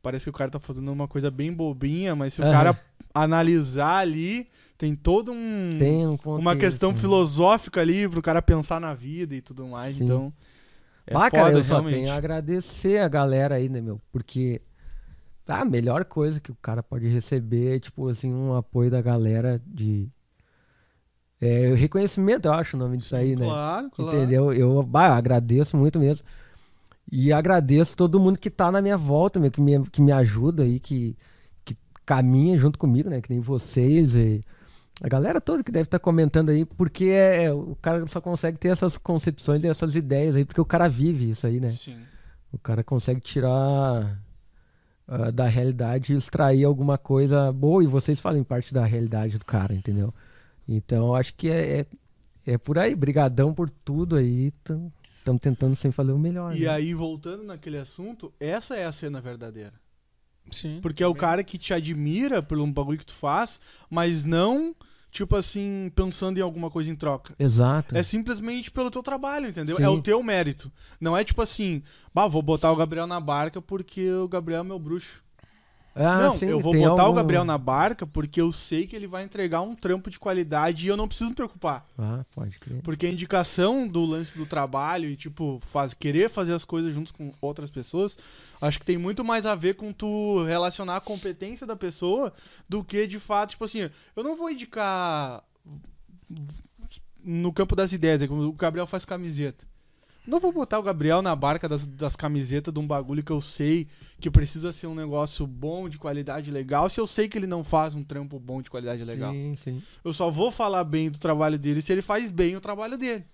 parece que o cara tá fazendo uma coisa bem bobinha, mas se o cara analisar ali, tem todo um Tem um uma contexto, questão né? filosófica ali pro cara pensar na vida e tudo mais. Sim. Então, é Bah, foda, cara, eu só realmente. tenho a agradecer a galera aí, né, meu? Porque a melhor coisa que o cara pode receber é, tipo, assim, um apoio da galera de. É, reconhecimento, eu acho o nome disso aí, né? Claro, claro. Entendeu? Eu, bah, eu agradeço muito mesmo. E agradeço todo mundo que tá na minha volta, meu, que me, que me ajuda aí, que, que caminha junto comigo, né? Que nem vocês e a galera toda que deve estar comentando aí, porque é, é, o cara só consegue ter essas concepções e essas ideias aí, porque o cara vive isso aí, né? Sim. O cara consegue tirar ah, da realidade e extrair alguma coisa boa, e vocês fazem parte da realidade do cara, entendeu? Então, eu acho que é, é, é por aí. Brigadão por tudo aí. Estamos tentando sempre fazer o melhor. E né? aí, voltando naquele assunto, essa é a cena verdadeira. Sim. Porque é o cara que te admira pelo bagulho que tu faz, mas não, tipo assim, pensando em alguma coisa em troca. Exato. É simplesmente pelo teu trabalho, entendeu? Sim. É o teu mérito. Não é tipo assim, bah, vou botar o Gabriel na barca porque o Gabriel é meu bruxo. Ah, não, sim, eu vou botar o algum- Gabriel na barca porque eu sei que ele vai entregar um trampo de qualidade e eu não preciso me preocupar. Ah, pode crer. Porque a indicação do lance do trabalho e, tipo, faz, querer fazer as coisas juntos com outras pessoas, acho que tem muito mais a ver com tu relacionar a competência da pessoa do que, de fato, tipo assim, eu não vou indicar no campo das ideias, é como o Gabriel faz camiseta. Não vou botar o Gabriel na barca das, das camisetas de um bagulho que eu sei que precisa ser um negócio bom, de qualidade legal, se eu sei que ele não faz um trampo bom de qualidade legal. Sim, sim. Eu só vou falar bem do trabalho dele se ele faz bem o trabalho dele.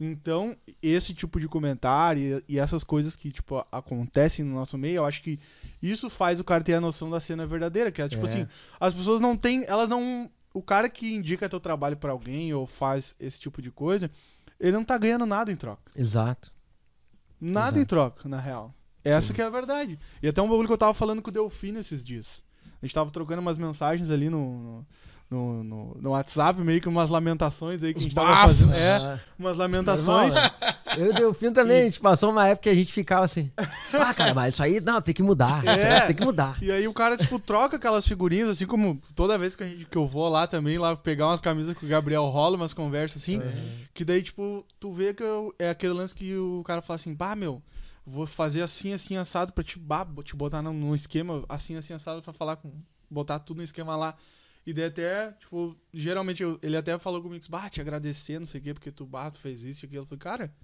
Então, esse tipo de comentário e, e essas coisas que, tipo, acontecem no nosso meio, eu acho que isso faz o cara ter a noção da cena verdadeira, que é, tipo É. assim, as pessoas não têm, elas não... O cara que indica teu trabalho pra alguém ou faz esse tipo de coisa, ele não tá ganhando nada em troca. Exato. Nada Exato. em troca, na real. Essa que é a verdade. E até um bagulho que eu tava falando com o Delfino esses dias. A gente tava trocando umas mensagens ali no, no, no, no WhatsApp, meio que umas lamentações aí que Os a gente tava bafos. fazendo. É, umas lamentações. normal, né? Eu e o Delfino também, a gente passou uma época que a gente ficava assim. Ah, cara, mas isso aí não, tem que mudar. É. tem que mudar. E aí o cara, tipo, troca aquelas figurinhas, assim como toda vez que, a gente, que eu vou lá também, lá pegar umas camisas com o Gabriel rola, umas conversas assim. Que daí, tipo, tu vê que eu- é aquele lance que o cara fala assim, bah, meu, vou fazer assim, assim, assado pra te, bah, te botar num, num esquema assim, assim, assado pra falar com. Botar tudo no esquema lá. E daí até, tipo, geralmente eu- ele até falou comigo, bah, te agradecer, não sei o quê, porque tu, bah, tu fez isso e aquilo. Eu falei, cara,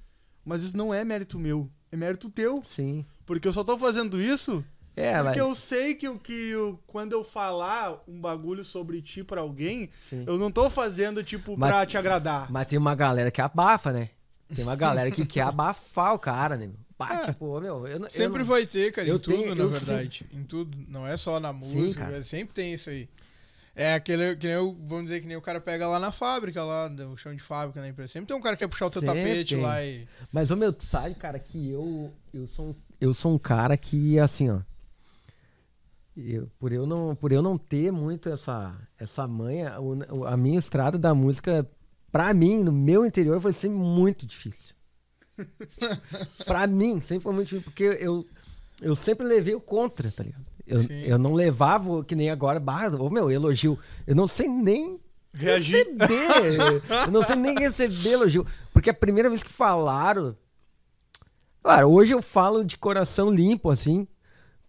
mas isso não é mérito meu, é mérito teu. Sim. Porque eu só tô fazendo isso É, porque mas. eu sei que, o- que o- quando eu falar um bagulho sobre ti pra alguém, Sim. eu não tô fazendo, tipo, Mas- pra te agradar. Mas tem uma galera que abafa, né? Tem uma galera que quer abafar o cara, né? Bah, É. tipo, meu, eu, não- eu Sempre não- vai ter, cara, em eu tudo, tenho- na eu verdade. Em tudo. Não é só na música, cara. velho, sempre tem isso aí. É aquele que nem o, vamos dizer que nem o cara pega lá na fábrica, lá, no chão de fábrica, na empresa. Sempre tem um cara que quer puxar o teu Sempre tapete lá e. Mas, ô meu, tu sabe, cara, que eu, eu, sou, um, eu sou um cara que, assim, ó. Eu, por, eu não, por eu não ter muito essa, essa manha, o- o- a minha estrada da música, pra mim, no meu interior, foi sempre muito difícil. pra mim, sempre foi muito difícil, porque eu, eu sempre levei o contra, tá ligado? Eu, Sim. eu não levava que nem agora, bah, ô meu, elogio. Eu não sei nem Reagir. receber. eu não sei nem receber elogio. Porque a primeira vez que falaram. Claro, hoje eu falo de coração limpo, assim.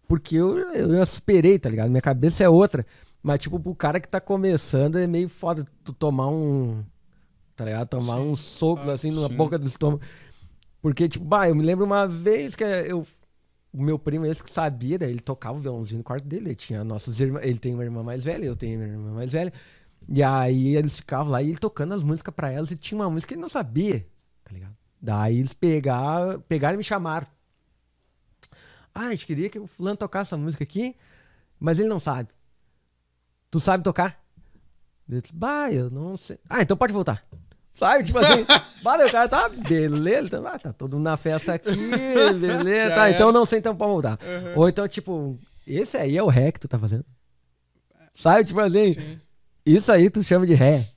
Porque eu, eu já superei, tá ligado? Minha cabeça é outra. Mas, tipo, pro cara que tá começando é meio foda tu tomar um. Tá ligado? Tomar Sim. um soco Ah, assim na sim. boca do estômago. Porque, tipo, bah, eu me lembro uma vez que eu. O meu primo, esse que sabia, daí ele tocava o violãozinho no quarto dele. Ele tinha nossas. Ele tem uma irmã mais velha, eu tenho uma irmã mais velha. E aí eles ficavam lá e ele tocando as músicas pra elas e tinha uma música que ele não sabia, tá ligado? Daí eles pegaram, pegaram e me chamaram. Ah, a gente queria que o fulano tocasse essa música aqui, mas ele não sabe. Tu sabe tocar? Eu disse, bah, eu não sei. Ah, então pode voltar. Sabe? Tipo assim, daí o cara tá, beleza, então, ah, tá todo mundo na festa aqui, beleza, tá, era. então não sei, então pode voltar. Uhum. Ou então, tipo, esse aí é o ré que tu tá fazendo. Sabe? Tipo assim, Sim. isso aí tu chama de ré.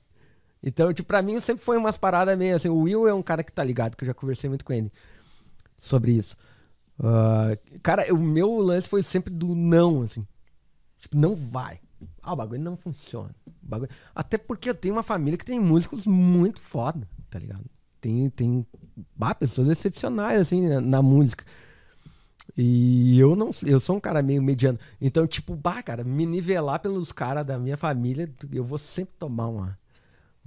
Então, tipo, pra mim sempre foi umas paradas meio assim. O Will é um cara que tá ligado, que eu já conversei muito com ele sobre isso. Ah, cara, o meu lance foi sempre do não, assim. Tipo, não vai. Ah, o bagulho não funciona. Bagulho- Até porque eu tenho uma família que tem músicos muito foda, tá ligado? Tem, tem bah, pessoas excepcionais, assim, na, na música. E eu não eu sou um cara meio mediano. Então, tipo, bah, cara, me nivelar pelos caras da minha família, eu vou sempre tomar uma,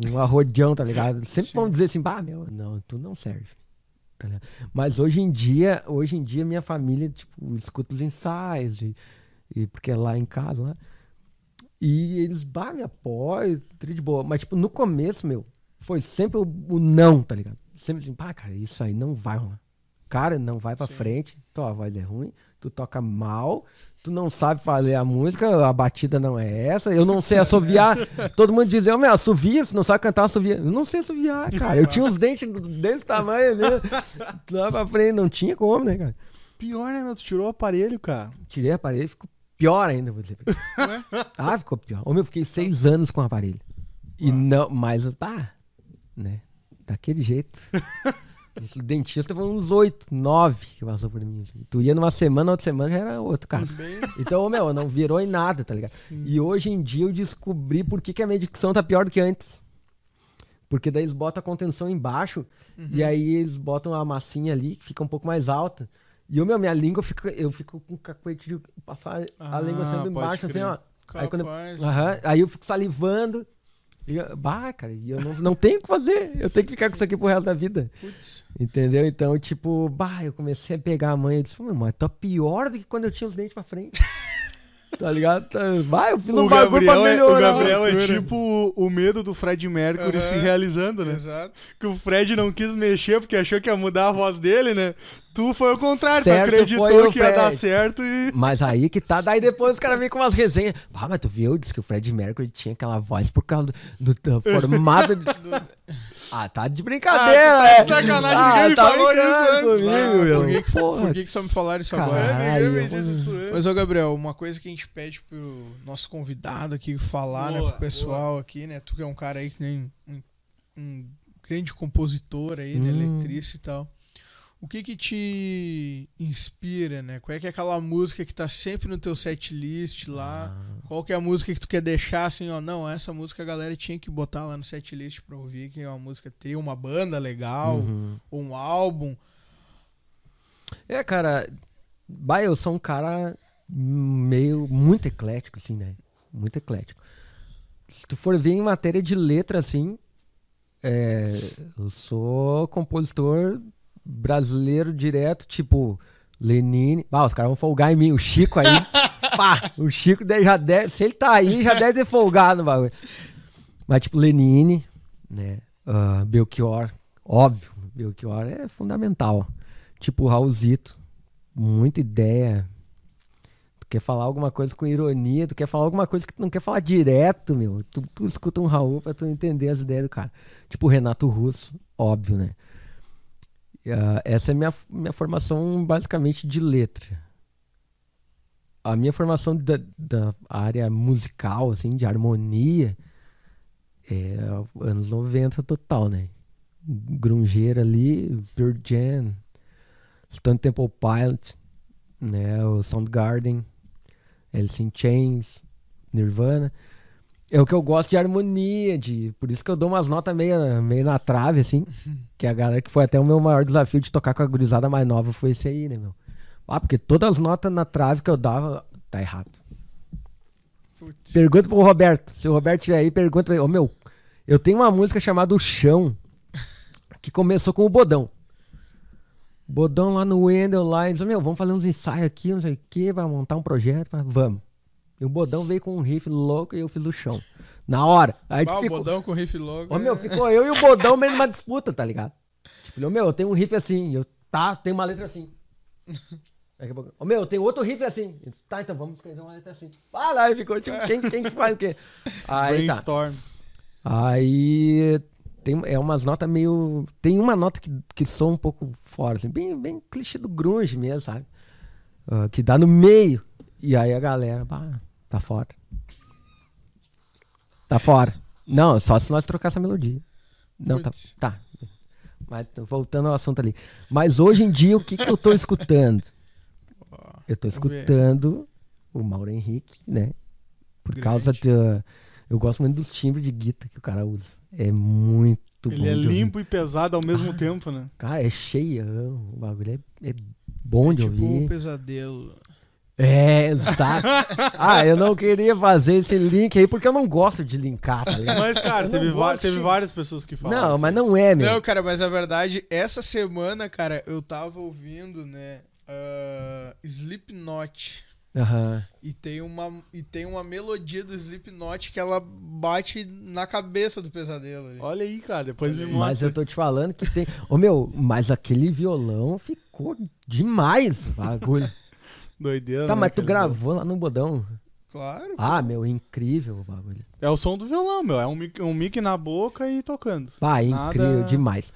um arrodeão, tá ligado? Sempre Sim. vão dizer assim, bah, meu, não, tu não serve. tá? Mas hoje em dia, hoje em dia, minha família, tipo, escuta os ensaios, e, e porque é lá em casa, né? E eles, bah, me apoiam, tudo de boa. Mas, tipo, no começo, meu, foi sempre o, o não, tá ligado? Sempre assim, pá, cara, isso aí não vai rolar. Cara, não vai pra Sim. frente, tua voz é ruim, tu toca mal, tu não sabe fazer a música, a batida não é essa, eu não sei assoviar. Todo mundo diz, ô meu, assovia, você não sabe cantar, assovia. Eu não sei assoviar, cara. Eu tinha uns dentes desse tamanho, né? Lá pra frente, não tinha como, né, cara? Pior, né, meu? Tu tirou o aparelho, cara. Tirei o aparelho, ficou pior ainda, vou dizer. Ué? Ah, ficou pior. Ô meu, fiquei seis anos com o aparelho. E não, mas, tá, né? Daquele jeito. Esse dentista foi uns oito, nove que passou por mim. assim. Tu ia numa semana, outra semana já era outro, cara. Então, meu, não virou em nada, tá ligado? E hoje em dia eu descobri por que, que a minha dicção tá pior do que antes. Porque daí eles botam a contenção embaixo e aí eles botam a massinha ali que fica um pouco mais alta. E o meu, minha língua fica. Eu fico com cacuete de passar a Ah, língua sempre pode embaixo, assim, crer. ó. Aí, quando eu, capaz. Aham, aí eu fico salivando. E eu, bah, cara, e eu não, não tenho o que fazer. Eu tenho que ficar com isso aqui pro resto da vida. Putz. Entendeu? Então, tipo, bah, eu comecei a pegar a mãe e disse, meu, mas tá pior do que quando eu tinha os dentes pra frente. tá ligado? Tá, bah, eu fiz um O bagulho pra Gabriel, é, o melhorar. Gabriel é tipo o medo do Fred Mercury Aham. se realizando, né? Exato. Que o Fred não quis mexer porque achou que ia mudar a voz dele, né? Tu foi o contrário, Certo tu acreditou que ia dar certo e. Mas aí que tá, daí depois os caras vêm com umas resenhas. Ah, mas tu viu? Diz que o Fred Mercury tinha aquela voz por causa do, do, do formato. de- Ah, tá de brincadeira, Ah, tu tá né? de sacanagem, ninguém me falou isso antes. comigo, Ah, meu. por que, que- Porra, por que, que só me falaram isso agora? Caralho. É, Ai, ninguém me disse isso antes. Mas, ô Gabriel, uma coisa que a gente pede pro nosso convidado aqui falar, né, Boa, pro pessoal aqui, né? Tu que é um cara aí que nem um, um grande compositor aí, né? Hum. Letrista e tal. O que que te inspira, né? Qual é que é aquela música que tá sempre no teu set list lá? Ah. Qual que é a música que tu quer deixar assim, ó? Não, essa música a galera tinha que botar lá no set list pra ouvir, que é uma música ter uma banda legal, Uhum. um álbum. É, cara, bah, eu sou um cara meio muito eclético, assim, né? Muito eclético. Se tu for ver em matéria de letra, assim, é, eu sou compositor brasileiro direto, tipo Lenine. Bah, os caras vão folgar em mim. O Chico aí, pá, o Chico já deve, se ele tá aí, já deve ter folgado no bagulho. Mas, tipo, Lenine, né? Ah, Belchior, óbvio, Belchior é fundamental. Tipo, Raulzito, muita ideia. Tu quer falar alguma coisa com ironia, tu quer falar alguma coisa que tu não quer falar direto, meu. Tu, tu escuta um Raul pra tu entender as ideias do cara. Tipo, Renato Russo, óbvio, né? Ah, essa é minha, minha formação basicamente de letra. A minha formação da, da área musical, assim, de harmonia, é anos 90 total, né? Grungeira ali, Pearl Jam, Stone Temple Pilots, né? O Soundgarden, Alice in Chains, Nirvana. É o que eu gosto de harmonia, de, por isso que eu dou umas notas meio, meio na trave, assim. Que a galera que foi até o meu maior desafio de tocar com a gurizada mais nova foi esse aí, né, meu? Ah, porque todas as notas na trave que eu dava, tá errado. Putz. Pergunta pro Roberto. Se o Roberto estiver aí, pergunta pra ele. Ô, meu, eu tenho uma música chamada O Chão, que começou com o Bodão. Bodão lá no Wendel, lá, eles, meu, vamos fazer uns ensaios aqui, não sei o que, vai montar um projeto, vamos. E o Bodão veio com um riff louco e eu fiz o chão. Na hora. Aí Ah, o ficou, bodão com riff logo. Ô, meu, é- ficou eu e o Bodão meio numa disputa, tá ligado? Tipo, meu, eu tenho um riff assim, eu, tá, tem uma letra assim. Daqui a pouco, ô, meu, eu tenho outro riff assim. Eu, tá, então vamos escrever uma letra assim. Ah, lá, aí ficou, tipo, quem, quem que faz o quê? Aí tá. Brainstorm. Aí tem é umas notas meio. Tem uma nota que, que soa um pouco fora, assim, bem, bem clichê do grunge mesmo, sabe? Ah, que dá no meio. E aí a galera, bah, tá fora. Tá fora. Não, só se nós trocar essa melodia. Não, tá. Tá. Mas voltando ao assunto ali. Mas hoje em dia, o que, que eu tô escutando? Eu tô escutando o Mauro Henrique, né? Por Grande. causa da. Eu gosto muito dos timbres de guitarra que o cara usa. É muito bom. Ele é de ouvir. limpo e pesado ao mesmo Ah. tempo, né? Cara, é cheião. O bagulho é, é bom de tipo ouvir. um pesadelo. É, exato. ah, eu não queria fazer esse link aí porque eu não gosto de linkar, tá ligado? Mas, cara, teve, va- gosto teve várias pessoas que falaram. Não, assim. mas não é, meu. Não, cara, mas a verdade, essa semana, cara, eu tava ouvindo, né, ah, Slipknot. Aham. E tem, uma, e tem uma melodia do Slipknot que ela bate na cabeça do pesadelo. ali. Olha aí, cara, depois me Mas mostra. Mas eu tô te falando que tem. Ô meu, mas aquele violão ficou ficou demais o bagulho. Doideira. tá, né, mas tu gravou lá no bodão. Claro. Ah, meu, incrível o bagulho. É o som do violão, meu. É um mic, um mic na boca e tocando. Pá, Nada- incrível demais.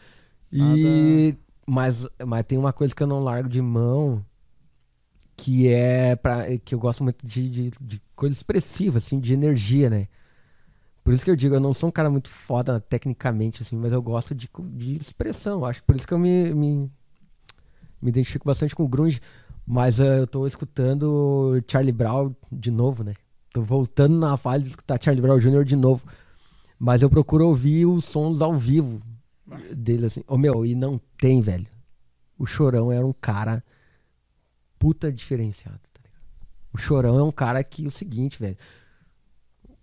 E mas, mas tem uma coisa que eu não largo de mão que é para que eu gosto muito de, de, de coisa expressiva assim, de energia, né? Por isso que eu digo, eu não sou um cara muito foda tecnicamente assim, mas eu gosto de, co- de expressão. Acho que por isso que eu me, me, me identifico bastante com o grunge, mas eh, eu tô escutando Charlie Brown de novo, né? Tô voltando na fase de escutar Charlie Brown Jr. de novo. Mas eu procuro ouvir os sons ao vivo dele, assim. Ô, meu, e não tem, velho. O Chorão era um cara puta diferenciado, tá ligado? O Chorão é um cara que, o seguinte, velho.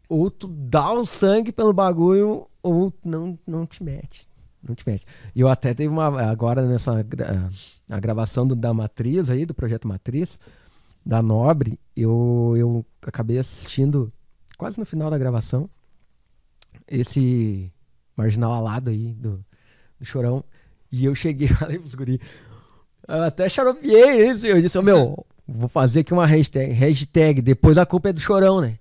Ou tu dá o sangue pelo bagulho, ou não, não te mete. Não te mete. E eu até teve uma. Agora nessa a gravação do, da Matriz aí, do projeto Matriz, da Nobre, eu, eu acabei assistindo quase no final da gravação esse marginal alado aí do, do Chorão. E eu cheguei falei pros guri. Eu até xaropiei isso. Eu disse, ô meu, vou fazer aqui uma hashtag, hashtag, depois a culpa é do Chorão, né?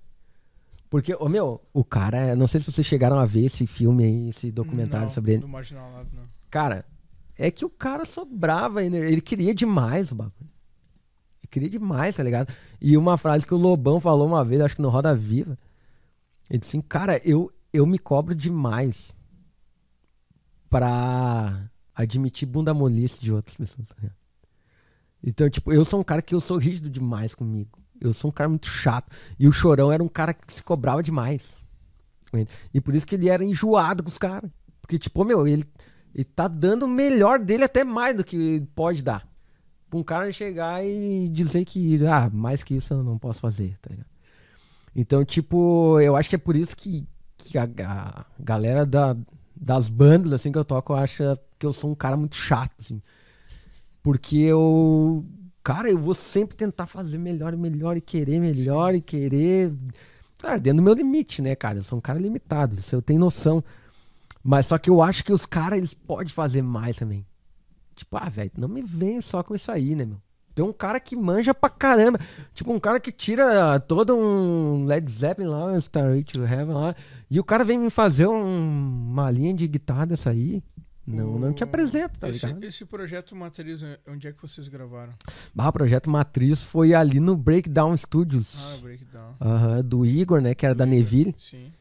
Porque, ô meu, o cara, não sei se vocês chegaram a ver esse filme aí, esse documentário Não, sobre ele. Do marginal lado, não. Cara, é que o cara sobrava energia. Ele queria demais o bagulho. Ele queria demais, tá ligado? E uma frase que o Lobão falou uma vez, acho que no Roda Viva. Ele disse assim, cara, eu, eu me cobro demais pra admitir bunda molice de outras pessoas. tá? Então, tipo, eu sou um cara que eu sou rígido demais comigo. Eu sou um cara muito chato. E o Chorão era um cara que se cobrava demais. E por isso que ele era enjoado com os caras. Porque, tipo, meu, ele, ele tá dando o melhor dele até mais do que pode dar. Pra um cara chegar e dizer que, ah, mais que isso eu não posso fazer, tá ligado? Então, tipo, eu acho que é por isso que, que a, a galera da, das bandas, assim, que eu toco, acha que eu sou um cara muito chato, assim. Porque eu. Cara, eu vou sempre tentar fazer melhor e melhor e querer melhor e querer. Cara, dentro do meu limite, né, cara? Eu sou um cara limitado, isso eu tenho noção. Mas só que eu acho que os caras, eles podem fazer mais também. Tipo, ah, velho, não me vem só com isso aí, né, meu? Tem um cara que manja pra caramba. Tipo, um cara que tira todo um Led Zeppelin lá, um Starry to Heaven lá. E o cara vem me fazer um- uma linha de guitarra dessa aí. Não, não te apresento, tá esse, ligado? esse projeto Matriz, onde é que vocês gravaram? Ah, o Projeto Matriz foi ali no Breakdown Studios. Ah, Breakdown. Do Igor, né? Que era da Neville. Sim.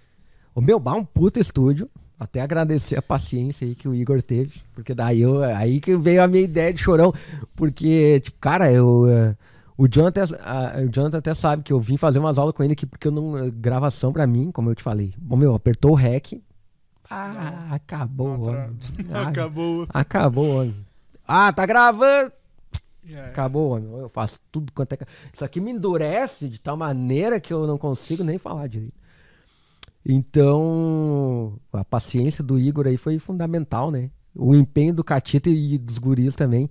O meu bar é um puta estúdio. Até agradecer a paciência aí que o Igor teve. Porque daí eu, aí que veio a minha ideia de chorão. Porque, tipo, cara, eu. eh, O Jonathan, a- o Jonathan até sabe que eu vim fazer umas aulas com ele aqui, porque eu não. eh, Gravação pra mim, como eu te falei. Bom, meu, apertou o REC. Ah, acabou Não, tra- homem. Ah, Acabou. Acabou homem. Ah, tá gravando. É. Acabou, homem. Eu faço tudo quanto é. Isso aqui me endurece de tal maneira que eu não consigo nem falar direito. Então, a paciência do Igor aí foi fundamental, né? O empenho do Catita e dos guris também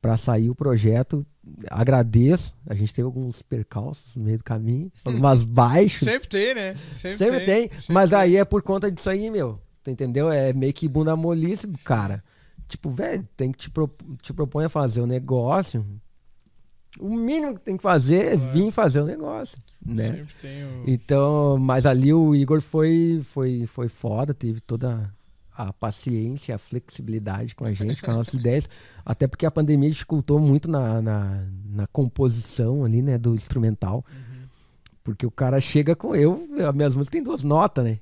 para sair o projeto. Agradeço. A gente teve alguns percalços no meio do caminho, algumas baixas. Sempre tem, né? Sempre, Sempre tem. Sempre mas tem. aí é por conta disso aí, meu. Tu entendeu? É meio que bunda molice do cara. Tipo, velho, tem que te, pro, te propõe a fazer o negócio. O mínimo que tem que fazer é vir fazer o negócio, né? Sempre tem o... Então, mas ali o Igor foi, foi, foi foda, teve toda a paciência, a flexibilidade com a gente, com as nossas ideias. Até porque a pandemia dificultou muito na, na, na composição ali, né, do instrumental. Porque o cara chega com eu, as minhas músicas tem duas notas, né?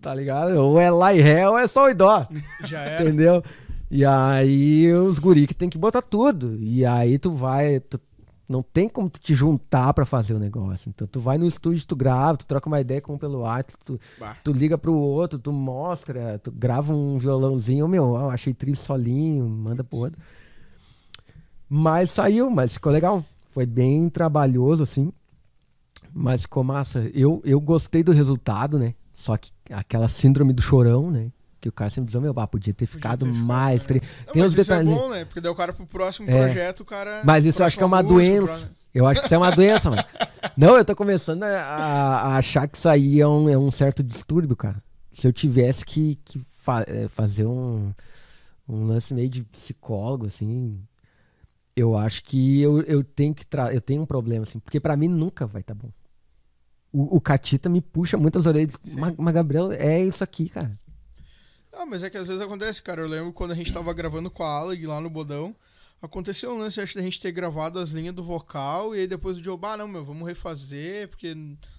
Tá ligado? Ou é lá e ré ou é sol e dó. Já era. Entendeu? E aí os guri que tem que botar tudo. E aí tu vai. tu- não tem como te juntar pra fazer o negócio. Então tu vai no estúdio, tu grava, tu troca uma ideia com um pelo WhatsApp, tu, Bah. tu liga pro outro, tu mostra, tu grava um violãozinho, meu, ó, achei triste solinho, manda pro outro. Mas saiu, mas ficou legal. Foi bem trabalhoso, assim. Mas ficou massa. Eu, eu gostei do resultado, né? Só que aquela síndrome do chorão, né? Que o cara sempre diz, "Ô, meu, bah, podia ter ficado ter ficado, mais. né? tri- Não, Tem mas uns isso é detalhes. bom, né? Porque daí o cara pro próximo É. projeto, o cara... Mas isso eu acho que é uma música, doença. pro- Eu acho que isso é uma doença, mano. Não, eu tô começando a, a- achar que isso aí é um, é um certo distúrbio, cara. Se eu tivesse que, que fa- eh, fazer um, um lance meio de psicólogo, assim. eu acho que eu, eu tenho que tra eu tenho um problema, assim, porque pra mim nunca vai tá bom. O, o Catita me puxa muitas orelhas. Mas, mas, Gabriel, é isso aqui, cara. Ah, mas é que às vezes acontece, cara. Eu lembro quando a gente tava gravando com a Aleg lá no Bodão. Aconteceu um lance, acho, da gente ter gravado as linhas do vocal e aí depois o Joe, ah, não, meu, vamos refazer, porque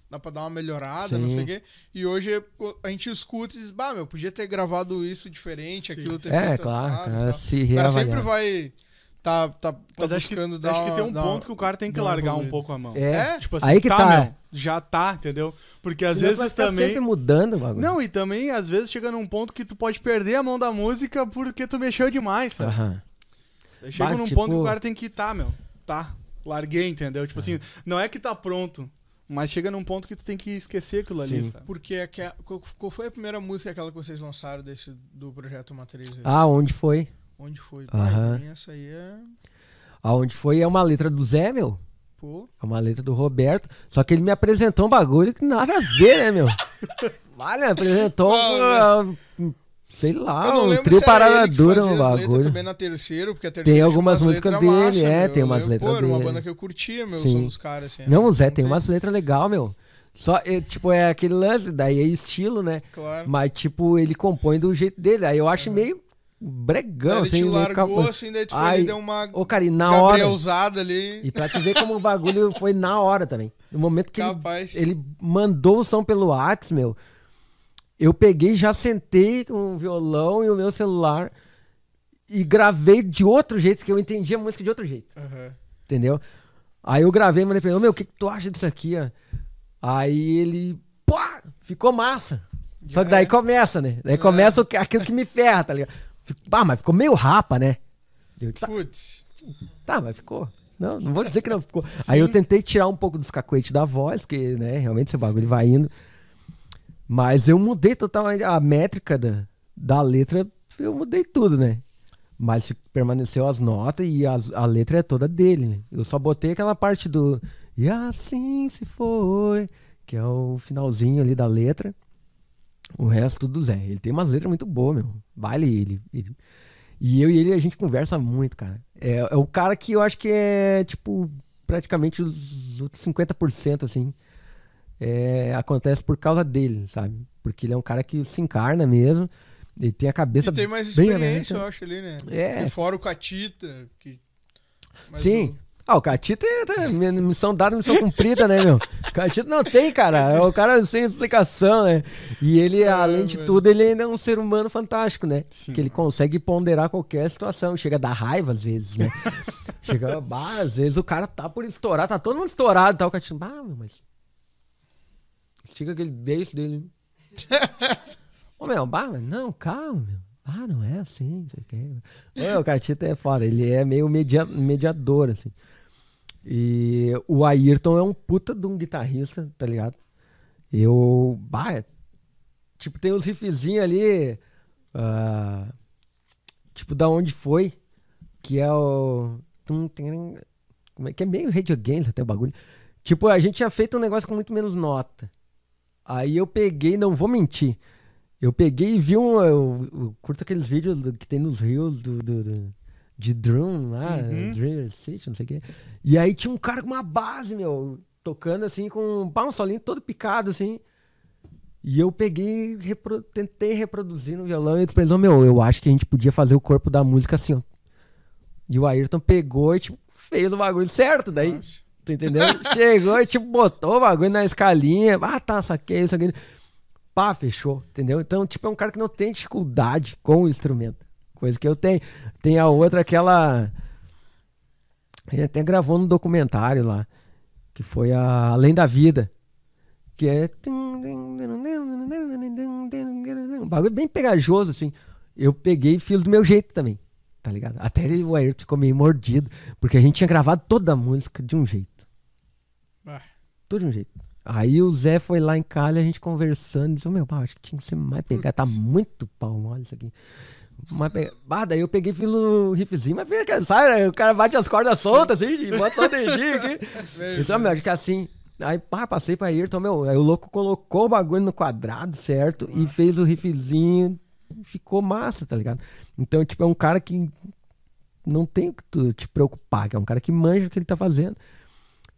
dá pra dar uma melhorada, Sim. não sei o quê. E hoje a gente escuta e diz, bah, meu, podia ter gravado isso diferente, Sim. aquilo ter é, feito claro, assado, cara, se o cara sempre vai tá, tá, tá Mas acho que, dar, acho que tem um ponto que o cara tem que largar um pouco a mão. É, é? tipo assim, aí que tá. tá. Meu, já tá, entendeu? Porque às vezes também. sempre mudando o bagulho. Não, e também às vezes chega num ponto que tu pode perder a mão da música porque tu mexeu demais, sabe? Aham. Chega bah, num tipo... ponto que o cara tem que tá, meu. Tá. Larguei, entendeu? Tipo assim, não é que tá pronto. Mas chega num ponto que tu tem que esquecer aquilo ali, sabe? Porque é que a, qual foi a primeira música aquela que vocês lançaram desse, do projeto Matriz? Ah, onde foi? Onde foi? Aham. Pai, essa aí é. Aonde foi é uma letra do Zé, meu. Pô. É uma letra do Roberto. Só que ele me apresentou um bagulho que nada a ver, né, meu? Vale, me apresentou. Não, uh, sei lá, um trio parada dura um bagulho. também na terceira, porque a terceira tem algumas músicas dele, massa, é, meu. tem umas eu, letras pô, dele. uma banda que eu curtia, meu, Sim. dos caras, assim. Não, o Zé tem umas letras legais, meu. Só, é, tipo, é aquele lance, daí é estilo, né? Claro. Mas, tipo, ele compõe do jeito dele. Aí eu acho uhum. meio bregão, assim. Ele largou, assim, daí tu foi, deu uma ô, cara, e na hora usada ali. E pra te ver como o bagulho foi na hora também. No momento que ele, Capaz. ele mandou o som pelo Whats, meu, eu peguei, já sentei com o violão e o meu celular e gravei de outro jeito, que eu entendi a música de outro jeito. Uhum. Entendeu? Aí eu gravei e mandei pra ele, meu, o que, que tu acha disso aqui, ó? Aí ele, pô, ficou massa. Só que daí é. começa, né? Daí é. começa aquilo que me ferra, tá ligado? Ah, mas ficou meio rapa, né? Tá. Putz. Tá, mas ficou. Não, não vou dizer que não ficou. Sim. Aí eu tentei tirar um pouco dos cacoetes da voz, porque, né, realmente esse bagulho vai indo. Mas eu mudei totalmente a métrica da, da letra, eu mudei tudo, né? Mas permaneceu as notas e as, a letra é toda dele, né? Eu só botei aquela parte do E assim se foi, que é o finalzinho ali da letra. O resto do Zé. Ele tem umas letras muito boas, meu. Vale ele, ele. E eu e ele, a gente conversa muito, cara. É, é, o cara que eu acho que é, tipo, praticamente os outros 50%, assim. É, acontece por causa dele, sabe? Porque ele é um cara que se encarna mesmo. Ele tem a cabeça. E tem mais experiência, eu acho, ali, né? É. fora o Catita. Que... Sim. O... Ah, o Catita é missão dada, missão cumprida, né, meu? O Catita não tem, cara. É o cara sem explicação, né? E ele, é, além de tudo, ele ainda é um ser humano fantástico, né? Sim. Que ele consegue ponderar qualquer situação. Chega a dar raiva às vezes, né? Chega, bah, às vezes o cara tá por estourar, tá todo mundo estourado, tá o Catita, bah, meu, mas. Estica aquele beijo dele. Ô, meu, bah, mas não, calma, meu. Ah, não é assim, não sei o O Catita é foda, ele é meio media, mediador, assim. E o Ayrton é um puta de um guitarrista, tá ligado? Eu. Bah, tipo, tem uns riffzinhos ali. Uh, tipo, da onde foi. Que é o. Como é que é meio Radio Games até o bagulho. Tipo, a gente tinha feito um negócio com muito menos nota. Aí eu peguei, não vou mentir. Eu peguei e vi um. Eu, eu curto aqueles vídeos que tem nos rios do, do, do de Drum lá, uhum. Dream City, não sei o quê. E aí tinha um cara com uma base, meu, tocando assim com pá, um solinho todo picado, assim. E eu peguei, repro tentei reproduzir no violão e eles pensaram, meu, eu acho que a gente podia fazer o corpo da música assim, ó. E o Ayrton pegou e, tipo, fez o bagulho certo, daí. Nossa. Tu entendeu? Chegou e, tipo, botou o bagulho na escalinha. Ah, tá, saquei, isso aqui. Pá, fechou, entendeu? Então, tipo, é um cara que não tem dificuldade com o instrumento. Coisa que eu tenho. Tem a outra, aquela. Ele até gravou no documentário lá. Que foi a Além da Vida. Que é. Um bagulho bem pegajoso, assim. Eu peguei e fiz do meu jeito também. Tá ligado? Até o Ayrton ficou meio mordido. Porque a gente tinha gravado toda a música de um jeito. Ah. Tudo de um jeito. Aí o Zé foi lá em Cali, a gente conversando, disse, meu, acho que tinha que ser mais pegar, tá muito pau mole isso aqui. Mas, ah, daí eu peguei fiz o riffzinho, mas sabe, o cara bate as cordas soltas assim, e bota todo energia aqui. então, meu, acho que assim. Aí, pá, passei pra Ayrton, meu, aí o louco colocou o bagulho no quadrado, certo? Nossa. E fez o riffzinho, ficou massa, tá ligado? Então, tipo, é um cara que não tem que tu te preocupar, que é um cara que manja o que ele tá fazendo.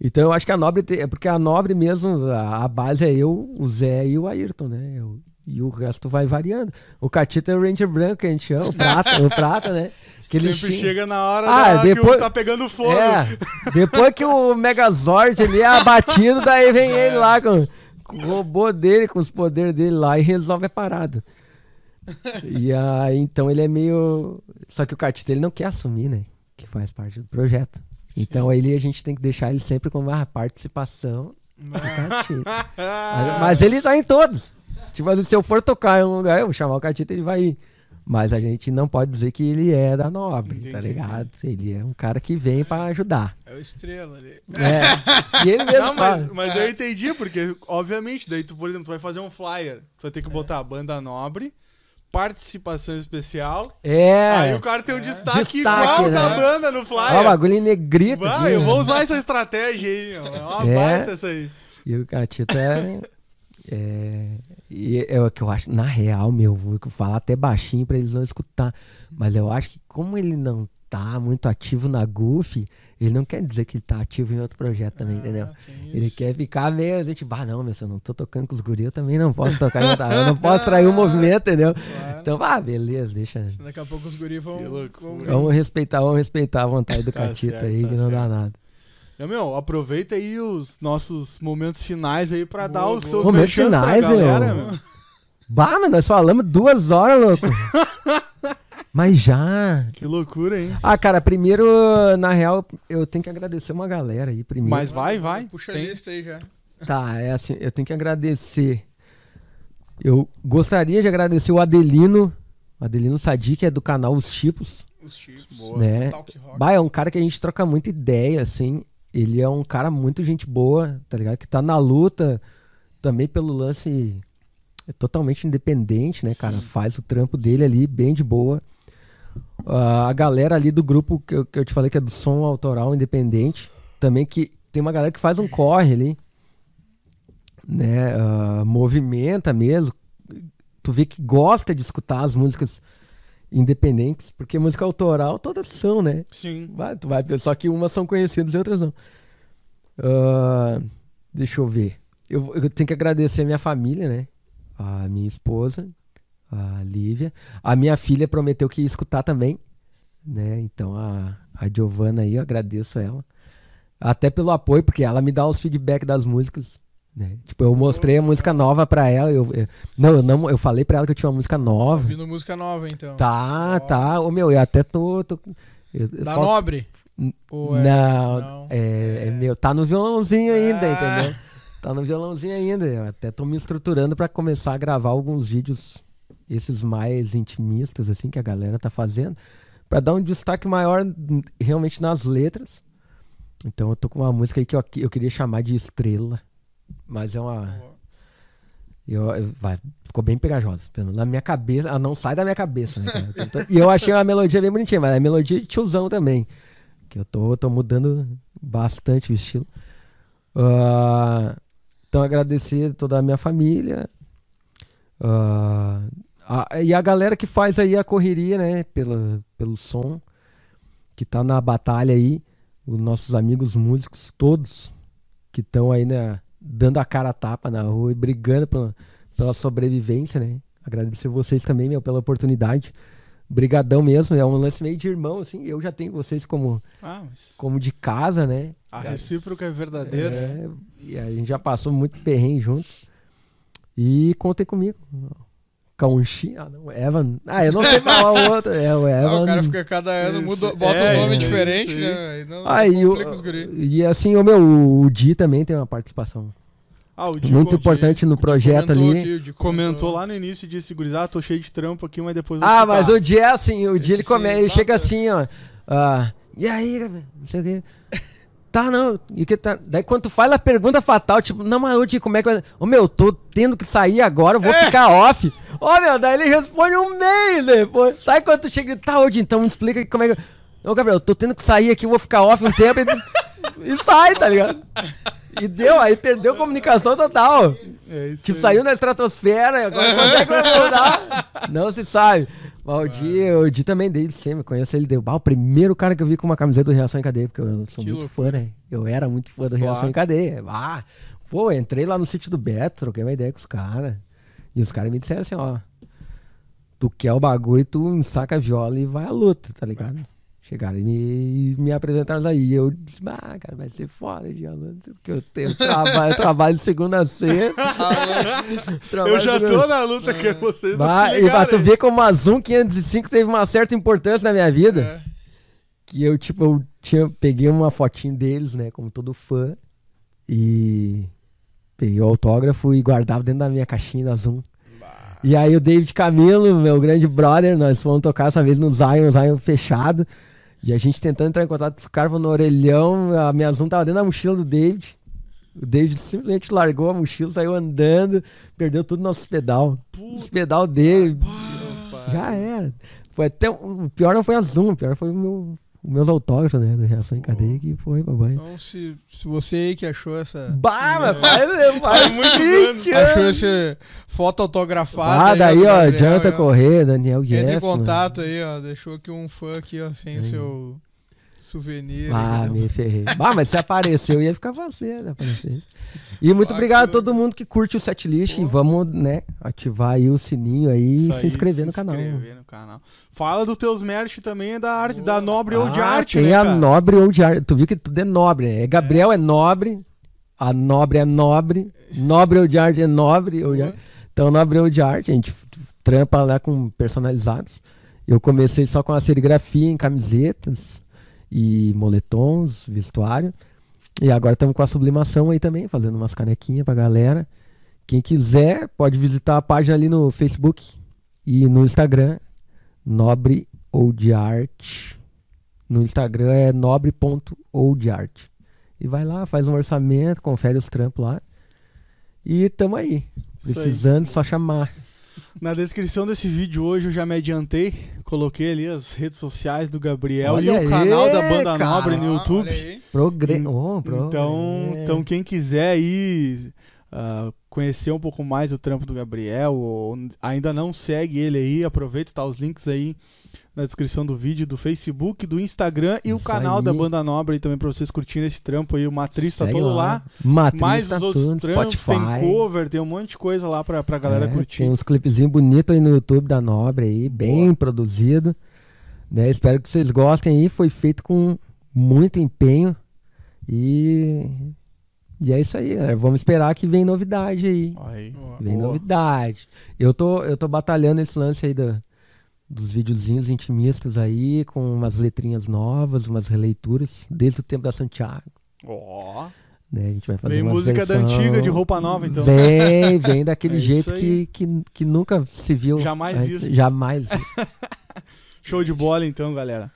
Então eu acho que a Nobre, é porque a Nobre mesmo, a, a base é eu, o Zé e o Ayrton, né? Eu- e o resto vai variando. O Catita é o Ranger branco que a gente chama, o Prata, o Prata, né? Que ele Sempre xinga- chega na hora Ah, da- que depois- o tá pegando fogo. É, depois que o Megazord ele é abatido, daí vem ele lá com, com o robô dele, com os poderes dele lá e resolve a parada. E aí, então ele é meio. Só que o Catita ele não quer assumir, né? Que faz parte do projeto. Então ele a gente tem que deixar ele sempre como a participação. Mas, mas ele tá em todos. Tipo assim, se eu for tocar em um lugar, eu vou chamar o Catita, ele vai ir. Mas a gente não pode dizer que ele é da nobre, tá Entendi, ligado? Ele é um cara que vem pra ajudar. É o estrela ali. É. E ele mesmo Não, mas, mas eu entendi, porque, obviamente, daí tu, por exemplo, tu vai fazer um flyer. Tu vai ter que botar banda nobre, participação especial. É. Aí o cara tem um destaque, Destaque, igual da né? banda no Ó, o flyer. bagulho em negrito. Bah, aqui, eu né? vou usar essa estratégia aí, meu. É uma É. baita essa aí. E o Catita é. É e é o que eu acho, na real, meu, vou falar até baixinho pra eles não escutar. Mas eu acho que como ele não tá muito ativo na Goofy, ele não quer dizer que ele tá ativo em outro projeto também, entendeu? Ah, tem Ele isso. quer ficar meio, a gente, bah, não, meu, se eu não tô tocando com os guris, eu também não posso tocar em outra, eu não posso trair o movimento, entendeu? Claro. Então, ah, beleza, deixa. Daqui a pouco os guris vão. Vão- Vamos respeitar, vamos respeitar a vontade do Tá Catita aí, tá que não dá nada. Então, meu, aproveita aí os nossos momentos finais aí pra Boa, dar os boa. teus Momentos merchans pra finais, galera, meu. meu. Bah, mas nós falamos duas horas, louco. mas já. Que loucura, hein? Ah, cara, primeiro, na real, eu tenho que agradecer uma galera aí primeiro. Mas vai, vai. Puxa Tem- a lista aí já. Tá, é assim, eu tenho que agradecer. Eu gostaria de agradecer o Adelino, o Adelino Sadi, que é do canal Os Tipos, Os tipos. né? Talk rock. Bah, é um cara que a gente troca muita ideia, assim. Ele é um cara muito gente boa, tá ligado? Que tá na luta também pelo lance. É totalmente independente, né, cara? Faz o trampo dele ali bem de boa. Ah, a galera ali do grupo que eu, que eu te falei que é do som autoral independente. Também que tem uma galera que faz um corre ali. Né? ah, movimenta mesmo. Tu vê que gosta de escutar as músicas independentes, porque música autoral todas são, né? Sim. Vai, tu vai ver, só que umas são conhecidas e outras não. Ah, deixa eu ver. Eu, eu tenho que agradecer a minha família, né? A minha esposa, a Lívia. A minha filha prometeu que ia escutar também, né? Então a, a Giovana aí, eu agradeço ela. Até pelo apoio, porque ela me dá os feedback das músicas. Né? Tipo, eu mostrei a música nova pra ela. Eu, eu- não, eu não, eu falei pra ela que eu tinha uma música nova. Ouvindo música nova, então. Tá, tá. Ô, meu, eu até tô. tô eu- Da falta- Nobre? N- Ou é- não, não? É, é É. meu. Tá no violãozinho ainda, Ah. entendeu? Tá no violãozinho ainda. Eu até tô me estruturando pra começar a gravar alguns vídeos, esses mais intimistas, assim, que a galera tá fazendo, Pra dar um destaque maior realmente nas letras. Então eu tô com uma música aí que eu, eu queria chamar de Estrela. Mas é uma. Eu, eu- vai, ficou bem pegajosa. pelo- Na minha cabeça, ela não sai da minha cabeça, né, cara? Eu tô- E eu achei uma melodia bem bonitinha, mas é melodia de tiozão também. Que eu tô, tô mudando bastante o estilo. Ah, então agradecer toda a minha família. Ah, a- e a galera que faz aí a correria, né? Pela, pelo som. Que tá na batalha aí. Os nossos amigos músicos, todos que estão aí, né? Dando a cara a tapa na rua e brigando pela, pela sobrevivência, né? Agradecer vocês também, meu, pela oportunidade. Brigadão mesmo, é um lance meio de irmão, assim. Eu já tenho vocês como, Ah, mas como de casa, né? a recíproca é verdadeira. É, e a gente já passou muito perrengue junto. E contem comigo. Caunchy, ah não, Evan. Ah, eu não sei falar o outro. É o Ah, Evan. o cara fica cada ano, Isso. muda, bota É, um nome isso diferente, isso né? Aí não, Ah, e, o- e assim, o meu, o Di também tem uma participação Ah, o Di muito importante no projeto ali. aqui, o Di Comentou lá no início e disse, gurizada, tô cheio de trampo aqui, mas depois Ah, escutar." mas o Di é assim, o Di ele, Esse come, sim, ele chega assim, ó. ah, e aí? Não sei o quê. Tá, não. E que tá... Daí quando tu faz a pergunta fatal, tipo, não, mas Di, como é que. eu- Ô meu, tô tendo que sair agora, eu vou É. ficar off. Ô meu, daí ele responde um mês depois. Sabe quando tu chega e tá, Di, então me explica como é que. Ô Gabriel, tô tendo que sair aqui, eu vou ficar off um tempo e, e sai, tá ligado? E deu, aí perdeu comunicação total. É isso Tipo, aí. saiu na estratosfera, agora quando é que vai voltar? Não se sabe. Mas o Di, o Di também desde sempre, conheço ele. Deu, bah, o primeiro cara que eu vi com uma camiseta do Reação em Cadeia, porque eu sou Que muito loucura. fã, né? Eu era muito fã do Reação Claro. em Cadeia. Ah, pô, entrei lá no sítio do Beto, troquei uma ideia com os caras. E os caras me disseram assim, ó. Tu quer o bagulho, tu saca a viola e vai à luta, tá ligado? Chegaram e me, me apresentaram aí. E eu disse, ah, cara, vai ser foda de aluno, porque eu tenho trabalho, eu trabalho de segunda a sexta. Trabalho Eu já segunda- tô na luta que vocês não Bah, e pra tu ver como a Zoom 505 teve uma certa importância na minha vida. É. Que eu, tipo, eu tinha, peguei uma fotinho deles, né? Como todo fã. E peguei o autógrafo e guardava dentro da minha caixinha da Zoom. E aí o David Camilo, meu grande brother, nós fomos tocar essa vez no Zion, Zion fechado. E a gente tentando entrar em contato com os caras no orelhão, a minha Zoom tava dentro da mochila do David. O David simplesmente largou a mochila, saiu andando, perdeu tudo nosso pedal. Os pedal dele, já era. Foi até, o pior não foi a Zoom, o pior foi o meu, os meus autógrafos, né, do Reação em Cadeia, que foi, babai. Então, se, se você aí que achou essa. Bah, mas faz, faz muitos 20 Achou esse foto autografada. Ah, aí, daí, ó, Jonathan aí, ó. Corrêa, Daniel Guedes. Entra em contato aí, ó. Deixou aqui um fã aqui, ó, sem o seu souvenir. Ah, né? me ferrei. Ah, mas se apareceu, ia ficar fácil, né? E muito obrigado a todo mundo que curte o setlist. E vamos, né, ativar aí o sininho aí Isso e se inscrever se no canal. inscrever no canal. Fala dos teus merch também, da arte, da nobre ou de Ah, arte, tem né, a cara? nobre ou de arte. Tu viu que tudo é nobre, né? Gabriel é nobre, a nobre é nobre, nobre ou de arte é nobre. Ou de. Então, nobre ou de arte, a gente trampa lá com personalizados. Eu comecei só com a serigrafia em camisetas e moletons, vestuário. E agora estamos com a sublimação aí também, fazendo umas canequinhas pra galera. Quem quiser, pode visitar a página ali no Facebook e no Instagram, Nobre ou de Arte. No Instagram é nobre.oldart. E vai lá, faz um orçamento, confere os trampos lá. E tamo aí. Isso aí. Precisando, só chamar. Na descrição desse vídeo hoje eu já me adiantei, coloquei ali as redes sociais do Gabriel Olha e o aí, canal da Banda cara. Nobre no YouTube. Progre... Oh, pro- Então, é. então quem quiser aí ah, conhecer um pouco mais o trampo do Gabriel, ou ainda não segue ele aí, aproveita, tá os links aí na descrição do vídeo, do Facebook, do Instagram e o Isso canal aí. da Banda Nobre aí também pra vocês curtirem esse trampo aí. O Matriz tá todo lá. Matriz mais tá os outros tudo, trampos, Spotify. tem cover, tem um monte de coisa lá pra, pra galera É, curtir. Tem uns clipezinhos bonitos aí no YouTube da Nobre aí, bem produzido. Né? Espero que vocês gostem aí. Foi feito com muito empenho. E, e é isso aí, galera. Vamos esperar que vem novidade aí. Aí. Vem Boa. novidade. Eu tô, eu tô batalhando esse lance aí da, dos videozinhos intimistas aí, com umas letrinhas novas, umas releituras, desde o tempo da Santiago. Ó. Né? A gente vai fazer Vem umas música da versão- antiga de roupa nova, então. Vem, vem daquele É jeito que, que, que nunca se viu. Jamais visto. Jamais visto. Show de bola, então, galera.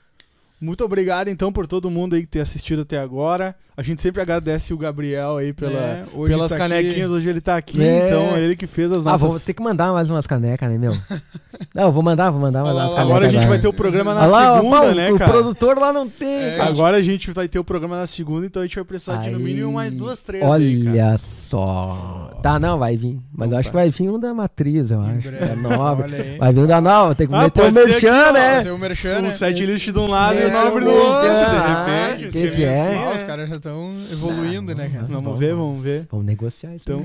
Muito obrigado, então, por todo mundo aí que ter assistido até agora. A gente sempre agradece o Gabriel aí pela, É, hoje pelas tá canequinhas. aqui. Hoje ele tá aqui, É. então ele que fez as ah, nossas... vou ter que mandar mais umas canecas, né, meu? Não, vou mandar, vou mandar, lá, umas canecas. Agora a gente vai ter o programa na Olha lá, ó, segunda, pô, né, o cara? produtor lá não tem. É, cara. Agora a gente vai ter o programa na segunda, então a gente vai precisar de no Aí. mínimo mais duas, três aí, cara. Olha só. Tá, não, vai vir. Mas Então eu acho que vai vir um da matriz, eu acho. Da nova. aí. Vai vir um da nova, tem que Ah, meter o merchan, ó, né? Fazer o merchan, né? Um set list de um lado e o nobre do o outro, de repente. Ah, que é? assim, Ah, os caras já estão evoluindo, né, cara? Vamos ver, vamos ver. Vamos negociar isso. Então,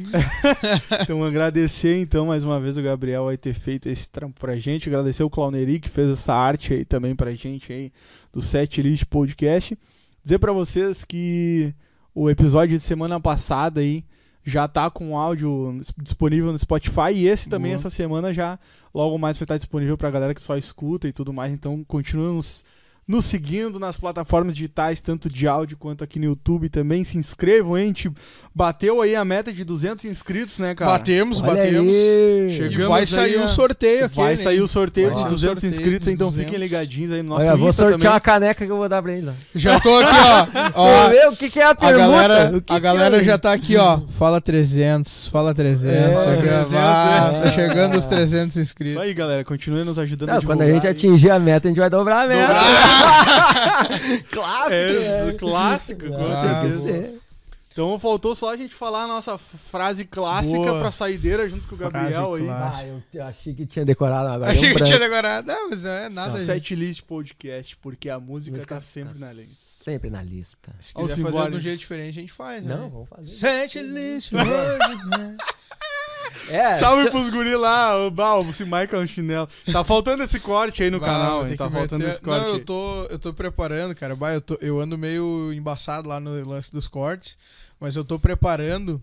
então agradecer então mais uma vez o Gabriel aí ter feito esse trampo pra gente, agradecer o Clowneri que fez essa arte aí também pra gente aí do Set List Podcast. Dizer pra vocês que o episódio de semana passada aí já tá com áudio disponível no Spotify e esse também Boa. essa semana já logo mais vai estar disponível pra galera que só escuta e tudo mais. Então continuem nos, nos seguindo nas plataformas digitais, tanto de áudio quanto aqui no YouTube também. Se inscrevam, hein? A gente bateu aí a meta de 200 inscritos, né, cara? Batemos, Olha batemos. aí. E Chegamos vai sair a- o sorteio aqui. Vai né? sair o sorteio Vai de ser o 200 sorteio inscritos, dos então 200. fiquem ligadinhos aí no nosso Olha, vou Insta sortear também. a caneca que eu vou dar pra ele. lá. Já tô aqui, ó. Quer ó ver o que, que é a a pergunta? galera, O que a que galera é? já tá aqui, ó. Fala 300, fala 300. É, aqui, ó. 300, Ah, é. Tá chegando os 300 inscritos. Isso aí, galera. Continue nos ajudando Não, a quando a gente aí. atingir a meta, a gente vai dobrar a meta. Clássico. É isso, né? clássico, com Ah, certeza. que ser. Então faltou só a gente falar a nossa frase clássica Boa. pra saideira junto com o Gabriel Frase aí. clássica. Ah, eu, eu achei que tinha decorado agora. Achei um que tinha decorado. Não, mas é nada. Setlist Podcast, porque a música, Música tá sempre tá na lente. Sempre na lista. Se quiser fazer embora, de um gente. jeito diferente, a gente faz. né? Não, vamos fazer. Sete list. É, Salve se- pros guri lá, o Bal, esse Michael é um chinelo. Tá faltando esse corte aí no canal, hein? Tá faltando esse corte Não, aí. eu tô, eu tô preparando, cara. Bah, eu, tô, eu ando meio embaçado lá no lance dos cortes, mas eu tô preparando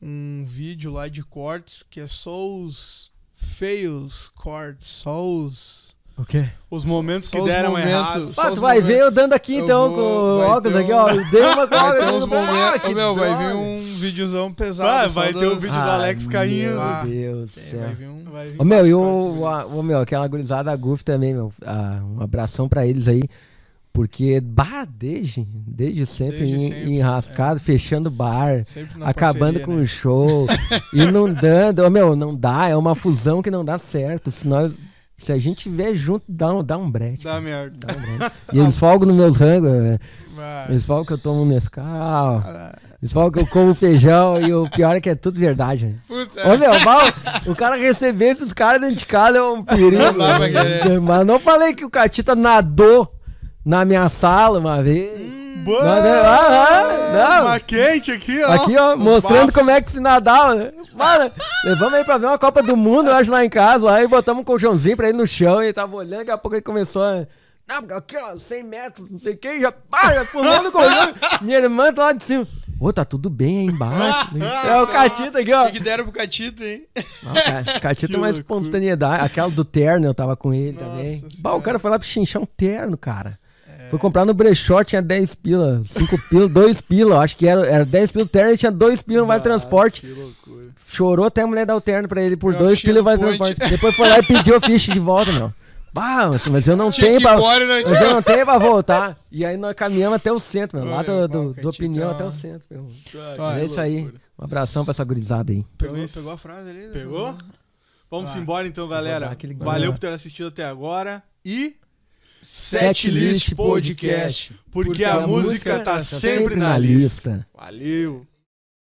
um vídeo lá de cortes que é só os feios cortes, só os. O quê? Os momentos Só que deram momentos. errado. Ah, os tu vai momentos. ver eu dando aqui Eu então vou- com o vai óculos ter aqui, um- ó. Dei uma com Vai ter uns ah, momentos. que Ô, meu, vai vir um videozão pesado. Vai, só vai ter o vídeo do Alex caindo. Ah, Meu Deus do É, céu. vai vir um. Vai vir Ô meu, e o, a- ô, meu, aquela gurizada Goof também, meu. ah, um abração pra eles aí. Porque, bah, desde, desde sempre, Desde em- sempre, enrascado, fechando bar, acabando parceria, com né? o show, inundando. Ô meu, não dá, é uma fusão que não dá certo. Se, nós, se a gente vier junto, dá um, dá um brete. Dá merda. Dá um brete. E eles folgam nos meus rangos, Vai. eles falam que eu tomo Nescau, Ah, eles falam que eu como feijão, e o pior é que é tudo verdade. né? Puta, Ô meu, mal, o cara receber esses caras dentro de casa é um perigo. Não querer. Mas não falei que o Catita nadou na minha sala uma vez. Boa! Não, não, ah, ah, não. Uma quente aqui, ó. Aqui, ó, os mostrando bafos. como é que se nadava. né? Mano, levamos aí pra ver uma Copa do Mundo, eu acho, lá em casa. Lá, e botamos um colchãozinho pra ele no chão. E ele tava olhando, daqui a pouco ele começou a. Não, aqui, ó, 100 metros, não sei o que, já, já pulando o colchão. Minha irmã tá lá de cima. Ô, tá tudo bem aí embaixo. é o Catita aqui, ó. O que, que deram pro Catito, hein? Não, Catita Que uma espontaneidade. Aquela do terno, eu tava com ele Nossa também. Bah, o cara foi lá pra chinchar um terno, cara. Foi comprar no brechó, tinha 10 pila, 5 pila, 2 pila. Acho que era, era 10 pila o terno e tinha 2 pila no vale Ah, transporte. Que loucura. Chorou até a mulher dar o terno pra ele por Meu, 2 fichinha pila e do vale transporte. Depois foi lá e pediu a ficha de volta, meu. Bah, mas, mas eu não Tinha tenho pra. embora, né? Mas eu não tenho pra voltar. E aí nós caminhamos até o centro, meu. Lá do, bah, do, do opinião é até o centro, meu. Ah, Mas é isso aí. Um abração pra essa gurizada aí. Pegou, Então, isso- pegou a frase ali? né? Pegou? Vamos Vai. embora então, galera. Valeu por ter assistido até agora. E. Setlist Podcast. Porque, a, música tá sempre na lista. Valeu.